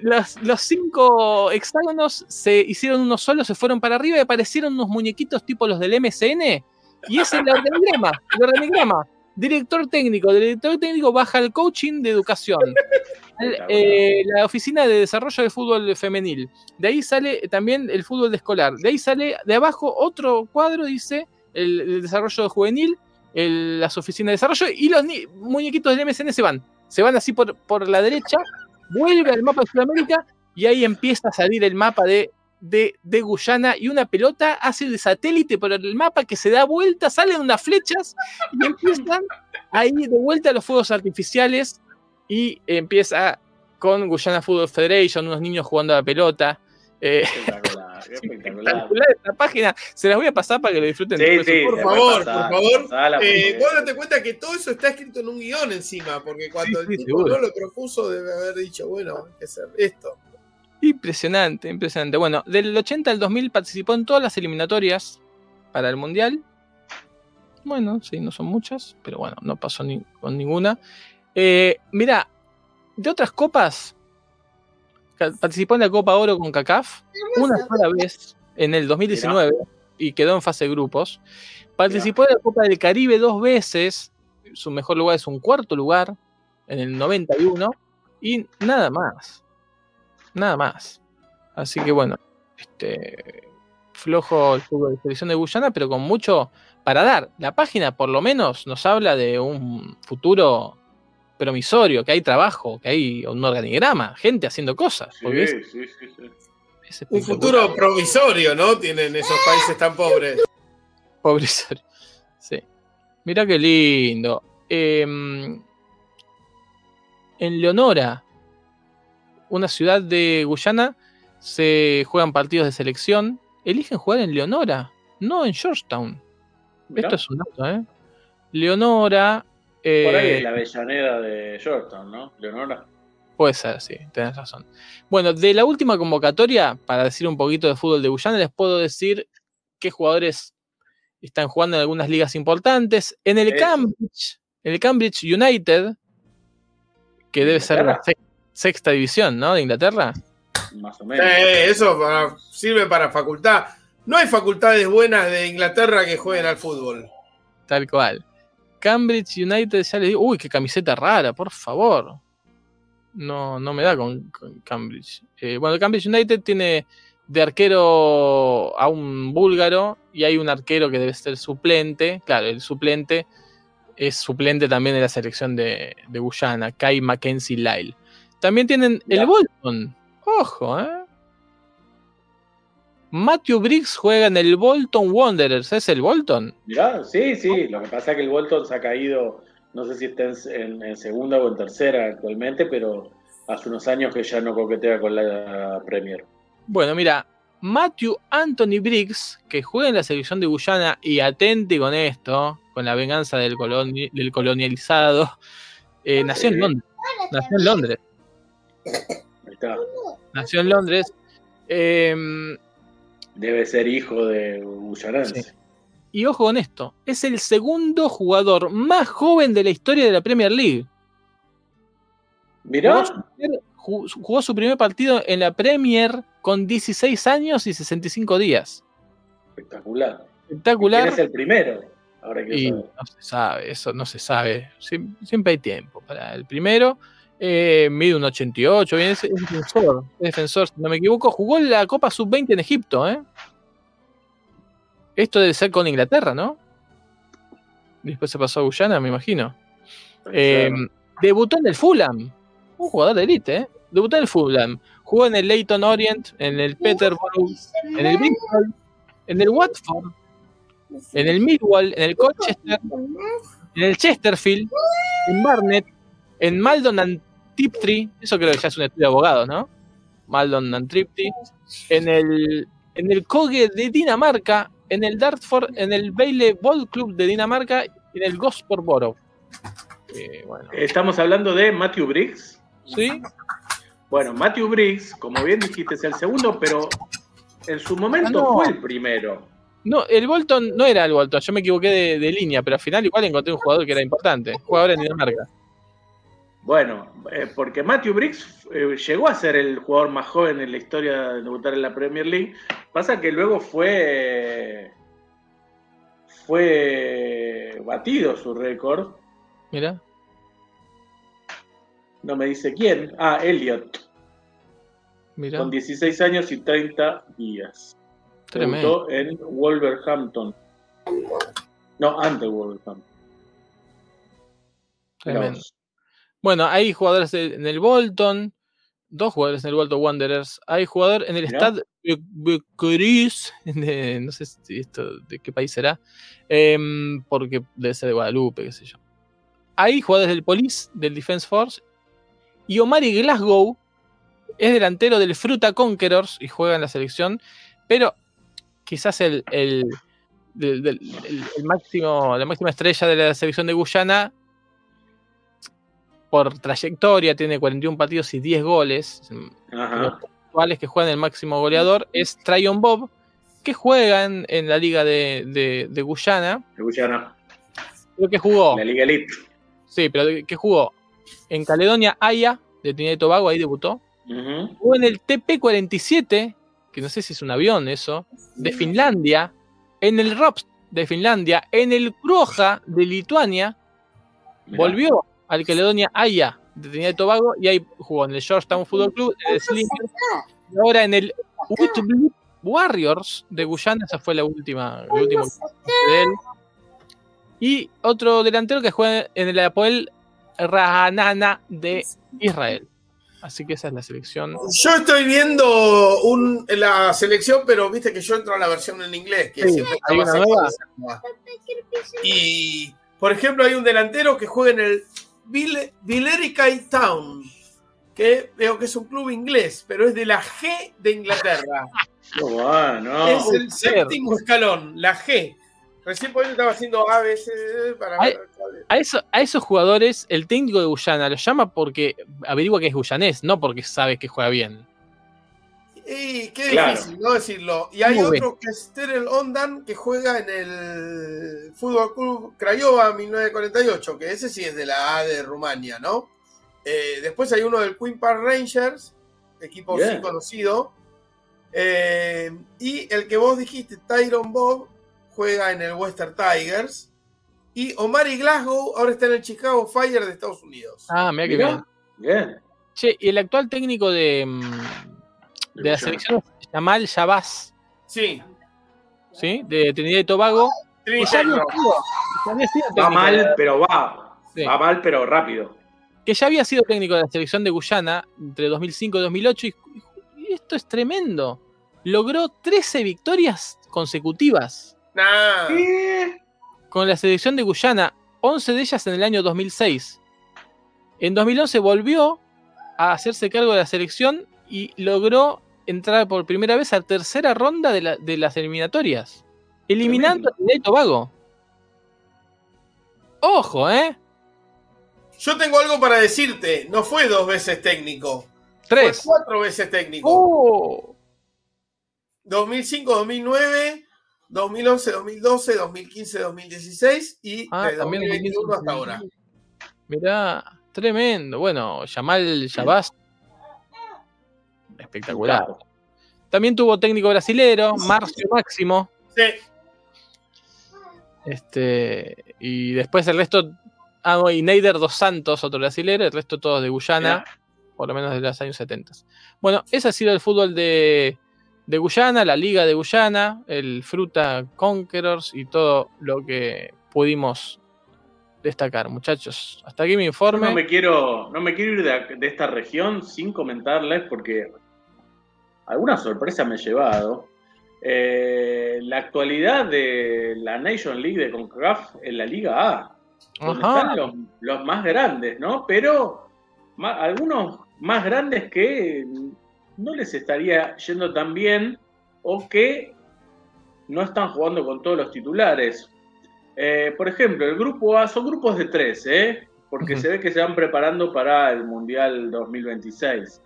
los, los cinco hexágonos se hicieron uno solo, se fueron para arriba y aparecieron unos muñequitos tipo los del MCN. Y es el organigrama. El organigrama. Director técnico. El director técnico baja el coaching de educación. [LAUGHS] El- eh, la oficina de desarrollo de fútbol femenil. De ahí sale también el fútbol de escolar. De ahí sale de abajo otro cuadro, dice el, el desarrollo juvenil, el- las oficinas de desarrollo y los ni- muñequitos del MSN se van. Se van así por, por la derecha, vuelve al mapa de Sudamérica y ahí empieza a salir el mapa de, de, de Guyana y una pelota hace de satélite por el mapa que se da vuelta, salen unas flechas y empiezan ahí de vuelta los fuegos artificiales y empieza con Guyana Football Federation, unos niños jugando a la pelota. Eh,
Espectacular, [LAUGHS] espectacular.
espectacular esta página, se las voy a pasar para que lo disfruten.
Sí, sí.
Por favor, por favor.
pasala,
Eh,
porque-
vos date cuenta que todo eso está escrito en un guion encima, porque cuando
Sí,
el
sí,
tipo no lo propuso debe haber dicho, bueno, hay que hacer esto.
Impresionante, impresionante. Bueno, del 80 al 2000 participó en todas las eliminatorias para el Mundial. Bueno, sí, no son muchas, pero bueno, no pasó ni, con ninguna. Eh, mira, de otras copas, participó en la Copa Oro con CACAF una sola vez en el 2019 y quedó en fase de grupos. Participó en la Copa del Caribe dos veces, su mejor lugar es un cuarto lugar en el 91 y nada más. Nada más. Así que bueno, este flojo el fútbol de selección de Guyana, pero con mucho para dar. La página por lo menos nos habla de un futuro promisorio, que hay trabajo, que hay un organigrama, gente haciendo cosas. Porque es-
Sí, sí, sí, sí.
es
Un futuro provisorio, ¿no? Tienen esos países tan pobres.
Pobre Sori. Sí. Mira qué lindo. Em, en Leonora, una ciudad de Guyana, se juegan partidos de selección. Eligen jugar en Leonora, no en Georgetown.
Mirá,
Esto es un dato, ¿eh? Leonora. eh,
Por ahí es la Avellaneda de Georgetown, ¿no? Leonora.
Puede ser, sí, tenés razón. Bueno, de la última convocatoria, para decir un poquito de fútbol de Guyana, les puedo decir qué jugadores están jugando en algunas ligas importantes. En el
Eso.
Cambridge, en el Cambridge United, que debe ser la
Inglaterra.
Sex- sexta división, ¿no? De Inglaterra.
Más o menos.
Eh, eso para- sirve para facultad. No hay facultades buenas de Inglaterra que jueguen al fútbol.
Tal cual. Cambridge United, ya les digo, uy, qué camiseta rara, por favor. No, no me da con, con Cambridge. Eh, bueno, Cambridge United tiene de arquero a un búlgaro y hay un arquero que debe ser suplente. Claro, el suplente es suplente también de la selección de, de Guyana, Kai Mackenzie Lyle. También tienen el Bolton. Ojo, ¿eh? Matthew Briggs juega en el Bolton Wanderers. ¿Es el Bolton?
Mirá, sí, sí. Lo que pasa es que el Bolton se ha caído, no sé si está en, en- en segunda o en tercera actualmente, pero hace unos años que ya no coquetea con la Premier.
Bueno, mira, Matthew Anthony Briggs, que juega en la selección de Guyana, y atente con esto, con la venganza del, coloni- del colonializado, eh, nació en Londres. Nació en Londres.
Ahí está.
Nació en Londres. Eh,
Debe ser hijo de.
Sí. Y ojo con esto, es el segundo jugador más joven de la historia de la Premier League.
Mirá,
Jugó su, primer, ju- jugó su primer partido en la Premier con 16 años y 65 días.
espectacular. ¿Quién
Espectacular.
es el primero? Ahora quiero
Y no se sabe, eso no se sabe. Siem- Siempre hay tiempo para el primero. Eh, mide un 88, bien, es, es defensor, es defensor, si no me equivoco. Jugó en la Copa Sub-20 en Egipto, ¿eh? Esto debe ser con Inglaterra, ¿no? Después se pasó a Guyana, me imagino. Eh, debutó en el Fulham. Un jugador de élite, ¿eh? Debutó en el Fulham. Jugó en el Leyton Orient, en el Peterborough, en el Bristol, en el Watford, en el Millwall, en el Colchester, en el Chesterfield, en Barnet, en Maldon Tiptree, eso creo que ya es un estudio de abogados, ¿no? Maldon and Tiptree, en el, en el Koge de Dinamarca, en el Dartford, en el Baile Ball Club de Dinamarca y en el Gosport Borough. Eh, bueno,
Estamos hablando de Matthew Briggs.
¿sí?
Bueno, Matthew Briggs, como bien dijiste, es el segundo, pero en su momento
Ah, no.
fue el primero.
No, el Bolton no era el Bolton, yo me equivoqué de, de línea, pero al final igual encontré un jugador que era importante, jugador en Dinamarca.
Bueno, eh, porque Matthew Briggs eh, llegó a ser el jugador más joven en la historia de debutar en la Premier League. Pasa que luego fue fue batido su récord.
Mira,
No me dice quién. Ah, Elliot,
mira,
con 16 años y 30 días.
tremendo.
Debutó en Wolverhampton. No, ante Wolverhampton. Mirá
Tremendo. Bueno, hay jugadores en el Bolton, dos jugadores en el Bolton Wanderers, hay jugador en el
Mirá.
Stade [LAUGHS] no sé si esto de qué país será, em, porque debe ser de Guadalupe, qué sé yo. Hay jugadores del Police, del Defense Force, y Omari Glasgow es delantero del Fruta Conquerors y juega en la selección, pero quizás el- el máximo, la máxima estrella de la selección de Guyana por trayectoria, tiene 41 partidos y 10 goles.
Ajá.
Los actuales que juegan el máximo goleador es Tryon Bob, que juega en, en la liga de, de- de Guyana,
De Guyana,
pero que jugó,
la Liga Elite.
sí, pero que jugó en Caledonia Haya, de Trinidad y Tobago, ahí debutó. Jugó en el TP-47, que no sé si es un avión eso, de Finlandia, en el ROPS de Finlandia, en el Kruoja de Lituania,
Mirá.
volvió al Caledonia Haya de Trinidad y Tobago y ahí jugó en el Georgetown Football Club, en el y ahora en el Whitby Warriors de Guyana, esa fue la última, la última de él. Y otro delantero que juega en el Apoel Rahanana de Israel. Así que esa es la selección.
Yo estoy viendo un- la selección, pero viste que yo entro a la versión en inglés. Que
Sí,
siempre está
hay
más
una nueva.
actualizada. Y, por ejemplo, hay un delantero que juega en el Billericay Town, que veo que es un club inglés, pero es de la G de Inglaterra. [LAUGHS] Es el séptimo escalón, la G. Recién por ahí estaba haciendo A, B, C, D, para es.
A, eso- a esos jugadores, el técnico de Guyana lo llama porque averigua que es guyanés, no porque sabe que juega bien.
Y qué
Claro.
difícil, ¿no? Decirlo. Y hay
Muy bien.
otro que es Terel Ondan, que juega en el Fútbol Club Craiova 1948, que ese sí es de la A de Rumania, ¿no? Eh, después hay uno del Queen Park Rangers, equipo
Bien.
sí conocido. Eh, y el que vos dijiste, Tyron Bob, juega en el Western Tigers. Y Omari Glasgow ahora está en el Chicago Fire de Estados Unidos.
Ah, mira que bien.
Bien.
Che, y el actual técnico de, mm, de la selección es Jamal Shabazz,
Sí.
¿sí? De Trinidad y Tobago.
Trinidad
Va mal, pero va.
Sí.
Va mal, pero rápido.
que ya había sido técnico de la selección de Guyana entre 2005 y 2008 y, y esto es tremendo. Logró 13 victorias consecutivas
Nah.
con la selección de Guyana, 11 de ellas en el año 2006. En 2011 volvió a hacerse cargo de la selección y logró entrar por primera vez a tercera ronda de, la- de las eliminatorias, eliminando a Trinidad y Tobago. Ojo, ¿eh?
Yo tengo algo para decirte. No fue dos veces técnico.
Tres.
Fue cuatro veces técnico.
¡Oh!
2005, 2009, 2011, 2012, 2015, 2016 y
Ah,
de
también
2021 hasta ahora.
Mirá, tremendo. Bueno, Yamal Yabás. Espectacular.
Claro.
También tuvo técnico brasilero, Marcio Máximo.
Sí,
Este, y después el resto. Ah, y Neider dos Santos, otro brasilero, el resto todos de Guyana, por lo menos de los años 70. Bueno, ese ha sido el fútbol de, de Guyana, la Liga de Guyana, el Fruta Conquerors y todo lo que pudimos destacar, muchachos. Hasta aquí mi informe.
no me quiero, no me quiero ir de, de esta región sin comentarles porque alguna sorpresa me he llevado. Eh, la actualidad de la Nation League de CONCACAF en la Liga A, donde
Ajá.
están los, los más grandes, ¿no? Pero algunos más grandes que no les estaría yendo tan bien o que no están jugando con todos los titulares. Eh, por ejemplo, el grupo A son grupos de tres, ¿eh? porque se ve que se van preparando para el Mundial 2026.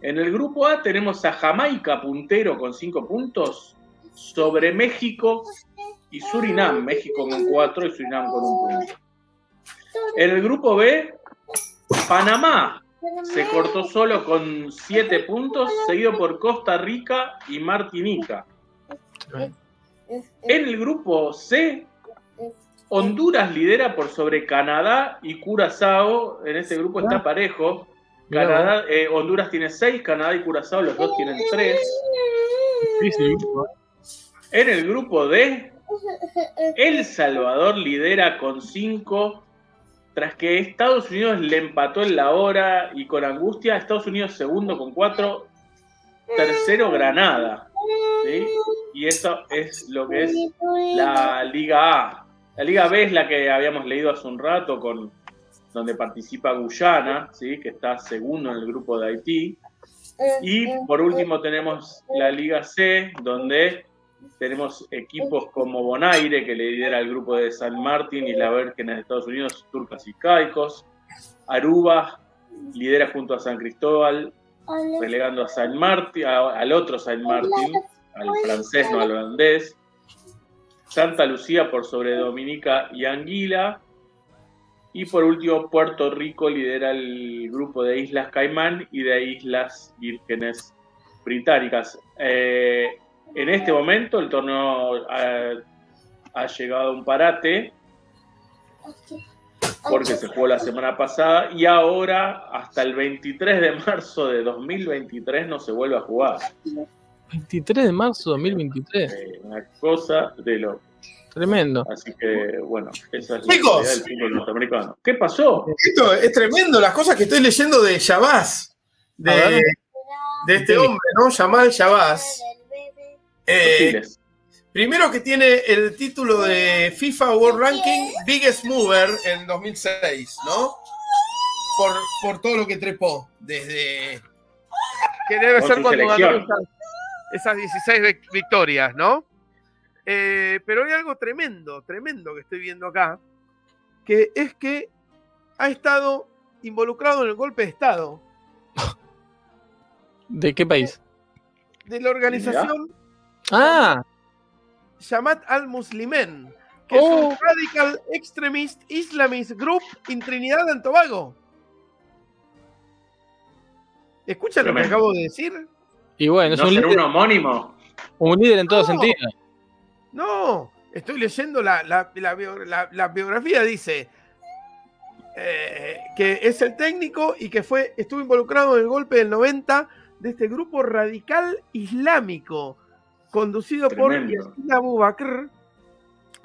En el grupo A tenemos a Jamaica puntero con cinco puntos sobre México y Surinam. México con cuatro y Surinam con un punto. En el grupo B, Panamá se cortó solo con siete puntos, seguido por Costa Rica y Martinica. En el grupo C, Honduras lidera por sobre Canadá y Curazao. En este grupo está parejo. Canadá, eh, Honduras tiene seis, Canadá y Curazao, los dos tienen tres. En el grupo D, El Salvador lidera con cinco, tras que Estados Unidos le empató en la hora y con angustia, Estados Unidos segundo con cuatro, tercero Granada. ¿sí? Y eso es lo que es la Liga A. La Liga B es la que habíamos leído hace un rato, con, donde participa Guyana, ¿sí? que está segundo en el grupo de Haití. Y por último tenemos la Liga C, donde tenemos equipos como Bonaire, que lidera el grupo de San Martín, y la Vérgenes de Estados Unidos, Turcas y Caicos. Aruba lidera junto a San Cristóbal, relegando a San Martín, a- al otro San Martín, al francés, no al holandés. Santa Lucía por sobre Dominica y Anguila. Y por último, Puerto Rico lidera el grupo de Islas Caimán y de Islas Vírgenes Británicas. Eh, en este momento el torneo ha, ha llegado a un parate porque se jugó la semana pasada y ahora hasta el 23 de marzo de 2023 no se vuelve a jugar.
23 de marzo de 2023.
Eh, una cosa de lo.
Tremendo.
Así que, bueno, esa es la
Chicos.
realidad del fútbol norteamericano. ¿Qué pasó?
Esto es tremendo, las cosas que estoy leyendo de Shabazz, de, este hombre, ¿no? Yamal Shabazz. Eh, primero que tiene el título de FIFA World Ranking Biggest Mover en 2006, ¿no? Por, por todo lo que trepó, desde... Que debe ser cuando ganó esas, esas 16 vic- victorias, ¿no? Eh, pero hay algo tremendo, tremendo que estoy viendo acá, que es que ha estado involucrado en el golpe de Estado [LAUGHS]
¿De qué país?
de la organización
Ah,
Jamaat al-Muslimen, que
Oh.
es un radical extremist Islamist group en Trinidad and Tobago. ¿Escuchan lo que acabo de decir?
y bueno, es
¿No
un líder,
un homónimo?
un líder en todo
No.
sentido.
No, estoy leyendo la, la- la bio- la- la biografía, dice eh, que es el técnico y que fue, estuvo involucrado en el golpe del 90 de este grupo radical islámico, conducido
Tremendo.
por Abu Bakr,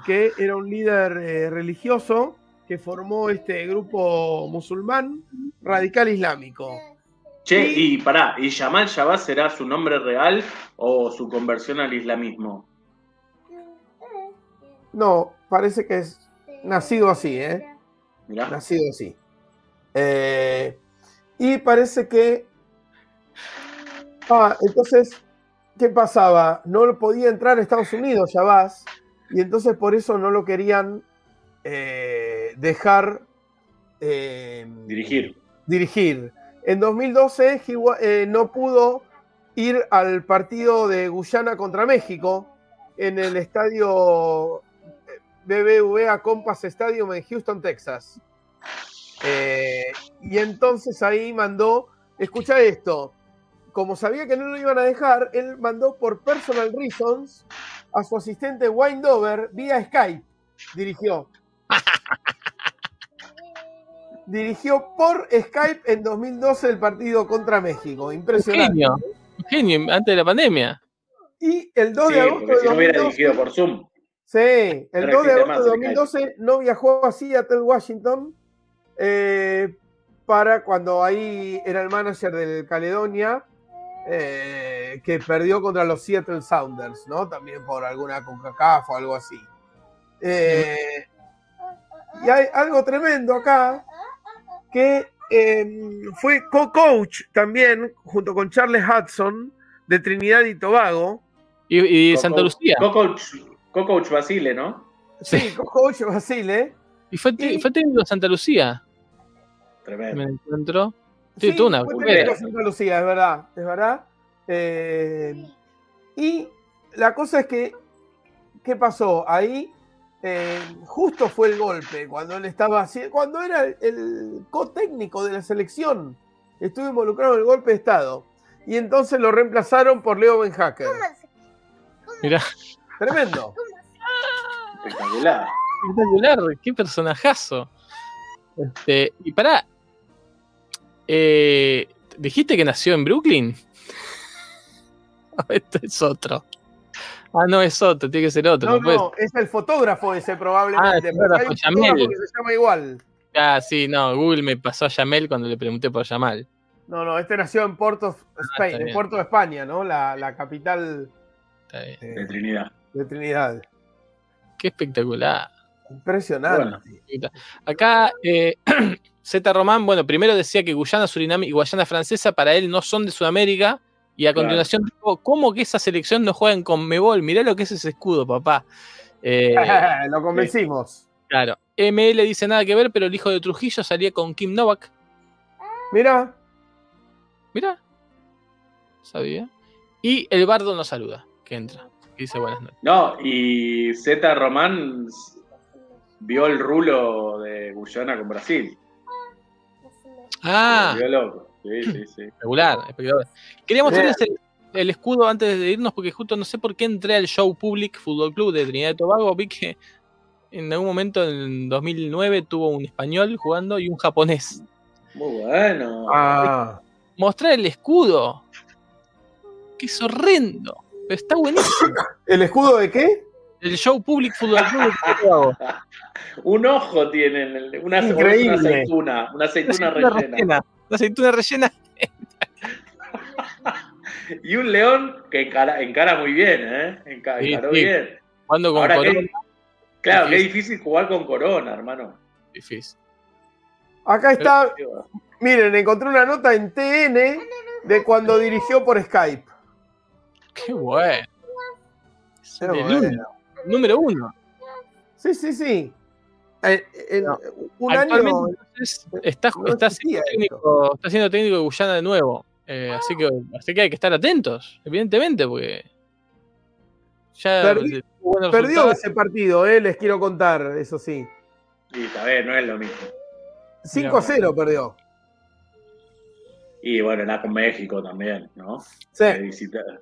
que era un líder eh, religioso que formó este grupo musulmán radical islámico.
Che, y pará, ¿y Yamal Shabazz será su nombre real o su conversión al islamismo?
No, parece que es nacido así, ¿eh?
Mirá.
Nacido así. Eh, y parece que. Ah, entonces, ¿qué pasaba? No lo podía entrar a Estados Unidos, ya vas. Y entonces por eso no lo querían eh, dejar eh,
Dirigir.
dirigir. En 2012 he wa- eh, no pudo
ir al partido de Guyana contra México en el estadio BBVA Compass Stadium en Houston, Texas. Eh, y entonces ahí mandó, escucha esto, como sabía que no lo iban a dejar, él mandó por personal reasons a su asistente Windover vía Skype. Dirigió. Dirigió por Skype en 2012 el partido contra México. Impresionante.
Genio. Genio, antes de la pandemia.
Y el 2
Sí,
de agosto
porque
de
si no hubiera
2012,
dirigido por Zoom.
Sí, el
Pero
2 de agosto de
el
2012 no viajó a Seattle, Washington, eh, para cuando ahí era el manager del Caledonia, eh, que perdió contra los Seattle Sounders, ¿no? También por alguna CONCACAF o algo así. Eh, y hay algo tremendo acá, que eh, fue co-coach también, junto con Charles Hudson, de Trinidad y Tobago.
Y, y Santa Lucía.
Cocoach, Cocoach Basile, ¿no?
Sí, co-coach Basile.
Y fue,
y-
fue técnico de Santa Lucía.
Tremendo.
Me encuentro. Sí,
Sí,
tuvo una
fue
carrera.
técnico de Santa Lucía, es verdad, es verdad. Eh, y la cosa es que, ¿qué pasó? Ahí eh, justo fue el golpe, cuando él estaba haciendo, cuando era el, el co-técnico de la selección, estuvo involucrado en el golpe de Estado. Y entonces lo reemplazaron por Leo Ben Hacker.
Mirá,
Tremendo. [LAUGHS]
Espectacular.
espectacular, qué personajazo. Este, y pará, eh, ¿dijiste que nació en Brooklyn? [LAUGHS] Esto es otro. Ah, no, es otro, tiene que ser otro.
No,
no
es el fotógrafo ese probablemente.
Ah, el fotógrafo,
hay un
Yamel.
fotógrafo que se llama igual.
Ah, sí, no, Google me pasó a Yamel cuando le pregunté por Yamal.
No, no, este nació en Porto, Spain,
está
en. Puerto de España, ¿no? La, la capital
Está bien.
eh,
De Trinidad.
De Trinidad.
Qué espectacular.
Impresionante.
Acá, eh, [CLEARS THROAT] Z Román, bueno, primero decía que Guyana, Surinam y Guayana Francesa para él no son de Sudamérica. Y a
Claro.
continuación dijo, ¿cómo que esa selección no juega en Conmebol? Mirá lo que es ese escudo, papá. Eh, [LAUGHS]
Lo convencimos.
claro. ML dice nada que ver, pero el hijo de Trujillo salía con Kim Novak.
Mira,
Mirá. Sabía. Y el bardo nos saluda, que entra. Dice buenas noches.
No, y Z Román vio el rulo de Guyana con Brasil.
Ah,
vio loco. Sí, sí, sí. [CLEARS THROAT]
espectacular, espectacular. Quería mostrarles el, el escudo antes de irnos, porque justo no sé por qué entré al Show Public Fútbol Club de Trinidad y Tobago. Vi que en algún momento, en 2009, tuvo un español jugando y un japonés.
Muy bueno.
ah,
Mostrar el escudo. Que es horrendo. Está buenísimo. [LAUGHS]
¿el escudo de qué?
El Show Public Fútbol Club. [LAUGHS]
Un ojo tienen, una,
Increíble.
una aceituna, una
Una
aceituna
aceituna
rellena.
rellena. Una aceituna rellena. [LAUGHS]
Y un león que encara, encara muy bien, ¿eh? Enca-
Sí,
encaró
sí.
bien.
Jugando con
Ahora,
Corona.
qué- claro, qué
Difícil.
difícil jugar con Corona, hermano.
Difícil.
Acá está, miren, encontré una nota en TN de cuando dirigió por Skype.
Qué bueno. Número uno.
Sí, sí, sí. Eh, en
No.
un año.
está,
no
está, siendo técnico, está siendo técnico de Guyana de nuevo. Eh, así, que, así que hay que estar atentos, evidentemente, porque ya
Perdi- Perdió ese partido, eh, les quiero contar, eso sí.
Y está bien, no es lo mismo.
5 a 0 perdió.
Y bueno, era con México también, ¿no?
Sí.
De visitar.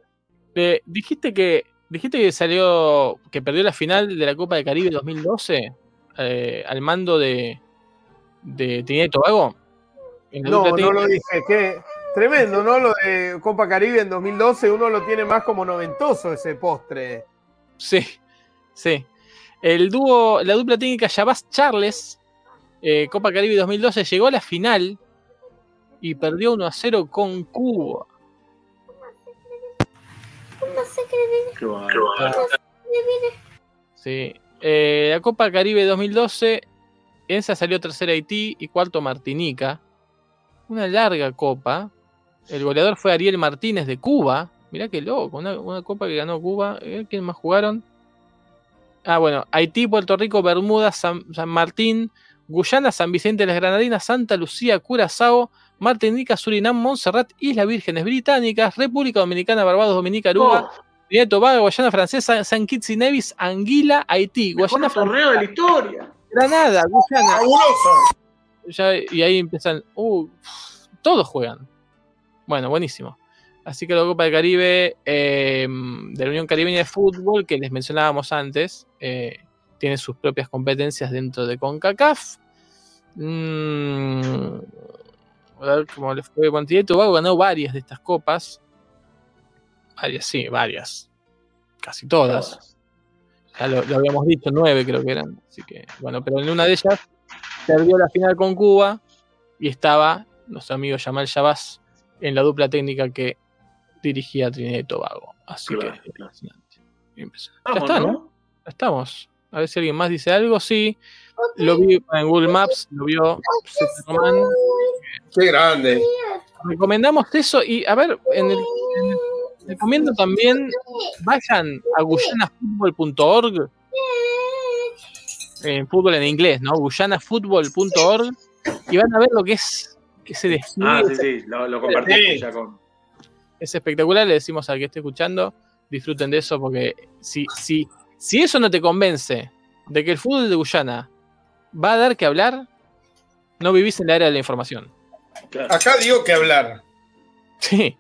Dijiste que dijiste que salió que perdió la final de la Copa de Caribe 2012 eh, al mando de de Trinidad y Tobago.
No, no lo dije. Qué tremendo, ¿no? Lo de Copa Caribe en 2012, uno lo tiene más como noventoso ese postre.
Sí, sí. El dúo, la dupla técnica Shabazz Charles, eh, Copa Caribe 2012, llegó a la final y perdió 1 a 0 con Cuba.
Qué.
Qué.
Sí. Eh, la Copa Caribe 2012, en esa salió tercera Haití y cuarto Martinica. Una larga copa. El goleador fue Ariel Martínez de Cuba. Mirá qué loco, una, una copa que ganó Cuba. Eh, ¿Quién más jugaron? Ah, bueno, Haití, Puerto Rico, Bermuda, San, San Martín, Guyana, San Vicente de las Granadinas, Santa Lucía, Curazao, Martinica, Surinam, Montserrat, Islas Vírgenes Británicas, República Dominicana, Barbados, Dominica, Aruba,
Oh,
Trinidad y Tobago, Guayana Francesa, San Kitts y Nevis, Anguila, Haití, Guayana
torneo de la
Francesa,
historia.
Granada, Guyana.
Fabuloso.
Ya- y ahí empiezan. Uh, todos juegan. Bueno, buenísimo. Así que la Copa del Caribe eh, de la Unión Caribeña de Fútbol, que les mencionábamos antes, eh, tiene sus propias competencias dentro de CONCACAF. Mm, a ver cómo le fue. Bueno, Tobago ganó varias de estas copas. Varias, sí, varias. Casi todas. Ya lo, lo habíamos dicho, nueve creo que eran. Así que, bueno, pero en una de ellas perdió la final con Cuba y estaba nuestro amigo Yamal Shabazz en la dupla técnica que dirigía a Trinidad y Tobago. Así
Claro,
que
claro.
impresionante. impresionante.
Vamos,
ya está, ¿no?
¿no?
Ya estamos. A ver si alguien más dice algo. Sí, lo vi en Google Maps, lo vio Superman.
Qué grande.
Recomendamos eso y a ver, en el, en el- recomiendo también vayan a guyanafutbol.org en fútbol en inglés, ¿no? guyanafutbol.org y van a ver lo que es ese despliegue,
Ah, sí, sí, lo, lo compartimos
Sí.
ya con.
es espectacular, le decimos al que esté escuchando, disfruten de eso porque si, si, si eso no te convence de que el fútbol de Guyana va a dar que hablar, no vivís en la era de la información.
Claro.
Acá digo que hablar.
Sí,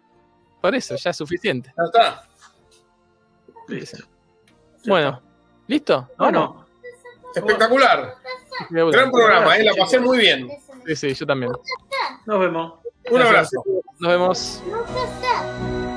por eso ya es suficiente.
Ya está.
Listo.
Bueno, ¿listo?
Bueno,
Espectacular. Gran programa, eh, la pasé muy bien.
Sí, sí, yo también.
nos vemos.
Un abrazo.
Nos vemos.
Nunca está.